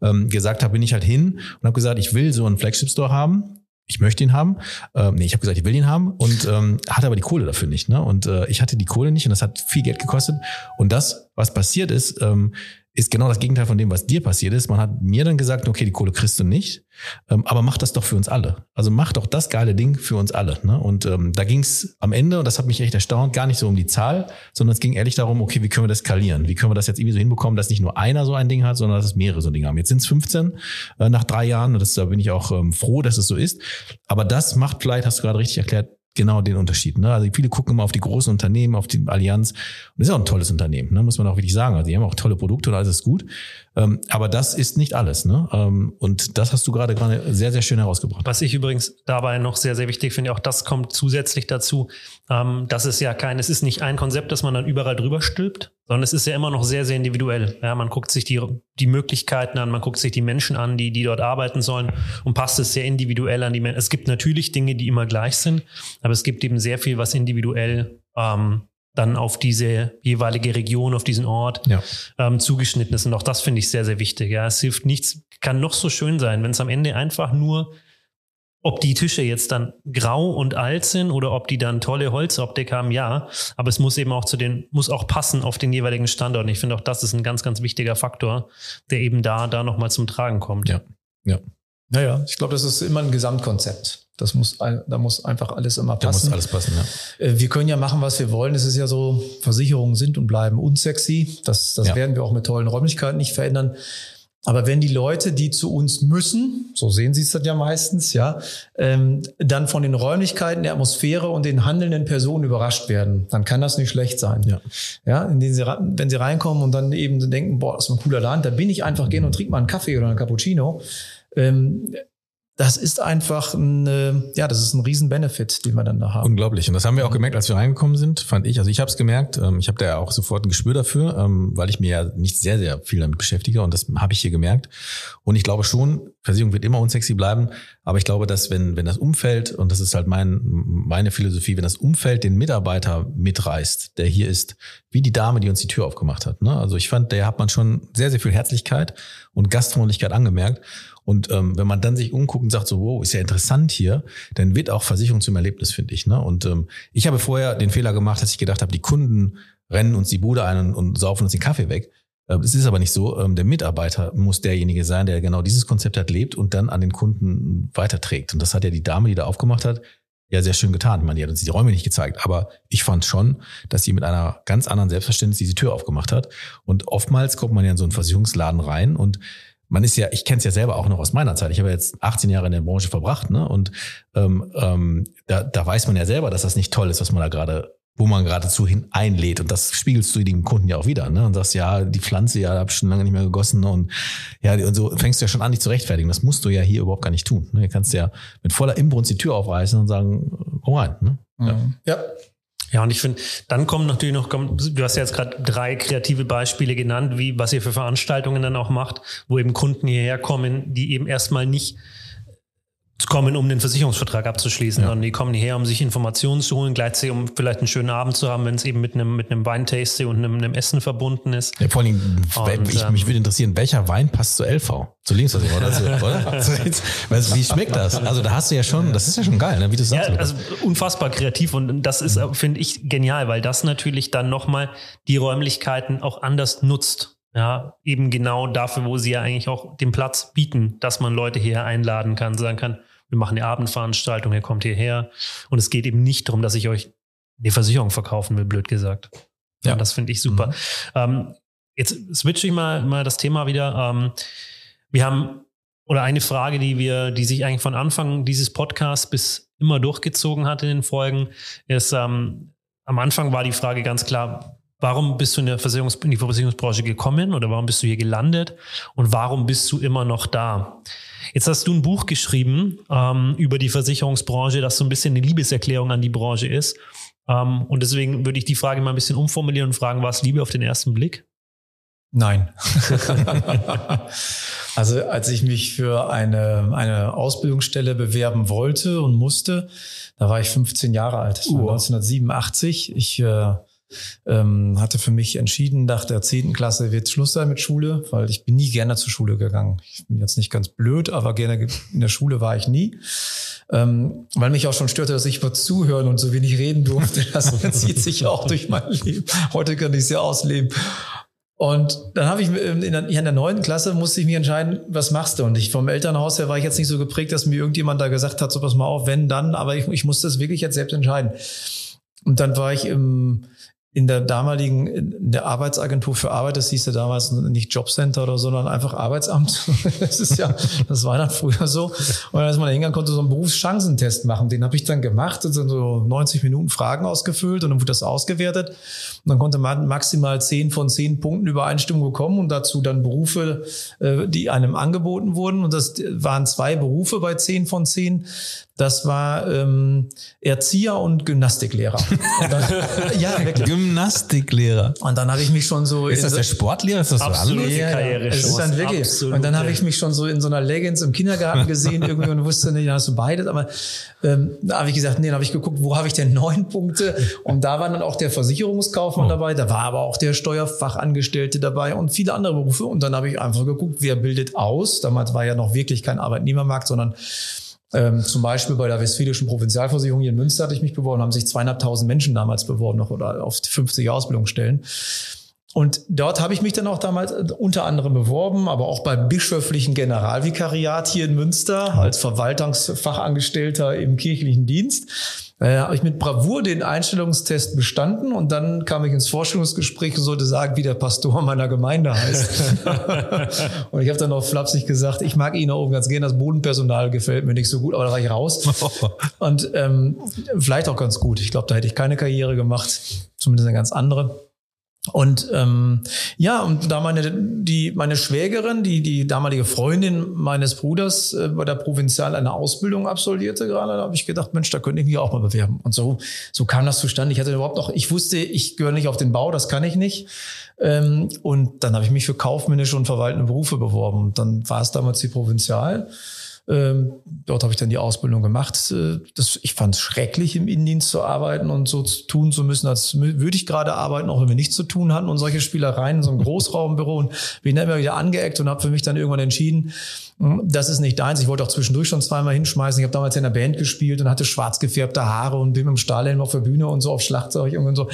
A: ähm, gesagt habe, bin ich halt hin und habe gesagt, ich will so einen Flagship Store haben ich möchte ihn haben. Ähm, nee, ich habe gesagt, ich will ihn haben und ähm, hatte aber die Kohle dafür nicht. Ne? Und äh, ich hatte die Kohle nicht und das hat viel Geld gekostet. Und das, was passiert ist, ähm, ist genau das Gegenteil von dem, was dir passiert ist. Man hat mir dann gesagt, okay, die Kohle kriegst du nicht, ähm, aber mach das doch für uns alle. Also mach doch das geile Ding für uns alle. Ne? Und ähm, da ging es am Ende, und das hat mich echt erstaunt, gar nicht so um die Zahl, sondern es ging ehrlich darum, okay, wie können wir das skalieren? Wie können wir das jetzt irgendwie so hinbekommen, dass nicht nur einer so ein Ding hat, sondern dass es mehrere so Dinge haben. Jetzt sind es 15 äh, nach drei Jahren, und das, da bin ich auch ähm, froh, dass es so ist. Aber das macht vielleicht, hast du gerade richtig erklärt, genau den Unterschied. Ne? Also viele gucken immer auf die großen Unternehmen, auf die Allianz. Und das ist auch ein tolles Unternehmen, ne? muss man auch wirklich sagen. Also die haben auch tolle Produkte und alles ist gut. Ähm, aber das ist nicht alles. Ne? Ähm, und das hast du gerade gerade sehr, sehr schön herausgebracht.
B: Was ich übrigens dabei noch sehr, sehr wichtig finde, auch das kommt zusätzlich dazu, ähm, dass es ja kein, es ist nicht ein Konzept, das man dann überall drüber stülpt, sondern es ist ja immer noch sehr, sehr individuell. Ja, man guckt sich die, die Möglichkeiten an, man guckt sich die Menschen an, die, die dort arbeiten sollen und passt es sehr individuell an die Menschen. Es gibt natürlich Dinge, die immer gleich sind, aber es gibt eben sehr viel, was individuell ähm, dann auf diese jeweilige Region, auf diesen Ort ja. ähm, zugeschnitten ist. Und auch das finde ich sehr, sehr wichtig. Ja, es hilft nichts, kann noch so schön sein, wenn es am Ende einfach nur, ob die Tische jetzt dann grau und alt sind oder ob die dann tolle Holzoptik haben, ja. Aber es muss eben auch zu den, muss auch passen auf den jeweiligen Standort. Und ich finde auch, das ist ein ganz, ganz wichtiger Faktor, der eben da, da nochmal zum Tragen kommt.
A: Ja, ja.
C: Naja, ich glaube, das ist immer ein Gesamtkonzept. Das muss, da muss einfach alles immer passen. Da muss
A: alles passen,
C: ja. Äh, wir können ja machen, was wir wollen. Es ist ja so, Versicherungen sind und bleiben unsexy. Das, das ja. werden wir auch mit tollen Räumlichkeiten nicht verändern. Aber wenn die Leute, die zu uns müssen, so sehen sie es dann ja meistens, ja, ähm, dann von den Räumlichkeiten, der Atmosphäre und den handelnden Personen überrascht werden, dann kann das nicht schlecht sein. Ja, ja in denen sie, wenn sie reinkommen und dann eben denken, boah, das ist ein cooler Laden, da bin ich einfach gehen und trinke mal einen Kaffee oder einen Cappuccino. Ähm, das ist einfach ein, äh, ja, das ist ein Riesen-Benefit, den wir dann da haben.
A: Unglaublich. Und das haben wir auch gemerkt, als wir reingekommen sind, fand ich. Also ich habe es gemerkt, ähm, ich habe da ja auch sofort ein Gespür dafür, ähm, weil ich mir ja mich sehr, sehr viel damit beschäftige und das habe ich hier gemerkt. Und ich glaube schon, Versicherung wird immer unsexy bleiben, aber ich glaube, dass wenn, wenn das Umfeld, und das ist halt mein, meine Philosophie, wenn das Umfeld den Mitarbeiter mitreißt, der hier ist, wie die Dame, die uns die Tür aufgemacht hat. Ne? Also ich fand, der hat man schon sehr, sehr viel Herzlichkeit und Gastfreundlichkeit angemerkt. Und ähm, wenn man dann sich umguckt und sagt so, wow, ist ja interessant hier, dann wird auch Versicherung zum Erlebnis, finde ich. Ne? Und ähm, ich habe vorher den Fehler gemacht, dass ich gedacht habe, die Kunden rennen uns die Bude ein und, und saufen uns den Kaffee weg. Ähm, es ist aber nicht so. Ähm, der Mitarbeiter muss derjenige sein, der genau dieses Konzept hat, lebt und dann an den Kunden weiterträgt. Und das hat ja die Dame, die da aufgemacht hat, ja sehr schön getan. Ich meine, die hat uns die Räume nicht gezeigt, aber ich fand schon, dass sie mit einer ganz anderen Selbstverständnis diese Tür aufgemacht hat. Und oftmals kommt man ja in so einen Versicherungsladen rein und man ist ja, ich kenne es ja selber auch noch aus meiner Zeit. Ich habe jetzt 18 Jahre in der Branche verbracht, ne? Und ähm, ähm, da, da weiß man ja selber, dass das nicht toll ist, was man da gerade, wo man geradezu hin einlädt. Und das spiegelst du dem Kunden ja auch wieder, ne? Und sagst, ja, die Pflanze, ja, da habe ich schon lange nicht mehr gegossen. Und ja, und so fängst du ja schon an, dich zu rechtfertigen. Das musst du ja hier überhaupt gar nicht tun. Ne? Du kannst ja mit voller Imbrunst die Tür aufreißen und sagen, komm rein. Ne?
B: Ja. ja. Ja, und ich finde, dann kommen natürlich noch, du hast ja jetzt gerade drei kreative Beispiele genannt, wie was ihr für Veranstaltungen dann auch macht, wo eben Kunden hierher kommen, die eben erstmal nicht kommen, um den Versicherungsvertrag abzuschließen, ja. sondern die kommen hierher, um sich Informationen zu holen, gleichzeitig um vielleicht einen schönen Abend zu haben, wenn es eben mit einem, mit einem Weintasting und einem, einem, Essen verbunden ist.
A: Ja, vor allem, und, ich, ähm, mich würde interessieren, welcher Wein passt zu LV? Zu Lebensversicherung, oder? oder? wie schmeckt das? Also da hast du ja schon, das ist ja schon geil, ne? wie du sagst.
B: Ja, also unfassbar kreativ und das ist, finde ich, genial, weil das natürlich dann nochmal die Räumlichkeiten auch anders nutzt. Ja, eben genau dafür, wo sie ja eigentlich auch den Platz bieten, dass man Leute hier einladen kann, sagen kann, wir machen eine Abendveranstaltung, ihr kommt hierher. Und es geht eben nicht darum, dass ich euch die Versicherung verkaufen will, blöd gesagt. Ja, ja das finde ich super. Mhm. Ähm, jetzt switche ich mal, mal das Thema wieder. Ähm, wir haben, oder eine Frage, die wir, die sich eigentlich von Anfang dieses Podcasts bis immer durchgezogen hat in den Folgen, ist, ähm, am Anfang war die Frage ganz klar, Warum bist du in, der Versicherungs in die Versicherungsbranche gekommen oder warum bist du hier gelandet und warum bist du immer noch da? Jetzt hast du ein Buch geschrieben ähm, über die Versicherungsbranche, das so ein bisschen eine Liebeserklärung an die Branche ist. Ähm, und deswegen würde ich die Frage mal ein bisschen umformulieren und fragen, war es Liebe auf den ersten Blick?
C: Nein. also als ich mich für eine, eine Ausbildungsstelle bewerben wollte und musste, da war ich 15 Jahre alt. Das war uh. 1987. Ich äh, ähm, hatte für mich entschieden, nach der zehnten Klasse wird Schluss sein mit Schule, weil ich bin nie gerne zur Schule gegangen. Ich bin jetzt nicht ganz blöd, aber gerne in der Schule war ich nie. Ähm, weil mich auch schon störte, dass ich zuhören und so wenig reden durfte. Das zieht sich auch durch mein Leben. Heute kann ich es ja ausleben. Und dann habe ich in der, in der neunten Klasse musste ich mich entscheiden, was machst du? Und ich vom Elternhaus her war ich jetzt nicht so geprägt, dass mir irgendjemand da gesagt hat, so pass mal auf, wenn, dann, aber ich, ich musste es wirklich jetzt selbst entscheiden. Und dann war ich im, in der damaligen, in der Arbeitsagentur für Arbeit, das hieß ja damals nicht Jobcenter oder so, sondern einfach Arbeitsamt. Das ist ja, das war dann früher so. Und ist man da hingegangen, konnte so einen Berufschancentest machen. Den habe ich dann gemacht und so 90 Minuten Fragen ausgefüllt und dann wurde das ausgewertet. Und dann konnte man maximal 10 von 10 Punkten Übereinstimmung bekommen und dazu dann Berufe, äh, die einem angeboten wurden. Und das waren zwei Berufe bei 10 von 10. Das war ähm, Erzieher und Gymnastiklehrer. Und
A: dann, ja, wirklich. Gymnastiklehrer.
C: Und dann habe ich mich schon so.
A: Ist das
C: so,
A: der Sportlehrer? Ist das
B: Absolut
A: so
B: ja, Karriere
C: es ist dann wirklich. Absolut. Und dann habe ich mich schon so in so einer Leggings im Kindergarten gesehen irgendwie und wusste nicht, hast du beides. Aber ähm, da habe ich gesagt, nee, dann habe ich geguckt, wo habe ich denn neun Punkte? Und da war dann auch der Versicherungskaufmann oh. dabei, da war aber auch der Steuerfachangestellte dabei und viele andere Berufe. Und dann habe ich einfach geguckt, wer bildet aus. Damals war ja noch wirklich kein Arbeitnehmermarkt, sondern ähm, zum Beispiel bei der Westfälischen Provinzialversicherung hier in Münster hatte ich mich beworben, haben sich zweieinhalbtausend Menschen damals beworben noch oder auf 50 Ausbildungsstellen. Und dort habe ich mich dann auch damals unter anderem beworben, aber auch beim bischöflichen Generalvikariat hier in Münster als Verwaltungsfachangestellter im kirchlichen Dienst. Äh, habe ich mit Bravour den Einstellungstest bestanden und dann kam ich ins Vorstellungsgespräch und sollte sagen, wie der Pastor meiner Gemeinde heißt. und ich habe dann auch flapsig gesagt, ich mag ihn oben ganz gerne, das Bodenpersonal gefällt mir nicht so gut, aber da war ich raus. und ähm, vielleicht auch ganz gut. Ich glaube, da hätte ich keine Karriere gemacht, zumindest eine ganz andere. Und ähm, ja, und da meine die meine Schwägerin, die die damalige Freundin meines Bruders äh, bei der Provinzial eine Ausbildung absolvierte gerade, da habe ich gedacht, Mensch, da könnte ich mich auch mal bewerben. Und so so kam das zustande. Ich hatte überhaupt noch, ich wusste, ich gehöre nicht auf den Bau, das kann ich nicht. Ähm, und dann habe ich mich für kaufmännische und verwaltende Berufe beworben. Und dann war es damals die Provinzial. Ähm, dort habe ich dann die Ausbildung gemacht. Äh, das, ich fand es schrecklich, im Innendienst zu arbeiten und so zu tun zu müssen, als würde ich gerade arbeiten, auch wenn wir nichts zu tun hatten und solche Spielereien in so einem Großraumbüro. Und bin dann immer wieder angeeckt und habe für mich dann irgendwann entschieden, hm, das ist nicht deins. Ich wollte auch zwischendurch schon zweimal hinschmeißen. Ich habe damals in der Band gespielt und hatte schwarz gefärbte Haare und bin mit dem Stahlhelm auf der Bühne und so auf Schlagzeug und so.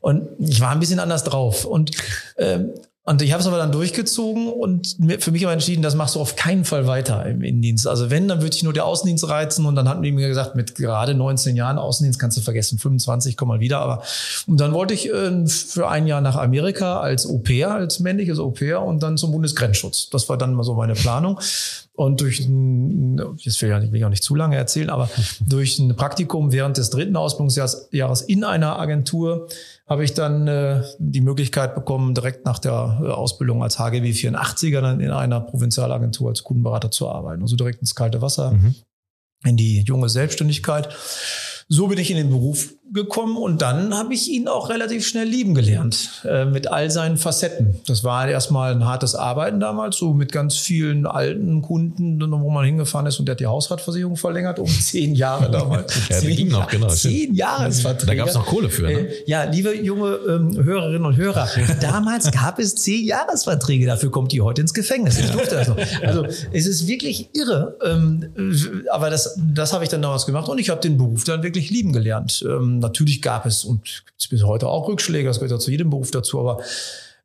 C: Und ich war ein bisschen anders drauf. Und ähm, und ich habe es aber dann durchgezogen und für mich aber entschieden, das machst du auf keinen Fall weiter im Innendienst. Also wenn, dann würde ich nur der Außendienst reizen. Und dann hatten die mir gesagt, mit gerade 19 Jahren Außendienst kannst du vergessen, 25, komm mal wieder. Aber und dann wollte ich äh, für ein Jahr nach Amerika als Au pair, als männliches Au pair und dann zum Bundesgrenzschutz. Das war dann mal so meine Planung. Und durch ein, jetzt will ich, will ich auch nicht zu lange erzählen, aber durch ein Praktikum während des dritten Ausbildungsjahres in einer Agentur habe ich dann äh, die Möglichkeit bekommen, direkt nach der äh, Ausbildung als HGW 84er dann in einer Provinzialagentur als Kundenberater zu arbeiten. Also direkt ins kalte Wasser, mhm. in die junge Selbstständigkeit. So bin ich in den Beruf gekommen und dann habe ich ihn auch relativ schnell lieben gelernt äh, mit all seinen Facetten. Das war erstmal ein hartes Arbeiten damals, so mit ganz vielen alten Kunden, wo man hingefahren ist und der hat die Hausratversicherung verlängert um zehn Jahre damals.
A: ja, zehn, noch, genau,
C: zehn Jahresverträge.
A: Da gab es noch Kohle für. Ne?
C: Äh, ja, liebe junge ähm, Hörerinnen und Hörer, damals gab es zehn Jahresverträge. Dafür kommt die heute ins Gefängnis. Ich durfte das noch. Also es ist wirklich irre. Ähm, aber das, das habe ich dann damals gemacht und ich habe den Beruf dann wirklich lieben gelernt. Ähm, natürlich gab es und gibt es bis heute auch Rückschläge, das gehört ja zu jedem Beruf dazu, aber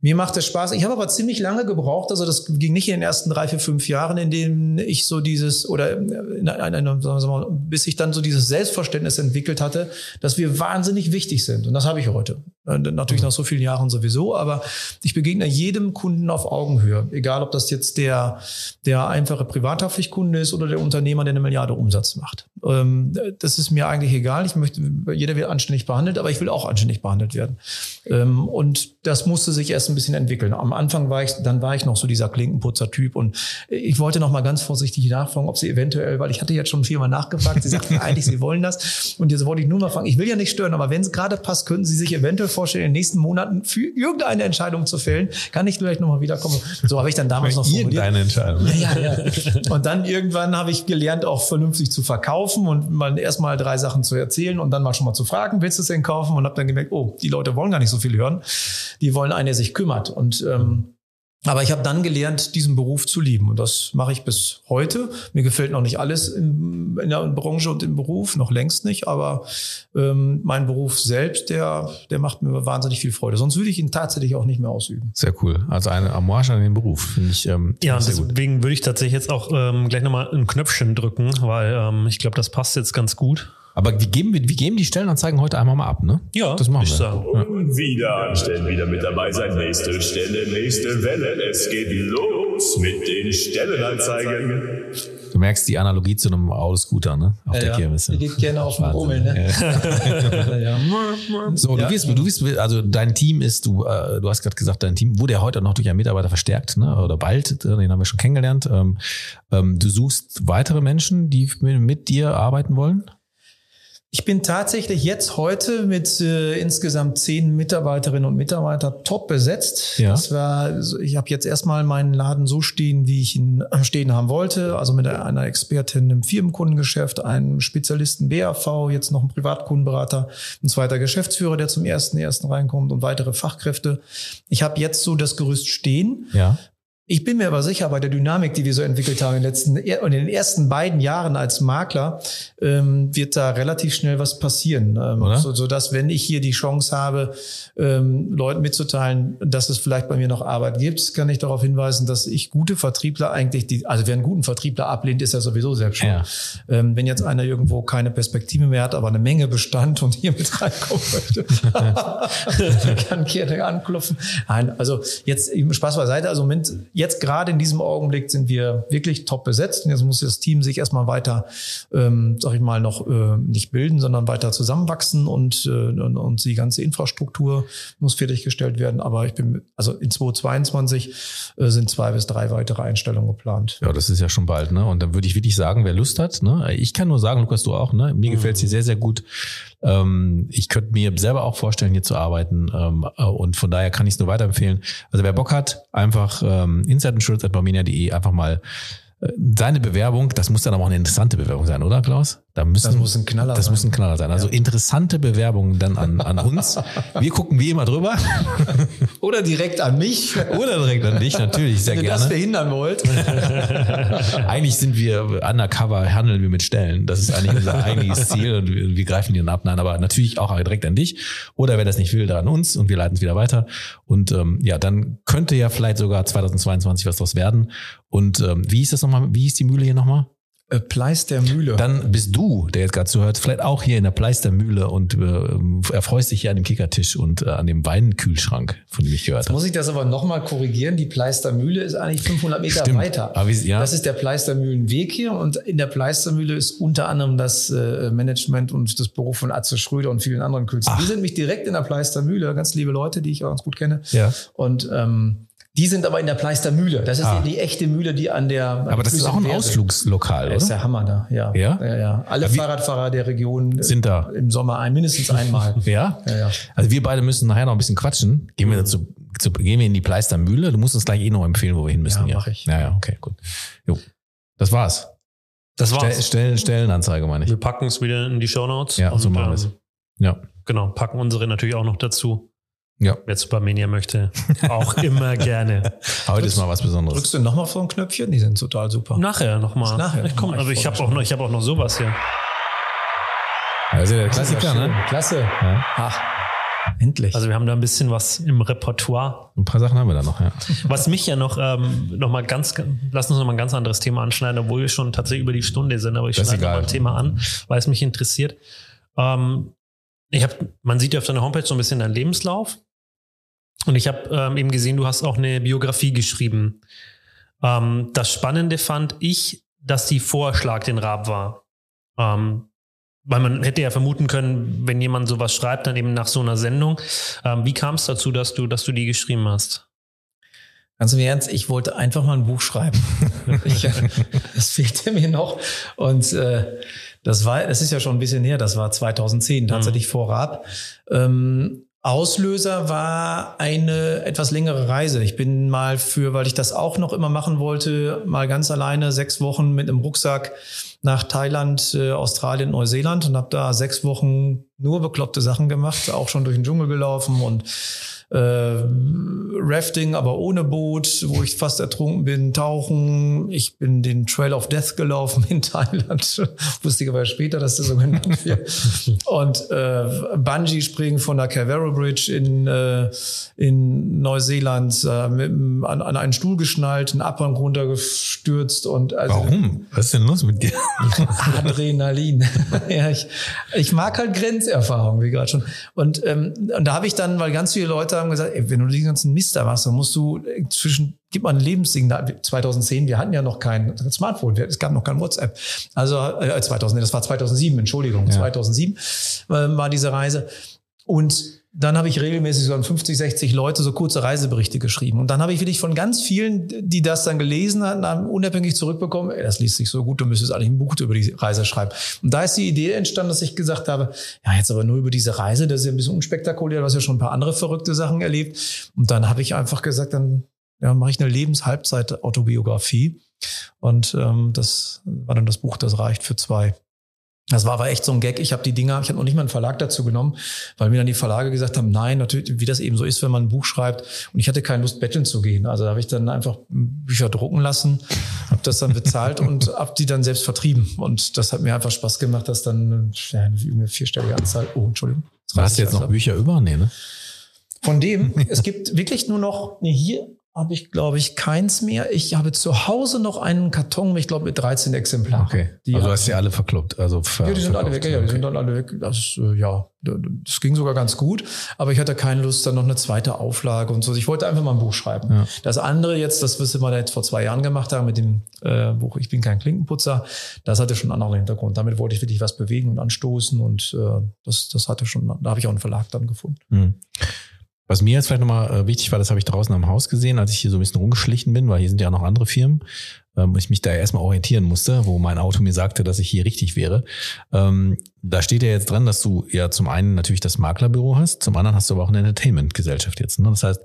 C: mir macht es Spaß. Ich habe aber ziemlich lange gebraucht. Also das ging nicht in den ersten drei, vier, fünf Jahren, in denen ich so dieses oder in einer, sagen mal, bis ich dann so dieses Selbstverständnis entwickelt hatte, dass wir wahnsinnig wichtig sind. Und das habe ich heute. Natürlich nach so vielen Jahren sowieso, aber ich begegne jedem Kunden auf Augenhöhe. Egal, ob das jetzt der, der einfache Privathaftpflichtkunde ist oder der Unternehmer, der eine Milliarde Umsatz macht. Ähm, das ist mir eigentlich egal. Ich möchte, jeder wird anständig behandelt, aber ich will auch anständig behandelt werden. Ähm, und das musste sich erst ein bisschen entwickeln. Am Anfang war ich, dann war ich noch so dieser Klinkenputzer-Typ und ich wollte noch mal ganz vorsichtig nachfragen, ob sie eventuell, weil ich hatte jetzt schon viermal nachgefragt, sie sagten eigentlich, sie wollen das und jetzt wollte ich nur mal fragen, ich will ja nicht stören, aber wenn es gerade passt, könnten Sie sich eventuell vorstellen, in den nächsten Monaten für irgendeine Entscheidung zu fällen, kann ich vielleicht noch mal wiederkommen. So habe ich dann damals noch
A: Irgendeine Entscheidung.
C: Ja, ja, ja. Und dann irgendwann habe ich gelernt, auch vernünftig zu verkaufen und mal erstmal drei Sachen zu erzählen und dann mal schon mal zu fragen, willst du es denn kaufen? Und habe dann gemerkt, oh, die Leute wollen gar nicht so viel hören. Die wollen einen, der sich kümmert. Und ähm, aber ich habe dann gelernt, diesen Beruf zu lieben. Und das mache ich bis heute. Mir gefällt noch nicht alles in, in der Branche und im Beruf, noch längst nicht. Aber ähm, mein Beruf selbst, der, der macht mir wahnsinnig viel Freude. Sonst würde ich ihn tatsächlich auch nicht mehr ausüben.
A: Sehr cool. Also eine Amorge an den Beruf, finde ich. Ähm,
B: ja, und deswegen würde ich tatsächlich jetzt auch ähm, gleich nochmal ein Knöpfchen drücken, weil ähm, ich glaube, das passt jetzt ganz gut.
A: Aber wie geben, wir, geben die Stellenanzeigen heute einmal mal ab, ne?
B: Ja, das machen wir.
D: Und wieder anstellen, wieder mit dabei sein. Nächste Stelle, nächste Welle. Es geht los mit den Stellenanzeigen.
A: Du merkst die Analogie zu einem Autoscooter, ne?
C: Auf ja, der Kirmes. Die geht gerne auf den Rummel, ne?
A: Ja. so, du wirst, du wirst, also dein Team ist, du, äh, du hast gerade gesagt, dein Team wurde ja heute noch durch einen Mitarbeiter verstärkt, ne? Oder bald, den haben wir schon kennengelernt. Ähm, ähm, du suchst weitere Menschen, die mit dir arbeiten wollen?
C: Ich bin tatsächlich jetzt heute mit äh, insgesamt zehn Mitarbeiterinnen und Mitarbeitern top besetzt. Ja. Das war, ich habe jetzt erstmal meinen Laden so stehen, wie ich ihn äh, stehen haben wollte. Also mit einer Expertin im Firmenkundengeschäft, einem Spezialisten BAV, jetzt noch ein Privatkundenberater, ein zweiter Geschäftsführer, der zum ersten ersten reinkommt und weitere Fachkräfte. Ich habe jetzt so das Gerüst stehen.
A: Ja
C: Ich bin mir aber sicher, bei der Dynamik, die wir so entwickelt haben in den letzten in den ersten beiden Jahren als Makler, ähm, wird da relativ schnell was passieren. Ähm? So, so dass, wenn ich hier die Chance habe, ähm, Leuten mitzuteilen, dass es vielleicht bei mir noch Arbeit gibt, kann ich darauf hinweisen, dass ich gute Vertriebler eigentlich, die, also wer einen guten Vertriebler ablehnt, ist ja sowieso selbst schon. Ja. Ähm, wenn jetzt einer irgendwo keine Perspektive mehr hat, aber eine Menge Bestand und hier mit reinkommen möchte, kann gerne anklopfen. Nein, also jetzt Spaß beiseite. Also Moment, jetzt gerade in diesem Augenblick sind wir wirklich top besetzt. Und jetzt muss das Team sich erstmal weiter, ähm, sag ich mal, noch äh, nicht bilden, sondern weiter zusammenwachsen und, äh, und, und die ganze Infrastruktur muss fertiggestellt werden. Aber ich bin, also in 2022 äh, sind zwei bis drei weitere Einstellungen geplant.
A: Ja, das ist ja schon bald, ne? Und dann würde ich wirklich sagen, wer Lust hat, ne? Ich kann nur sagen, Lukas, du auch, ne? Mir mhm. gefällt sie sehr, sehr gut. Ähm, ich könnte mir selber auch vorstellen, hier zu arbeiten. Ähm, äh, und von daher kann ich es nur weiterempfehlen. Also wer Bock hat, einfach ähm, insideinsurance.barmenia.de einfach mal äh, seine Bewerbung, das muss dann aber auch eine interessante Bewerbung sein, oder Klaus?
C: Da müssen, das muss ein Knaller
A: das sein. Das muss ein Knaller sein. Also ja. interessante Bewerbungen dann an, an uns. Wir gucken wie immer drüber.
C: Oder direkt an mich.
A: Oder direkt an dich, natürlich, sehr
C: Wenn
A: gerne.
C: Wenn ihr das verhindern wollt.
A: eigentlich sind wir undercover, handeln wir mit Stellen. Das ist eigentlich unser eigentliches Ziel und wir, wir greifen die dann ab. Nein, aber natürlich auch direkt an dich. Oder wer das nicht will, dann an uns und wir leiten es wieder weiter. Und ähm, ja, dann könnte ja vielleicht sogar 2022 was draus werden. Und ähm, wie ist das nochmal? Wie hieß die Mühle hier nochmal?
C: Äh, Pleister Mühle.
A: Dann bist du, der jetzt gerade zuhört, vielleicht auch hier in der Pleister Mühle und äh, erfreust dich hier an dem Kickertisch und äh, an dem Weinkühlschrank, von dem ich gehört habe.
C: Muss ich das aber nochmal korrigieren? Die Pleister Mühle ist eigentlich 500 Meter
A: Stimmt.
C: weiter.
A: Aber wie, ja.
C: Das ist der Pleister Mühlenweg hier und in der Pleister Mühle ist unter anderem das äh, Management und das Büro von Atze Schröder und vielen anderen Künstlern. Die sind mich direkt in der Pleister Mühle, ganz liebe Leute, die ich auch ganz gut kenne.
A: Ja.
C: Und ähm, die sind aber in der Pleister Mühle. Das ist ah. die, die, echte Mühle, die an der.
A: Aber das ist auch ein Ausflugslokal, oder?
C: Das ist der Hammer da, ja.
A: Ja?
C: ja, ja. Alle ja, Fahrradfahrer der Region
A: sind da.
C: Im Sommer ein, mindestens einmal.
A: ja? ja? Ja, Also wir beide müssen nachher noch ein bisschen quatschen. Gehen wir dazu, zu, gehen wir in die Pleister Mühle. Du musst uns gleich eh noch empfehlen, wo wir hin müssen.
C: Ja, mach ich.
A: Ja, ja, okay, gut. Jo. Das war's.
B: Das war's.
A: Stellen, Stellenanzeige, meine ich.
B: Wir packen es wieder in die Show Notes.
A: Ja, so machen wir es. Ja.
B: Genau, packen unsere natürlich auch noch dazu.
A: Ja.
B: Wer Supermania möchte, auch immer gerne.
A: Heute ist mal was Besonderes.
C: Drückst du nochmal vor ein Knöpfchen? Die sind total super.
B: Nachher nochmal.
C: Nachher.
B: Ich komm, aber ich habe auch noch, ich habe auch noch sowas hier.
A: Also der Klassiker, ne?
C: Klasse. Ja. Ach. Endlich.
B: Also wir haben da ein bisschen was im Repertoire.
A: Ein paar Sachen haben wir da noch, ja.
B: Was mich ja noch, ähm, noch mal ganz, lass uns noch mal ein ganz anderes Thema anschneiden, obwohl wir schon tatsächlich über die Stunde sind, aber ich schneide mal ein Thema an, weil es mich interessiert. Ähm, ich habe, man sieht ja auf deiner Homepage so ein bisschen deinen Lebenslauf. Und ich habe ähm, eben gesehen, du hast auch eine Biografie geschrieben. Ähm, das Spannende fand ich, dass die Vorschlag den Rab war. Ähm, weil man hätte ja vermuten können, wenn jemand sowas schreibt, dann eben nach so einer Sendung. Ähm, wie kam es dazu, dass du, dass du die geschrieben hast?
C: Ganz im Ernst, ich wollte einfach mal ein Buch schreiben. ich, das fehlte mir noch. Und äh, das war, das ist ja schon ein bisschen her, das war 2010, tatsächlich mhm. vor Rab. Ähm, Auslöser war eine etwas längere Reise. Ich bin mal für, weil ich das auch noch immer machen wollte, mal ganz alleine sechs Wochen mit einem Rucksack nach Thailand, äh, Australien, Neuseeland und habe da sechs Wochen nur bekloppte Sachen gemacht, auch schon durch den Dschungel gelaufen und äh, Rafting, aber ohne Boot, wo ich fast ertrunken bin, Tauchen. Ich bin den Trail of Death gelaufen in Thailand. Wusste ich aber später, dass das so genannt wird. Und äh, Bungee-Springen von der Cavero Bridge in, äh, in Neuseeland, äh, mit, an, an einen Stuhl geschnallt, einen Abhang runtergestürzt. Und
A: also, Warum? Was ist denn los mit dir?
C: Adrenalin. ja, ich, ich mag halt Grenzerfahrung, wie gerade schon. Und, ähm, und da habe ich dann, weil ganz viele Leute haben gesagt, ey, wenn du den ganzen Mist da machst, dann musst du zwischen, gib mal ein Lebenssignal. 2010, wir hatten ja noch kein Smartphone, es gab noch kein WhatsApp. Also äh, 2000, das war 2007, Entschuldigung, ja. 2007 äh, war diese Reise. Und dann habe ich regelmäßig so an 50, 60 Leute so kurze Reiseberichte geschrieben. Und dann habe ich wirklich von ganz vielen, die das dann gelesen hatten, haben unabhängig zurückbekommen, ey, das liest sich so gut, du müsstest eigentlich ein Buch über die Reise schreiben. Und da ist die Idee entstanden, dass ich gesagt habe, ja, jetzt aber nur über diese Reise, das ist ja ein bisschen unspektakulär, du hast ja schon ein paar andere verrückte Sachen erlebt. Und dann habe ich einfach gesagt, dann ja, mache ich eine Lebenshalbzeit-Autobiografie. Und ähm, das war dann das Buch, das reicht für zwei Das war aber echt so ein Gag. Ich habe die Dinger, ich habe noch nicht mal einen Verlag dazu genommen, weil mir dann die Verlage gesagt haben, nein, natürlich, wie das eben so ist, wenn man ein Buch schreibt. Und ich hatte keine Lust, betteln zu gehen. Also da habe ich dann einfach Bücher drucken lassen, habe das dann bezahlt und habe die dann selbst vertrieben. Und das hat mir einfach Spaß gemacht, dass dann ja, eine vierstellige Anzahl. Oh, Entschuldigung.
A: Hast du jetzt noch Bücher über? Nee, ne?
C: Von dem, es gibt wirklich nur noch, nee, hier habe ich, glaube ich, keins mehr. Ich habe zu Hause noch einen Karton, ich glaube, mit 13 Exemplaren.
A: Okay. Die also hast du alle verkloppt. Also
C: ver ja, die sind alle weg. Ja, die sind dann alle weg. Das, äh, ja, das ging sogar ganz gut. Aber ich hatte keine Lust, dann noch eine zweite Auflage und so. Ich wollte einfach mal ein Buch schreiben. Ja. Das andere jetzt, das was wir jetzt vor zwei Jahren gemacht haben mit dem äh, Buch Ich bin kein Klinkenputzer, das hatte schon einen anderen Hintergrund. Damit wollte ich wirklich was bewegen und anstoßen und äh, das, das hatte schon, da habe ich auch einen Verlag dann gefunden. Mhm.
A: Was mir jetzt vielleicht nochmal äh, wichtig war, das habe ich draußen am Haus gesehen, als ich hier so ein bisschen rumgeschlichen bin, weil hier sind ja noch andere Firmen, ähm, ich mich da erstmal orientieren musste, wo mein Auto mir sagte, dass ich hier richtig wäre. Ähm, da steht ja jetzt dran, dass du ja zum einen natürlich das Maklerbüro hast, zum anderen hast du aber auch eine Entertainment-Gesellschaft jetzt. Ne? Das heißt,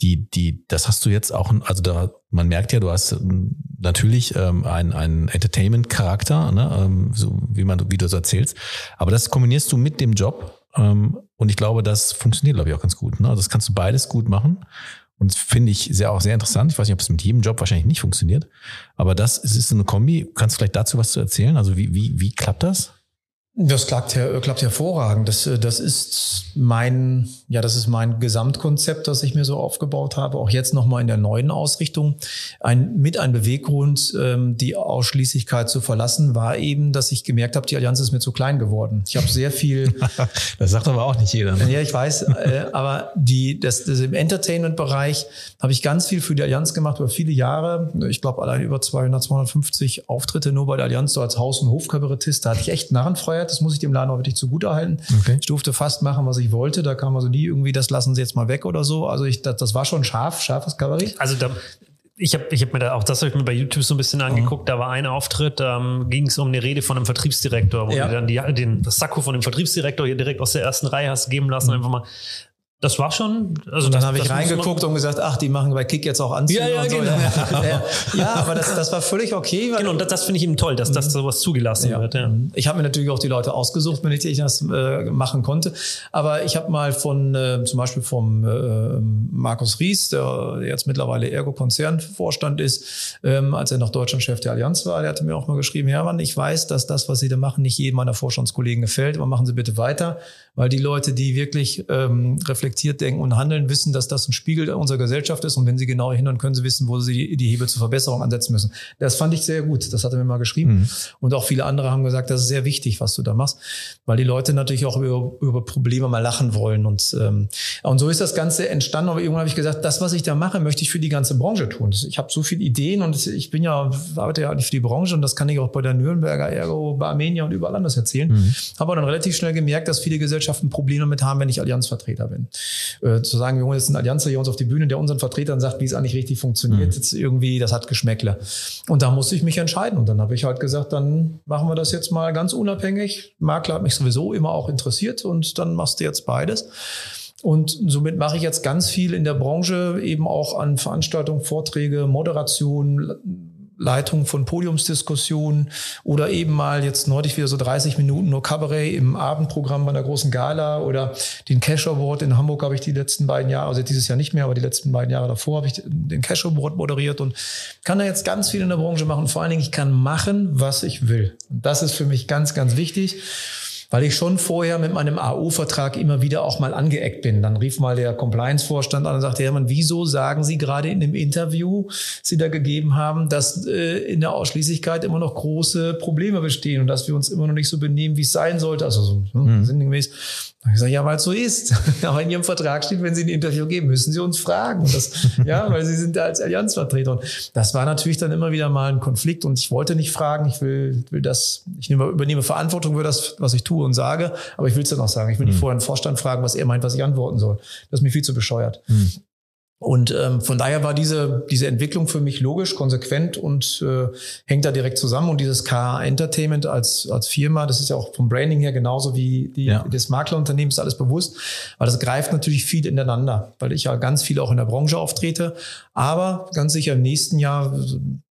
A: die, die, das hast du jetzt auch, also da, man merkt ja, du hast ähm, natürlich ähm, einen, einen Entertainment-Charakter, ne? so wie man, wie du es erzählst. Aber das kombinierst du mit dem Job und ich glaube, das funktioniert, glaube ich, auch ganz gut. Ne? Also das kannst du beides gut machen. Und finde ich sehr, auch sehr interessant. Ich weiß nicht, ob es mit jedem Job wahrscheinlich nicht funktioniert. Aber das ist eine Kombi. Kannst du vielleicht dazu was zu erzählen? Also wie, wie, wie klappt das?
C: Das klappt, klappt hervorragend. Das, das ist mein, ja, das ist mein Gesamtkonzept, das ich mir so aufgebaut habe. Auch jetzt nochmal in der neuen Ausrichtung. Ein, mit ein Beweggrund, ähm, die Ausschließlichkeit zu verlassen, war eben, dass ich gemerkt habe, die Allianz ist mir zu klein geworden. Ich habe sehr viel.
A: das sagt aber auch nicht jeder.
C: Ne? Ja, ich weiß. Äh, aber die, das, das im Entertainment-Bereich habe ich ganz viel für die Allianz gemacht über viele Jahre. Ich glaube, allein über 200, 250 Auftritte nur bei der Allianz, so als Haus- und Hofkabarettist. Da hatte ich echt Narrenfreiheit gefeiert. Das muss ich dem Laden auch wirklich zugutehalten. Okay. Ich durfte fast machen, was ich wollte. Da kam also nie irgendwie, das lassen Sie jetzt mal weg oder so. Also ich, das, das war schon scharf, scharfes Kabarett.
B: Also da, ich habe ich hab mir da auch das habe ich mir bei YouTube so ein bisschen angeguckt. Mhm. Da war ein Auftritt, ähm, ging es um eine Rede von einem Vertriebsdirektor, wo ja. du dann die, den Sakko von dem Vertriebsdirektor hier direkt aus der ersten Reihe hast geben lassen, mhm. einfach mal das war schon.
C: Also und dann habe ich reingeguckt und gesagt, ach, die machen bei Kick jetzt auch Anzüge ja, ja, und so. Genau. Ja, ja, aber das, das war völlig okay.
B: genau, und das, das finde ich eben toll, dass das mhm. sowas zugelassen ja. wird. Ja.
C: Ich habe mir natürlich auch die Leute ausgesucht, wenn ich das äh, machen konnte. Aber ich habe mal von äh, zum Beispiel vom äh, Markus Ries, der jetzt mittlerweile Ergo-Konzernvorstand ist, ähm, als er noch Deutschlandchef der Allianz war, der hatte mir auch mal geschrieben, Hermann, ich weiß, dass das, was Sie da machen, nicht jedem meiner Vorstandskollegen gefällt, aber machen Sie bitte weiter, weil die Leute, die wirklich ähm, reflektiert denken und handeln, wissen, dass das ein Spiegel unserer Gesellschaft ist. Und wenn sie genau hinhören, können sie wissen, wo sie die, Hebel zur Verbesserung ansetzen müssen. Das fand ich sehr gut. Das hat er mir mal geschrieben. Mhm. Und auch viele andere haben gesagt, das ist sehr wichtig, was du da machst, weil die Leute natürlich auch über, über Probleme mal lachen wollen. Und, ähm, und so ist das Ganze entstanden. Aber irgendwann habe ich gesagt, das, was ich da mache, möchte ich für die ganze Branche tun. Ich habe so viele Ideen und ich bin ja, arbeite ja nicht für die Branche und das kann ich auch bei der Nürnberger Ergo, bei Armenia und überall anders erzählen. Mhm. Habe dann relativ schnell gemerkt, dass viele Gesellschaften Probleme damit haben, wenn ich Allianzvertreter bin äh, zu sagen, wir holen jetzt einen Allianz hier uns auf die Bühne, der unseren Vertretern sagt, wie es eigentlich richtig funktioniert, mhm. jetzt irgendwie, das hat Geschmäckle. Und da musste ich mich entscheiden. Und dann habe ich halt gesagt, dann machen wir das jetzt mal ganz unabhängig. Makler hat mich sowieso immer auch interessiert und dann machst du jetzt beides. Und somit mache ich jetzt ganz viel in der Branche, eben auch an Veranstaltungen, Vorträge, Moderation, Leitung von Podiumsdiskussionen oder eben mal jetzt neulich wieder so 30 Minuten nur Cabaret im Abendprogramm bei einer großen Gala oder den Cash Award in Hamburg habe ich die letzten beiden Jahre, also dieses Jahr nicht mehr, aber die letzten beiden Jahre davor habe ich den Cash Award moderiert und kann da jetzt ganz viel in der Branche machen. Vor allen Dingen, ich kann machen, was ich will. Und das ist für mich ganz, ganz wichtig weil ich schon vorher mit meinem AU-Vertrag immer wieder auch mal angeeckt bin. Dann rief mal der Compliance-Vorstand an und sagte, Hermann, wieso sagen Sie gerade in dem Interview, Sie da gegeben haben, dass äh, in der Ausschließlichkeit immer noch große Probleme bestehen und dass wir uns immer noch nicht so benehmen, wie es sein sollte, also so ne, mhm. sinngemäß. Da habe ich gesagt, ja, weil es so ist. Aber in Ihrem Vertrag steht, wenn Sie ein Interview geben, müssen Sie uns fragen. Das, ja, weil Sie sind da als Allianzvertreter. Und das war natürlich dann immer wieder mal ein Konflikt. Und ich wollte nicht fragen. Ich will, will das, ich nehme, übernehme Verantwortung für das, was ich tue und sage. Aber ich will es dann auch sagen. Ich will nicht mhm. vorher einen Vorstand fragen, was er meint, was ich antworten soll. Das ist mir viel zu bescheuert. Mhm. Und ähm, von daher war diese, diese Entwicklung für mich logisch, konsequent und äh, hängt da direkt zusammen. Und dieses KA Entertainment als, als Firma, das ist ja auch vom Branding her genauso wie die, ja. das Maklerunternehmen, ist alles bewusst. weil das greift natürlich viel ineinander, weil ich ja ganz viel auch in der Branche auftrete. Aber ganz sicher im nächsten Jahr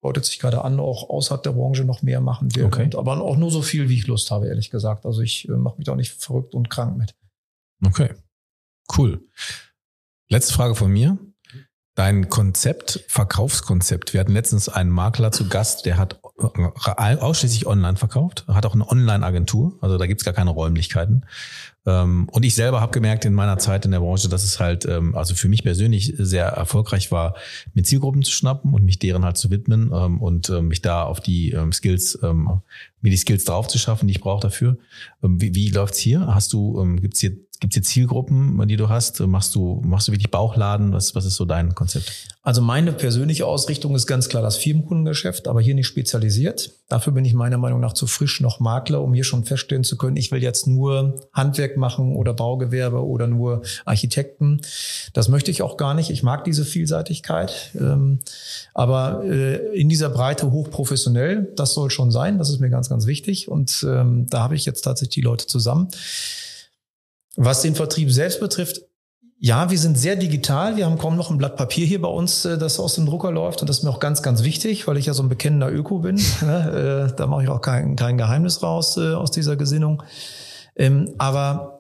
C: deutet sich gerade an, auch außerhalb der Branche noch mehr machen wir. Okay. aber auch nur so viel, wie ich Lust habe, ehrlich gesagt. Also ich äh, mache mich da nicht verrückt und krank mit.
A: Okay, cool. Letzte Frage von mir. Dein Konzept, Verkaufskonzept. Wir hatten letztens einen Makler zu Gast, der hat ausschließlich online verkauft, hat auch eine Online-Agentur, also da gibt's gar keine Räumlichkeiten. Ähm, und ich selber habe gemerkt in meiner Zeit in der Branche, dass es halt, ähm, also für mich persönlich sehr erfolgreich war, mir Zielgruppen zu schnappen und mich deren halt zu widmen ähm, und mich da auf die Skills, mir die Skills drauf zu schaffen, die ich brauche dafür. Wie, wie läuft's hier? Hast du, gibt's hier Gibt es hier Zielgruppen, die du hast? Machst du, machst du wirklich Bauchladen? Was, was ist so dein Konzept?
C: Also meine persönliche Ausrichtung ist ganz klar das Firmenkundengeschäft, aber hier nicht spezialisiert. Dafür bin ich meiner Meinung nach zu frisch noch Makler, um hier schon feststellen zu können, ich will jetzt nur Handwerk machen oder Baugewerbe oder nur Architekten. Das möchte ich auch gar nicht. Ich mag diese Vielseitigkeit. Ähm, aber äh, in dieser Breite hochprofessionell, das soll schon sein. Das ist mir ganz, ganz wichtig. Und ähm, da habe ich jetzt tatsächlich die Leute zusammen. Was den Vertrieb selbst betrifft, ja, wir sind sehr digital. Wir haben kaum noch ein Blatt Papier hier bei uns, äh, das aus dem Drucker läuft. Und das ist mir auch ganz, ganz wichtig, weil ich ja so ein bekennender Öko bin. Ne? Äh, da mache ich auch kein, kein Geheimnis raus äh, aus dieser Gesinnung. Ähm, aber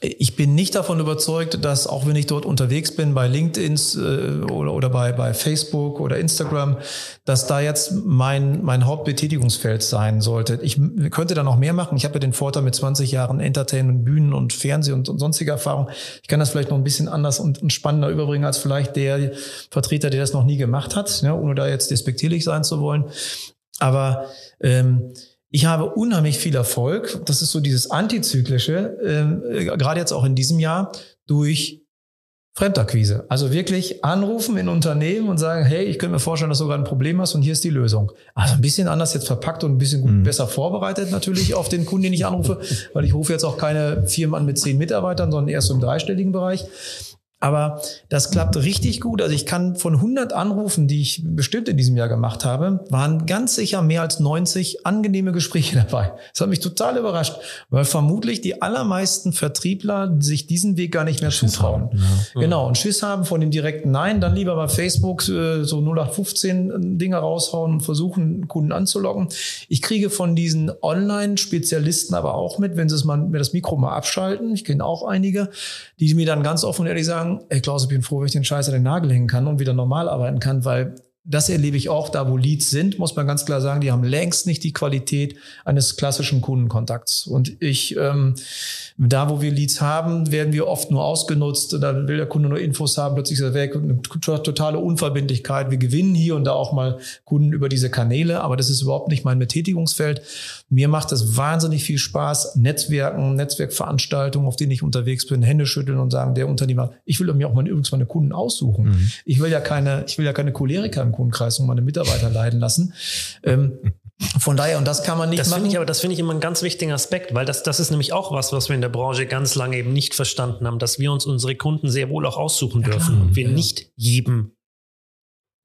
C: ich bin nicht davon überzeugt, dass auch wenn ich dort unterwegs bin bei LinkedIn äh, oder, oder bei, bei Facebook oder Instagram, dass da jetzt mein, mein Hauptbetätigungsfeld sein sollte. Ich könnte da noch mehr machen. Ich habe ja den Vorteil mit 20 Jahren Entertainment, Bühnen und Fernsehen und, und sonstige Erfahrung. Ich kann das vielleicht noch ein bisschen anders und, und spannender überbringen als vielleicht der Vertreter, der das noch nie gemacht hat, ja, ohne da jetzt despektierlich sein zu wollen. Aber ähm, ich habe unheimlich viel Erfolg, das ist so dieses Antizyklische, äh, gerade jetzt auch in diesem Jahr, durch Fremdakquise. Also wirklich anrufen in Unternehmen und sagen, hey, ich könnte mir vorstellen, dass du gerade ein Problem hast und hier ist die Lösung. Also ein bisschen anders jetzt verpackt und ein bisschen gut, mhm. besser vorbereitet natürlich auf den Kunden, den ich anrufe, weil ich rufe jetzt auch keine Firmen an mit zehn Mitarbeitern, sondern erst so im dreistelligen Bereich. Aber das klappt richtig gut. Also ich kann von 100 Anrufen, die ich bestimmt in diesem Jahr gemacht habe, waren ganz sicher mehr als 90 angenehme Gespräche dabei. Das hat mich total überrascht, weil vermutlich die allermeisten Vertriebler sich diesen Weg gar nicht mehr Schiss zutrauen. Haben, ja. Genau, und Schiss haben von dem direkten Nein, dann lieber bei Facebook äh, so 0815 Dinge raushauen und versuchen, Kunden anzulocken. Ich kriege von diesen Online-Spezialisten aber auch mit, wenn sie es mal, mir das Mikro mal abschalten, ich kenne auch einige, die mir dann ganz offen und ehrlich sagen, ey Klaus, ich bin froh, wenn ich den Scheiß an den Nagel hängen kann und wieder normal arbeiten kann, weil das erlebe ich auch, da wo Leads sind, muss man ganz klar sagen, die haben längst nicht die Qualität eines klassischen Kundenkontakts. Und ich, ähm, da wo wir Leads haben, werden wir oft nur ausgenutzt. Da will der Kunde nur Infos haben, plötzlich ist er weg. Eine totale Unverbindlichkeit. Wir gewinnen hier und da auch mal Kunden über diese Kanäle, aber das ist überhaupt nicht mein Betätigungsfeld. Mir macht es wahnsinnig viel Spaß, Netzwerken, Netzwerkveranstaltungen, auf denen ich unterwegs bin, Hände schütteln und sagen, der Unternehmer, ich will mir auch mal übrigens meine Kunden aussuchen. Mhm. Ich will ja keine, ich will ja keine Choleriker im Kundenkreis und meine Mitarbeiter leiden lassen. Ähm, von daher, und das kann man nicht
B: das
C: machen.
B: Ich, aber das finde ich immer einen ganz wichtigen Aspekt, weil das, das ist nämlich auch was, was wir in der Branche ganz lange eben nicht verstanden haben, dass wir uns unsere Kunden sehr wohl auch aussuchen ja, dürfen und wir ja. nicht jedem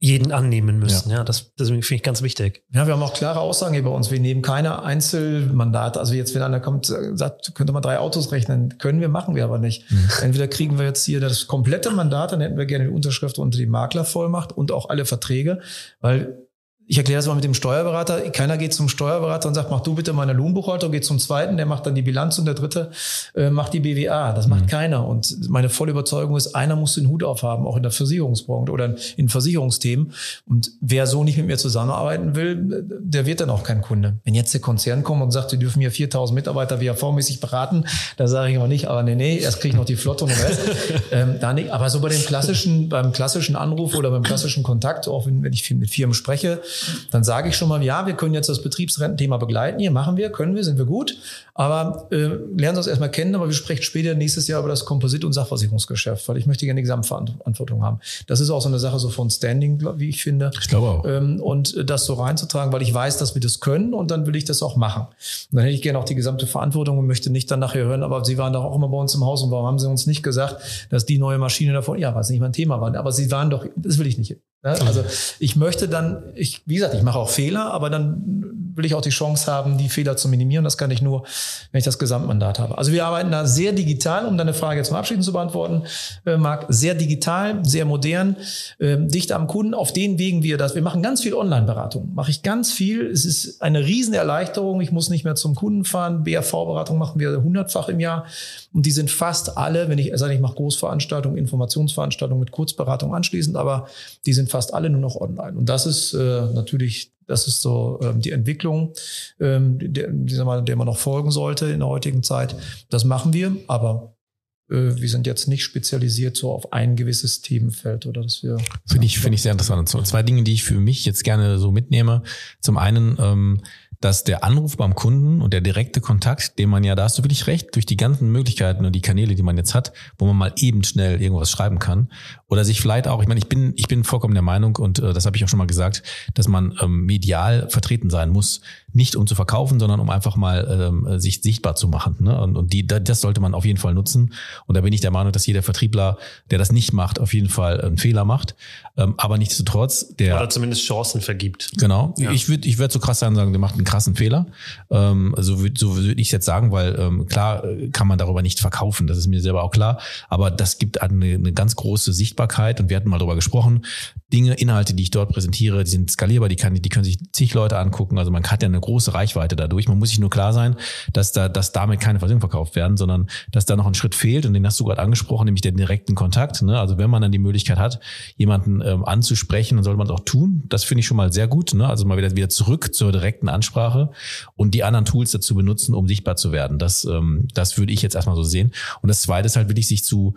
B: jeden annehmen müssen. Ja, ja das, das finde ich ganz wichtig.
C: Ja, wir haben auch klare Aussagen hier bei uns. Wir nehmen keine Einzelmandate. Also jetzt, wenn einer kommt, sagt, könnte man drei Autos rechnen, können wir, machen wir aber nicht. Mhm. Entweder kriegen wir jetzt hier das komplette Mandat, dann hätten wir gerne die Unterschrift unter die Maklervollmacht und auch alle Verträge, weil ich erkläre das mal mit dem Steuerberater. Keiner geht zum Steuerberater und sagt, mach du bitte meine Lohnbuchhaltung, geht zum zweiten, der macht dann die Bilanz und der dritte äh, macht die BWA. Das macht mhm. keiner. Und meine volle Überzeugung ist, einer muss den Hut aufhaben, auch in der Versicherungsbranche oder in Versicherungsthemen. Und wer so nicht mit mir zusammenarbeiten will, der wird dann auch kein Kunde. Wenn jetzt der Konzern kommt und sagt, wir dürfen hier 4000 Mitarbeiter WAV-mäßig beraten, da sage ich immer nicht, aber nee, nee, erst kriege ich noch die Flotte und den Rest. ähm, da nicht. Aber so bei dem klassischen, beim klassischen Anruf oder beim klassischen Kontakt, auch wenn, wenn ich viel mit Firmen spreche, dann sage ich schon mal, ja, wir können jetzt das Betriebsrententhema begleiten. Hier machen wir, können wir, sind wir gut. Aber äh, lernen Sie uns erstmal kennen, aber wir sprechen später nächstes Jahr über das Komposit- und Sachversicherungsgeschäft, weil ich möchte gerne die Gesamtverantwortung haben. Das ist auch so eine Sache so von Standing, wie ich finde.
A: Ich glaube auch.
C: Ähm, und das so reinzutragen, weil ich weiß, dass wir das können und dann will ich das auch machen. Und dann hätte ich gerne auch die gesamte Verantwortung und möchte nicht dann nachher hören, aber Sie waren doch auch immer bei uns im Haus und warum haben Sie uns nicht gesagt, dass die neue Maschine davon, ja, was nicht mein Thema war, aber Sie waren doch, das will ich nicht. Also ich möchte dann, ich, wie gesagt, ich mache auch Fehler, aber dann will ich auch die Chance haben, die Fehler zu minimieren. Das kann ich nur, wenn ich das Gesamtmandat habe. Also wir arbeiten da sehr digital, um deine Frage jetzt mal abschließend zu beantworten, äh, Marc. Sehr digital, sehr modern, äh, dicht am Kunden. Auf den Wegen wir das. Wir machen ganz viel Online-Beratung. Mache ich ganz viel. Es ist eine riesen Erleichterung. Ich muss nicht mehr zum Kunden fahren. BRV-Beratung machen wir hundertfach im Jahr. Und die sind fast alle, wenn ich sage, ich mache Großveranstaltungen, Informationsveranstaltungen mit Kurzberatung anschließend, aber die sind fast alle nur noch online. Und das ist äh, natürlich, das ist so ähm, die Entwicklung, ähm, der, der, man, noch folgen sollte in der heutigen Zeit. Das machen wir, aber äh, wir sind jetzt nicht spezialisiert so auf ein gewisses Themenfeld oder dass wir.
A: Finde ich, finde ich sehr interessant. So, zwei Dinge, die ich für mich jetzt gerne so mitnehme. Zum einen, ähm, dass der Anruf beim Kunden und der direkte Kontakt, den man ja, da hast du wirklich recht, durch die ganzen Möglichkeiten und die Kanäle, die man jetzt hat, wo man mal eben schnell irgendwas schreiben kann. Oder sich vielleicht auch, ich meine, ich bin, ich bin vollkommen der Meinung und äh, das habe ich auch schon mal gesagt, dass man ähm, medial vertreten sein muss, nicht um zu verkaufen, sondern um einfach mal ähm, sich sichtbar zu machen. Ne? Und, und die, das sollte man auf jeden Fall nutzen. Und da bin ich der Meinung, dass jeder Vertriebler, der das nicht macht, auf jeden Fall einen Fehler macht. Ähm, aber nichtsdestotrotz, der
B: oder zumindest Chancen vergibt.
A: Genau. Ja. Ich würde, ich würde so krass sein sagen, der macht einen krassen Fehler. Ähm, so würde so würd ich jetzt sagen, weil ähm, klar äh, kann man darüber nicht verkaufen. Das ist mir selber auch klar. Aber das gibt eine, eine ganz große Sichtbarkeit. Und wir hatten mal darüber gesprochen. Dinge, Inhalte, die ich dort präsentiere, die sind skalierbar, die, kann, die können sich zig Leute angucken. Also man hat ja eine große Reichweite dadurch. Man muss sich nur klar sein, dass da, dass damit keine Versicherungen verkauft werden, sondern dass da noch ein Schritt fehlt und den hast du gerade angesprochen, nämlich den direkten Kontakt. Ne? Also wenn man dann die Möglichkeit hat, jemanden ähm, anzusprechen, dann sollte man es auch tun. Das finde ich schon mal sehr gut. Ne? Also mal wieder wieder zurück zur direkten Ansprache und die anderen Tools dazu benutzen, um sichtbar zu werden. Das, ähm, das würde ich jetzt erstmal so sehen. Und das Zweite ist halt wirklich sich zu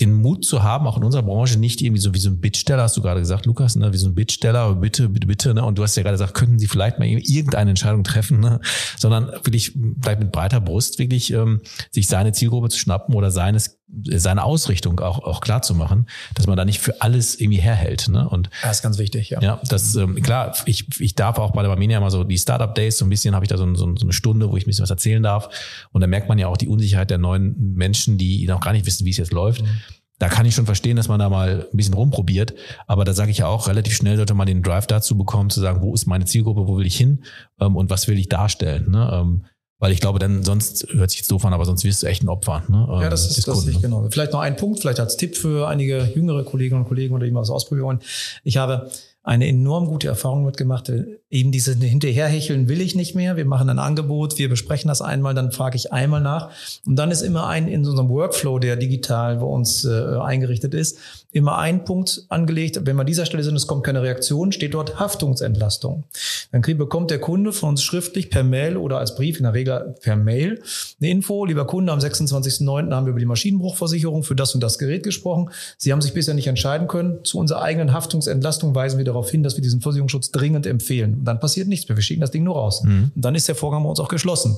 A: den Mut zu haben, auch in unserer Branche nicht irgendwie so wie so ein Bittsteller, hast du gerade gesagt, Lukas, ne, wie so ein Bittsteller, bitte, bitte, bitte, ne, und du hast ja gerade gesagt, könnten Sie vielleicht mal irgendeine Entscheidung treffen, ne, sondern wirklich vielleicht mit breiter Brust wirklich ähm, sich seine Zielgruppe zu schnappen oder seines seine Ausrichtung auch, auch klar zu machen, dass man da nicht für alles irgendwie herhält. Ne? Und
C: das ist ganz wichtig, ja.
A: Ja, das ähm, klar, ich, ich darf auch bei der Barmenia mal so die Startup Days, so ein bisschen habe ich da so, so, so eine Stunde, wo ich ein bisschen was erzählen darf. Und da merkt man ja auch die Unsicherheit der neuen Menschen, die noch gar nicht wissen, wie es jetzt läuft. Mhm da kann ich schon verstehen, dass man da mal ein bisschen rumprobiert. Aber da sage ich ja auch, relativ schnell sollte man den Drive dazu bekommen, zu sagen, wo ist meine Zielgruppe, wo will ich hin ähm, und was will ich darstellen. Ne? Ähm, weil ich glaube, dann sonst hört sich jetzt doof an, aber sonst wirst du echt ein Opfer. Ne?
C: Ja, das ist das Kunden, ich, genau. Vielleicht noch ein Punkt, vielleicht als Tipp für einige jüngere Kolleginnen und Kollegen oder die mal was ausprobieren wollen. Ich habe eine enorm gute Erfahrung mitgemacht. Eben diese hinterherhecheln will ich nicht mehr. Wir machen ein Angebot, wir besprechen das einmal, dann frage ich einmal nach. Und dann ist immer ein in unserem Workflow, der digital bei uns äh, eingerichtet ist, immer ein Punkt angelegt. Wenn wir an dieser Stelle sind, es kommt keine Reaktion, steht dort Haftungsentlastung. Dann bekommt der Kunde von uns schriftlich per Mail oder als Brief, in der Regel per Mail, eine Info. Lieber Kunde, am 26.09. haben wir über die Maschinenbruchversicherung für das und das Gerät gesprochen. Sie haben sich bisher nicht entscheiden können. Zu unserer eigenen Haftungsentlastung weisen wir darauf hin, dass wir diesen Versicherungsschutz dringend empfehlen. Und dann passiert nichts mehr. Wir schicken das Ding nur raus. Mhm. Und dann ist der Vorgang bei uns auch geschlossen.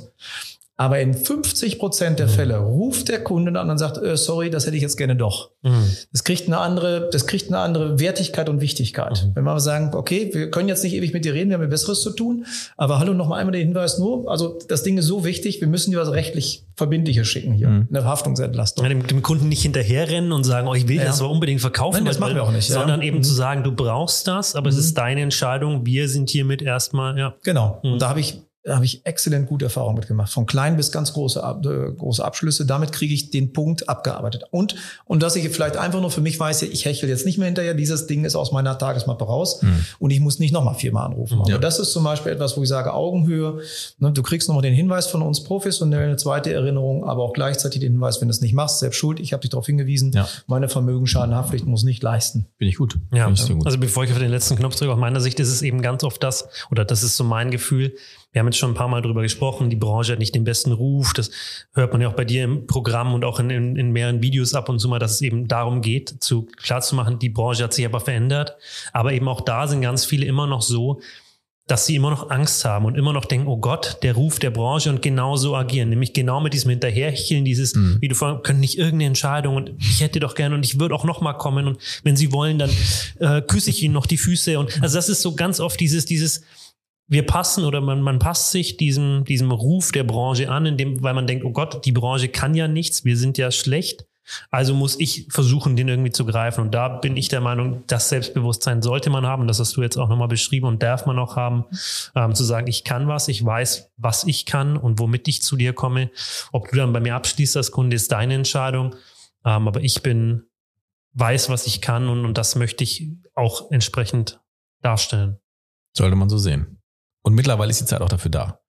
C: Aber in 50 Prozent der mhm. Fälle ruft der Kunde an und sagt, äh, sorry, das hätte ich jetzt gerne doch. Mhm. Das kriegt eine andere, das kriegt eine andere Wertigkeit und Wichtigkeit. Mhm. Wenn wir sagen, okay, wir können jetzt nicht ewig mit dir reden, wir haben Besseres zu tun. Aber hallo, noch mal einmal der Hinweis nur, also das Ding ist so wichtig, wir müssen dir was rechtlich Verbindliches schicken hier. Mhm. Eine Haftungsentlastung.
B: Ja, dem, dem, Kunden nicht hinterherrennen und sagen, oh, ich will ja. das aber unbedingt verkaufen. Nein,
C: das machen wir auch nicht.
B: Sondern ja. eben mhm. zu sagen, du brauchst das, aber es mhm. ist deine Entscheidung. Wir sind hiermit erstmal, ja.
C: Genau. Und da habe ich da habe ich exzellent gute Erfahrungen mitgemacht. Von klein bis ganz große, äh, große Abschlüsse. Damit kriege ich den Punkt abgearbeitet. Und, und dass ich vielleicht einfach nur für mich weiß, ich hechel jetzt nicht mehr hinterher, dieses Ding ist aus meiner Tagesmappe raus mhm. und ich muss nicht nochmal viermal anrufen. Aber das ist zum Beispiel etwas, wo ich sage, Augenhöhe. Ne, du kriegst nochmal den Hinweis von uns professionell, eine zweite Erinnerung, aber auch gleichzeitig den Hinweis, wenn du es nicht machst, selbst schuld, ich habe dich darauf hingewiesen, ja. meine Vermögensschadenhaftpflicht muss nicht leisten.
A: Bin ich gut.
B: Ja,
A: ich
B: gut. also bevor ich auf den letzten Knopf drücke, aus meiner Sicht ist es eben ganz oft das, oder das ist so mein Gefühl, wir haben jetzt schon ein paar Mal drüber gesprochen, die Branche hat nicht den besten Ruf. Das hört man ja auch bei dir im Programm und auch in, in, in mehreren Videos ab und zu mal, dass es eben darum geht, zu klarzumachen, die Branche hat sich aber verändert. Aber eben auch da sind ganz viele immer noch so, dass sie immer noch Angst haben und immer noch denken, oh Gott, der Ruf der Branche und genau so agieren, nämlich genau mit diesem Hinterhercheln, dieses, mhm. wie du vorhin, können nicht irgendeine Entscheidung und ich hätte doch gerne und ich würde auch noch mal kommen und wenn sie wollen, dann äh, küsse ich ihnen noch die Füße und also das ist so ganz oft dieses, dieses, wir passen oder man, man passt sich diesem, diesem Ruf der Branche an, in dem, weil man denkt, oh Gott, die Branche kann ja nichts, wir sind ja schlecht. Also muss ich versuchen, den irgendwie zu greifen. Und da bin ich der Meinung, das Selbstbewusstsein sollte man haben. Das hast du jetzt auch nochmal beschrieben und darf man auch haben, ähm, zu sagen, ich kann was, ich weiß, was ich kann und womit ich zu dir komme. Ob du dann bei mir abschließt als Kunde, ist deine Entscheidung. Ähm, aber ich bin, weiß, was ich kann und, und das möchte ich auch entsprechend darstellen.
A: Sollte man so sehen. Und mittlerweile ist die Zeit auch dafür da.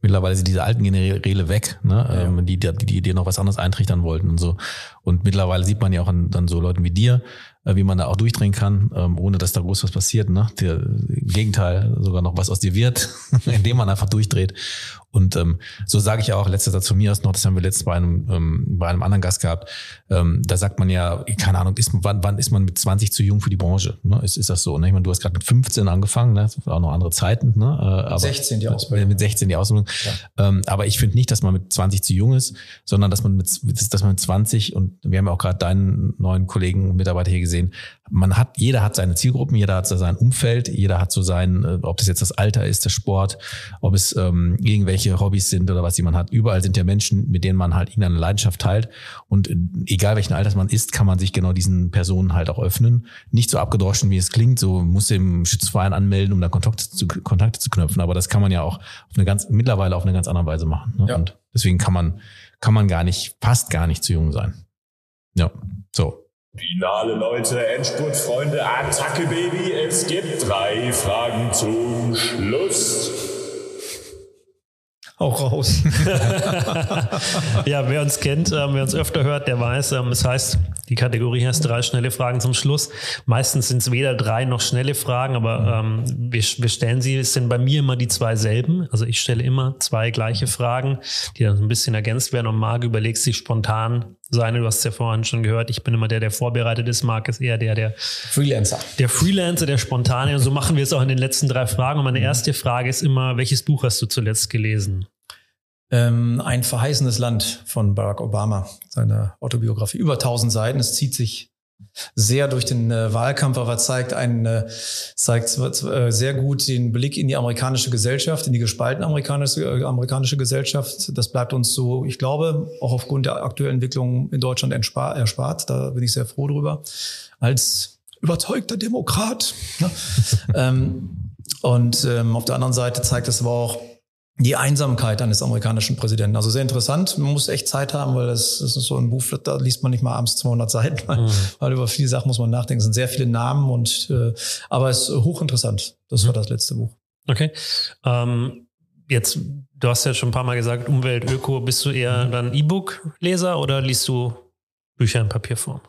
A: Mittlerweile sind diese alten Generäle weg, ne? Ja. Ähm, die, die, die dir noch was anderes eintrichtern wollten und so. Und mittlerweile sieht man ja auch an, dann so Leuten wie dir, äh, wie man da auch durchdrehen kann, ähm, ohne dass da groß was passiert. Ne? Der, Im Gegenteil, sogar noch was aus dir wird, indem man einfach durchdreht. Und ähm, so sage ich auch, letzter Satz von mir aus noch, das haben wir letztens bei einem, ähm, bei einem anderen Gast gehabt, ähm, da sagt man ja, keine Ahnung, ist, wann, wann ist man mit 20 zu jung für die Branche? Ne? Ist, ist das so? Ne? Ich meine, du hast gerade mit 15 angefangen, ne? das war auch noch andere Zeiten. Ne? Äh, aber
C: 16 die Ausbildung.
A: Mit 16 die Ausbildung. Ja. Ähm, aber ich finde nicht, dass man mit 20 zu jung ist, sondern dass man mit, dass man mit 20 und wir haben ja auch gerade deinen neuen Kollegen, Mitarbeiter hier gesehen, man hat, jeder hat seine Zielgruppen, jeder hat sein Umfeld, jeder hat so sein, äh, ob das jetzt das Alter ist, der Sport, ob es ähm, irgendwelche Hobbys sind oder was jemand hat. Überall sind ja Menschen, mit denen man halt irgendeine Leidenschaft teilt. Und äh, egal welchen Alters man ist, kann man sich genau diesen Personen halt auch öffnen. Nicht so abgedroschen, wie es klingt, so muss im Schützenverein anmelden, um da Kontakte zu, Kontakte zu knüpfen. Aber das kann man ja auch auf eine ganz, mittlerweile auf eine ganz andere Weise machen. Ne? Ja. Und deswegen kann man, kann man gar nicht, fast gar nicht zu jung sein. Ja, so.
D: Finale Leute, Endspurt Freunde, Attacke Baby, es gibt drei Fragen zum Schluss.
C: Auch raus.
B: ja, wer uns kennt, äh, wer uns öfter hört, der weiß, ähm, es heißt, die Kategorie heißt drei schnelle Fragen zum Schluss. Meistens sind es weder drei noch schnelle Fragen, aber ähm, wir, wir stellen sie, es sind bei mir immer die zwei selben. Also ich stelle immer zwei gleiche Fragen, die dann so ein bisschen ergänzt werden und Marc überlegt sich spontan seine, du hast es ja vorhin schon gehört, ich bin immer der, der vorbereitet ist, Marc ist eher der, der
C: Freelancer.
B: Der Freelancer, der spontane. Und so machen wir es auch in den letzten drei Fragen. Und meine erste Frage ist immer, welches Buch hast du zuletzt gelesen?
C: Ähm, ein verheißenes Land von Barack Obama, seine Autobiografie. Über 1000 Seiten. Es zieht sich sehr durch den äh, Wahlkampf, aber zeigt einen, äh, zeigt äh, sehr gut den Blick in die amerikanische Gesellschaft, in die gespaltene amerikanische, äh, amerikanische Gesellschaft. Das bleibt uns so, ich glaube, auch aufgrund der aktuellen Entwicklung in Deutschland erspart. Da bin ich sehr froh drüber. Als überzeugter Demokrat. Ne? ähm, und ähm, auf der anderen Seite zeigt es aber auch, die Einsamkeit eines amerikanischen Präsidenten. Also sehr interessant. Man muss echt Zeit haben, weil das, das ist so ein Buch, da liest man nicht mal abends 200 Seiten, weil, mhm. weil über viele Sachen muss man nachdenken. Es sind sehr viele Namen und, äh, aber es ist hochinteressant. Das mhm. war das letzte Buch.
B: Okay. Ähm, jetzt, du hast ja schon ein paar Mal gesagt, Umwelt, Öko. Bist du eher mhm. dann E-Book-Leser oder liest du Bücher in Papierform?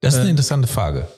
A: Das ist eine äh, interessante Frage.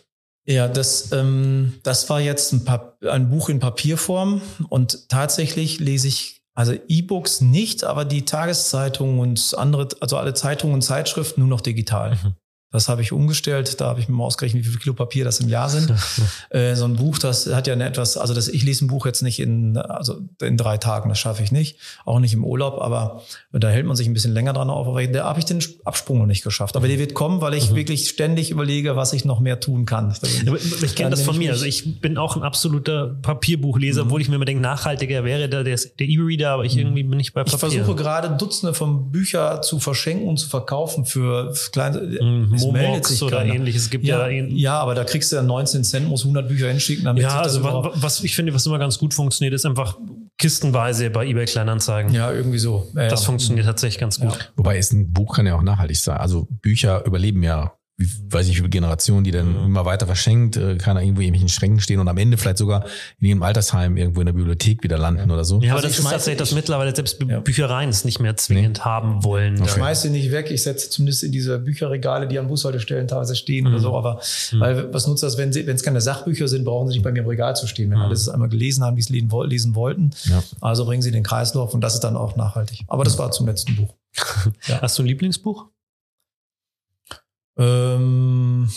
C: Ja, das, ähm, das war jetzt ein, ein Buch in Papierform und tatsächlich lese ich also E-Books nicht, aber die Tageszeitungen und andere, also alle Zeitungen und Zeitschriften nur noch digital. Mhm. Das habe ich umgestellt. Da habe ich mir mal ausgerechnet, wie viel Kilo Papier das im Jahr sind. äh, so ein Buch, das hat ja eine etwas, also das, ich lese ein Buch jetzt nicht in, also in drei Tagen, das schaffe ich nicht. Auch nicht im Urlaub, aber da hält man sich ein bisschen länger dran auf. Aber da habe ich den Absprung noch nicht geschafft. Aber der wird kommen, weil ich mhm. wirklich ständig überlege, was ich noch mehr tun kann.
B: Ich, ich kenne das von mir. Also ich bin auch ein absoluter Papierbuchleser, mhm. obwohl ich mir immer denke, nachhaltiger wäre da der, der E-Reader, aber ich mhm. irgendwie bin nicht bei
C: Papier. Ich versuche gerade Dutzende von Büchern zu verschenken und zu verkaufen für kleine,
B: sich oder keiner. ähnliches. Es gibt
C: ja, ja, ja, aber da kriegst du ja 19 Cent, muss 100 Bücher hinschicken.
B: Damit ja, also was ich finde, was immer ganz gut funktioniert, ist einfach kistenweise bei eBay Kleinanzeigen.
C: Ja, irgendwie so.
B: Ja, das funktioniert tatsächlich ganz gut.
A: Wobei ist ein Buch kann ja auch nachhaltig sein. Also Bücher überleben ja weiß ich, wie viele Generationen, die dann immer weiter verschenkt, äh, kann er irgendwo in irgendwelchen Schränken stehen und am Ende vielleicht sogar in ihrem Altersheim irgendwo in der Bibliothek wieder landen
B: ja.
A: oder so.
B: Ja, aber also das ist tatsächlich, dass mittlerweile selbst ja. Büchereien es nicht mehr zwingend nee. haben wollen.
C: Ich schmeiße sie nicht weg, ich setze zumindest in diese Bücherregale, die an Bushaltestellen teilweise stehen mhm. oder so, aber mhm. weil was nutzt das, wenn wenn es keine Sachbücher sind, brauchen sie nicht bei mir im Regal zu stehen. Wenn mhm. alle es einmal gelesen haben, die es lesen wollten, ja. also bringen sie den Kreislauf und das ist dann auch nachhaltig. Aber das war zum letzten Buch.
B: Hast du ein Lieblingsbuch?
C: Ähm,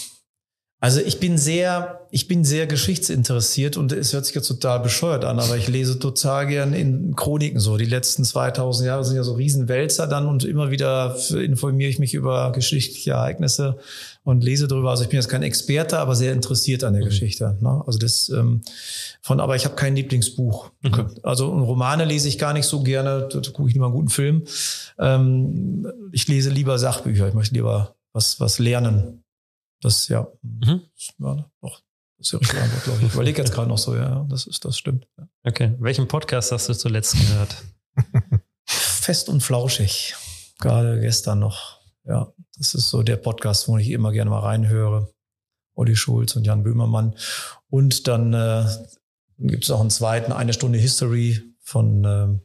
C: also ich bin sehr, ich bin sehr geschichtsinteressiert und es hört sich jetzt total bescheuert an, aber ich lese total gern in Chroniken so. Die letzten 2000 Jahre sind ja so Riesenwälzer dann und immer wieder informiere ich mich über geschichtliche Ereignisse und lese darüber. Also ich bin jetzt kein Experte, aber sehr interessiert an der mhm. Geschichte. Ne? Also das ähm, von, aber ich habe kein Lieblingsbuch. Mhm. Also Romane lese ich gar nicht so gerne. Da gucke ich lieber einen guten Film. Ähm, ich lese lieber Sachbücher. Ich möchte lieber was, was lernen. Das, ja, mhm. ja doch, das ist die richtige Antwort, glaube ich. Ich überlege jetzt gerade noch so, ja, das ist, das stimmt. Ja.
B: Okay. Welchen Podcast hast du zuletzt gehört?
C: Fest und flauschig. Gerade gestern noch. Ja, das ist so der Podcast, wo ich immer gerne mal reinhöre. Olli Schulz und Jan Böhmermann. Und dann äh, gibt es auch einen zweiten, eine Stunde History von äh,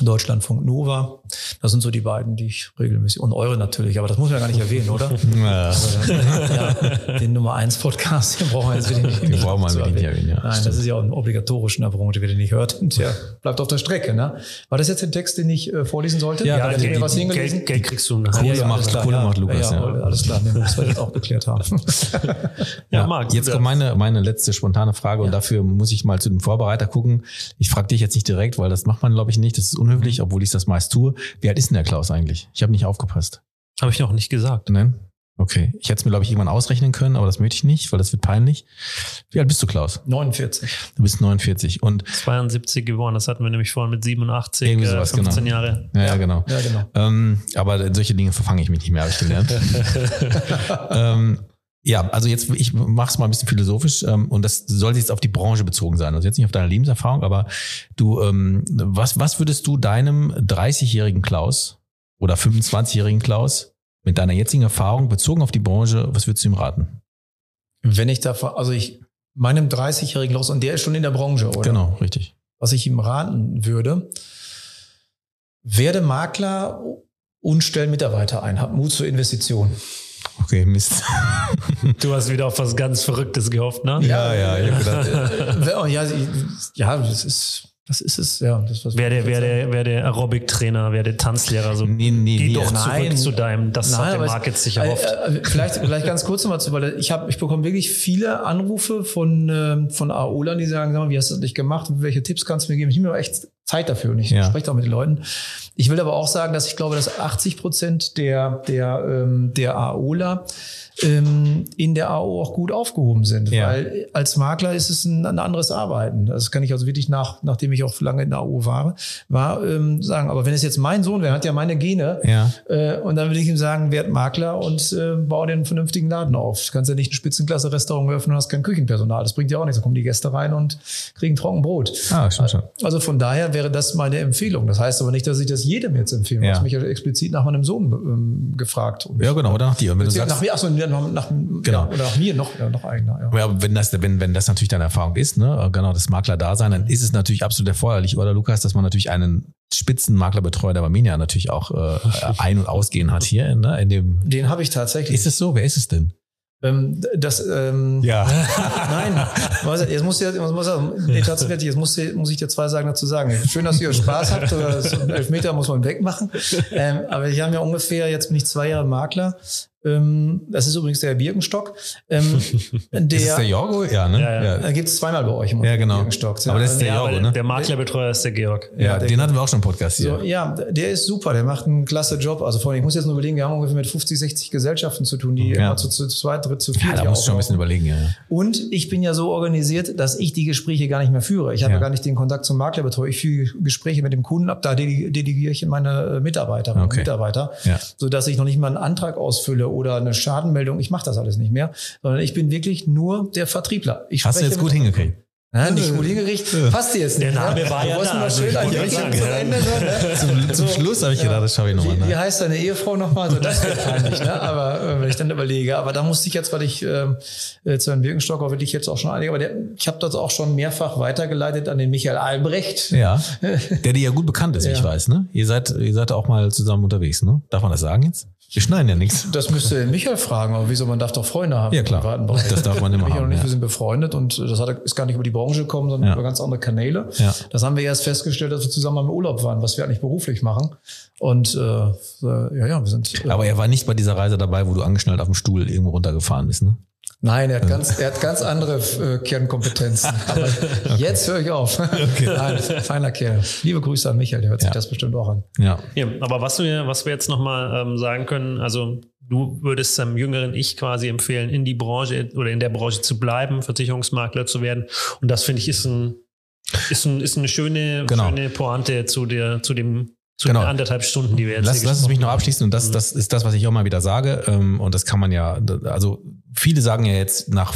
C: Deutschlandfunk Nova. Das sind so die beiden, die ich regelmäßig, und eure natürlich, aber das muss man ja gar nicht erwähnen, oder? Ja. Also, ja den Nummer eins Podcast, den brauchen wir jetzt wieder nicht. Den brauchen wir nicht erwähnen, ja. Nein, das ist ja auch ein obligatorisch in der Branche, wer den nicht hört. Und ja, bleibt auf der Strecke, ne? War das jetzt der Text, den ich äh, vorlesen sollte?
B: Ja, ja Geld, was hingelesen? Geld, Geld kriegst du nachher.
A: Kohle ja, macht, Kohle macht Lukas, ja.
C: Alles klar, den müssen wir jetzt auch beklärt haben.
A: ja, Marc. Jetzt kommt meine, meine letzte spontane Frage und dafür muss ich mal zu dem Vorbereiter gucken. Ich frage dich jetzt nicht direkt, weil das macht man, glaube ich, nicht. Das ist unhöflich, mhm. obwohl ich das meist tue. Wie alt ist denn der Klaus eigentlich? Ich habe nicht aufgepasst.
B: Habe ich noch nicht gesagt.
A: Nein? Okay. Ich hätte es mir, glaube ich, irgendwann ausrechnen können, aber das möchte ich nicht, weil das wird peinlich. Wie alt bist du, Klaus?
C: 49.
A: Du bist 49 und
B: 72 geworden. Das hatten wir nämlich vorhin mit 87, irgendwie sowas, 15
A: genau.
B: Jahre.
A: Ja, ja, genau. Ja, genau. Ähm, aber solche Dinge verfange ich mich nicht mehr, habe ich gelernt. ähm, ja, also jetzt, ich mache es mal ein bisschen philosophisch ähm, und das soll jetzt auf die Branche bezogen sein. Also jetzt nicht auf deine Lebenserfahrung, aber du, ähm, was, was würdest du deinem 30-jährigen Klaus oder 25-jährigen Klaus mit deiner jetzigen Erfahrung bezogen auf die Branche, was würdest du ihm raten?
C: Wenn ich da, also ich, meinem 30-jährigen Klaus, und der ist schon in der Branche, oder?
A: Genau, richtig.
C: Was ich ihm raten würde, werde Makler und stell Mitarbeiter ein, hab Mut zur Investition.
A: Okay, Mist.
B: Du hast wieder auf was ganz Verrücktes gehofft, ne?
A: Ja, ja, ich gedacht,
C: ja, ja, ja, das ist, das ist es, ja. Das,
B: was wer der, wer der, wer der Aerobic-Trainer, wer der Tanzlehrer, so. Nee, nee, Geh nee, doch nein, zurück zu deinem, das nein, hat der Markt jetzt sich erhofft.
C: Äh, äh, vielleicht, vielleicht ganz kurz nochmal zu, weil ich habe, ich bekomme wirklich viele Anrufe von, äh, von AOLern, die sagen, sag mal, wie hast du das nicht gemacht? Welche Tipps kannst du mir geben? Ich nehme mir echt Zeit dafür und ich ja. spreche auch mit den Leuten. Ich will aber auch sagen, dass ich glaube, dass 80 Prozent der, der, ähm, der AOler ähm, in der AO auch gut aufgehoben sind. Ja. Weil als Makler ist es ein, ein, anderes Arbeiten. Das kann ich also wirklich nach, nachdem ich auch lange in der AO war, war ähm, sagen. Aber wenn es jetzt mein Sohn wäre, hat ja meine Gene. Ja. Äh, und dann würde ich ihm sagen, werd Makler und äh, baue den vernünftigen Laden auf. Du kannst ja nicht ein Spitzenklasse-Restaurant öffnen und hast kein Küchenpersonal. Das bringt ja auch nichts. Da kommen die Gäste rein und kriegen trocken Brot. Ah, stimmt schon. Also von daher wäre das meine Empfehlung. Das heißt aber nicht, dass ich das jedem jetzt empfehle. Ja. Du hast mich ja explizit nach meinem Sohn ähm, gefragt.
A: Ja, genau. Oder nach dir.
C: Wenn du sagst, nach mir, achso, nach, nach, genau. Ja, oder nach mir noch, ja, noch eigener.
A: Ja. ja, wenn das, wenn, wenn das natürlich deine Erfahrung ist, ne, genau, das Makler-Dasein, dann ist es natürlich absolut erforderlich, oder Lukas, dass man natürlich einen Spitzenmaklerbetreuer der Barminia natürlich auch äh, ein- und ausgehen hat hier. Ne, in dem
C: Den habe ich tatsächlich.
A: Ist es so? Wer ist es denn?
C: Ähm, das, ähm,
A: ja.
C: Nein, jetzt muss ich, muss, jetzt muss, muss ich dir zwei Sachen dazu sagen. Schön, dass ihr Spaß habt, so einen Elfmeter muss man wegmachen. Ähm, aber ich habe ja ungefähr, jetzt bin ich zwei Jahre Makler das ist übrigens der Birkenstock. Ähm,
A: der, ist das der Jorgo? Ja, ne? Ja,
C: ja. Da gibt es zweimal bei euch
A: im ja, genau.
C: Birkenstock.
A: Aber das ist der
B: ja,
A: Jorgo, ne?
B: Der Maklerbetreuer ist der Georg.
A: Ja, ja den hatten wir auch schon im Podcast hier.
C: So, ja, der ist super. Der macht einen klasse Job. Also vor allem, ich muss jetzt nur überlegen, wir haben ungefähr mit 50, 60 Gesellschaften zu tun, die ja. immer zu, zu zwei, dritt, zu vier.
A: Ja, da musst du schon ein bisschen überlegen, ja.
C: Und ich bin ja so organisiert, dass ich die Gespräche gar nicht mehr führe. Ich habe ja. gar nicht den Kontakt zum Maklerbetreuer. Ich führe Gespräche mit dem Kunden ab. Da delegiere ich in meine Mitarbeiterinnen okay. und Mitarbeiter, ja. sodass ich noch nicht mal einen Antrag ausfülle oder eine Schaden Anmeldung, ich mache das alles nicht mehr, sondern ich bin wirklich nur der Vertriebler. Ich
A: Hast du jetzt gut hingekriegt?
C: Ja, nicht gut hingerichtet. Passt dir jetzt nicht.
B: Der Name
C: ne?
B: war ja da,
C: mal
B: also
C: schön
B: ich sagen,
C: zum. Ende. So, ne?
A: Zum, zum Schluss habe ich gedacht, das schaffe ich nochmal
C: Wie, wie
A: nach.
C: heißt deine Ehefrau nochmal? Also das wird peinlich, ne? Aber äh, wenn ich dann überlege, aber da musste ich jetzt, weil ich ähm, äh, zu Herrn Birkenstock auch wirklich jetzt auch schon einige, aber der, ich habe das auch schon mehrfach weitergeleitet an den Michael Albrecht.
A: Ja, der dir ja gut bekannt ist, wie ich
C: Ja.
A: weiß, ne? Ihr seid, ihr seid auch mal zusammen unterwegs, ne? Darf man das sagen jetzt? Wir schneiden ja nichts.
C: Das müsste Michael fragen, aber wieso man darf doch Freunde haben.
A: Ja, klar. Das darf man immer
C: Michael
A: haben,
C: und ich,
A: ja.
C: wir sind befreundet und das hat, ist gar nicht über die Branche gekommen, sondern
A: Ja.
C: über ganz andere Kanäle.
A: Ja.
C: Das haben wir erst festgestellt, als wir zusammen im Urlaub waren, was wir eigentlich beruflich machen. Und äh, äh, ja, ja, wir sind. Äh,
A: Aber er war nicht bei dieser Reise dabei, wo du angeschnallt auf dem Stuhl irgendwo runtergefahren bist, ne?
C: Nein, er hat ganz, er hat ganz andere äh, Kernkompetenzen. Aber jetzt höre ich auf. Nein, feiner Kerl. Liebe Grüße an Michael, der hört sich
A: Ja.
C: das bestimmt auch an.
A: Ja.
B: Ja, aber was wir, was wir jetzt nochmal ähm, sagen können, also du würdest dem jüngeren Ich quasi empfehlen, in die Branche oder in der Branche zu bleiben, Versicherungsmakler zu werden. Und das finde ich ist ein, ist ein, ist eine schöne,
A: Genau.
B: schöne Pointe zu der, zu dem, zu
A: Genau.
B: anderthalb Stunden, die wir jetzt
A: Lass, lass es mich noch abschließen und das,
B: Mhm.
A: das ist das, was ich auch mal wieder sage. Ähm, Und das kann man ja, also viele sagen ja jetzt nach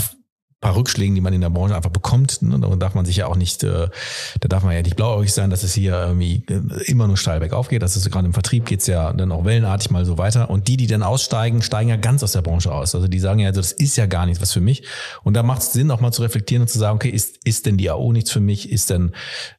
A: paar Rückschlägen, die man in der Branche einfach bekommt, ne, da darf man sich ja auch nicht, äh, da darf man ja nicht blauäugig sein, dass es hier irgendwie äh, immer nur steil bergauf geht. Das ist gerade im Vertrieb geht's ja dann auch wellenartig mal so weiter. Und die, die dann aussteigen, steigen ja ganz aus der Branche aus. Also die sagen ja, also das ist ja gar nichts was für mich. Und da macht es Sinn, auch mal zu reflektieren und zu sagen, okay, ist, ist denn die AO nichts für mich? Ist denn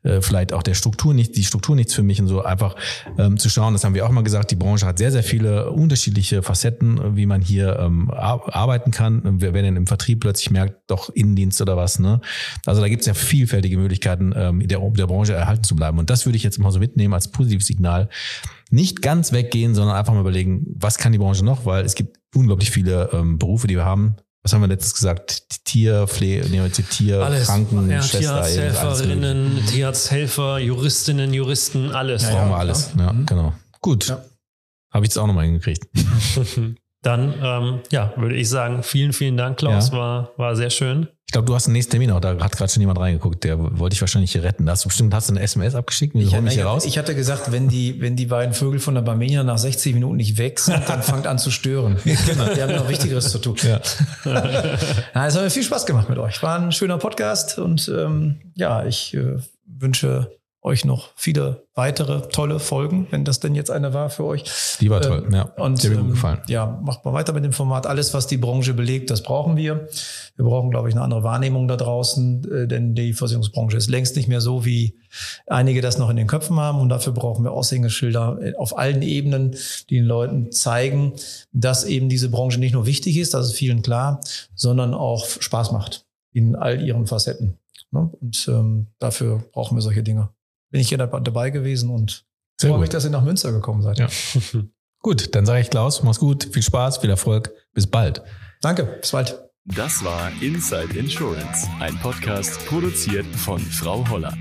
A: äh, vielleicht auch der Struktur nicht, die Struktur nichts für mich und so einfach ähm, zu schauen, das haben wir auch mal gesagt, die Branche hat sehr, sehr viele unterschiedliche Facetten, wie man hier ähm, ar- arbeiten kann. Wer, wer im Vertrieb plötzlich merkt, doch Innendienst oder was, ne? Also da gibt es ja vielfältige Möglichkeiten, ähm, der, der Branche erhalten zu bleiben. Und das würde ich jetzt mal so mitnehmen als positives Signal. Nicht ganz weggehen, sondern einfach mal überlegen, was kann die Branche noch, weil es gibt unglaublich viele ähm, Berufe, die wir haben. Was haben wir letztes gesagt? Tierpflege, nee, Tier,
B: Alles.
A: Kranken,
B: ja. Tierarzthelferinnen, Tierarzthelfer, Juristinnen, Juristen, alles.
A: Brauchen wir alles. Ja, genau. Gut.
C: Ja.
A: Habe ich jetzt auch nochmal hingekriegt.
B: Dann, ähm, ja, würde ich sagen, vielen, vielen Dank, Klaus.
A: Ja.
B: War, war sehr schön.
A: Ich glaube, du hast einen nächsten Termin auch. Da hat gerade schon jemand reingeguckt. Der wollte ich wahrscheinlich hier retten. Da hast du bestimmt hast du eine SMS abgeschickt.
C: Ich,
A: hol mich
C: ich,
A: hier raus?
C: ich hatte gesagt, wenn die, wenn die beiden Vögel von der Barmenia nach 60 Minuten nicht weg sind, dann fangt an zu stören. genau. Die haben noch Wichtigeres zu tun.
A: Ja.
C: Ja, es hat mir viel Spaß gemacht mit euch. War ein schöner Podcast und ähm, ja, ich äh, wünsche euch noch viele weitere tolle Folgen, wenn das denn jetzt eine war für euch.
A: Die war toll.
C: Ähm,
A: ja.
C: Und
A: Sehr mir gut
C: ähm,
A: gefallen.
C: Ja, macht mal weiter mit dem Format. Alles, was die Branche belegt, das brauchen wir. Wir brauchen, glaube ich, eine andere Wahrnehmung da draußen, äh, denn die Versicherungsbranche ist längst nicht mehr so, wie einige das noch in den Köpfen haben. Und dafür brauchen wir Aushängeschilder äh, auf allen Ebenen, die den Leuten zeigen, dass eben diese Branche nicht nur wichtig ist, das ist vielen klar, sondern auch Spaß macht in all ihren Facetten. Ne? Und ähm, dafür brauchen wir solche Dinge. Bin ich hier dabei dabei gewesen und
A: Sehr
C: freue mich, dass ihr nach Münster gekommen seid.
A: Ja. Gut, dann sage ich Klaus, mach's gut, viel Spaß, viel Erfolg, bis bald.
C: Danke, bis bald.
D: Das war Inside Insurance, ein Podcast produziert von Frau Holler.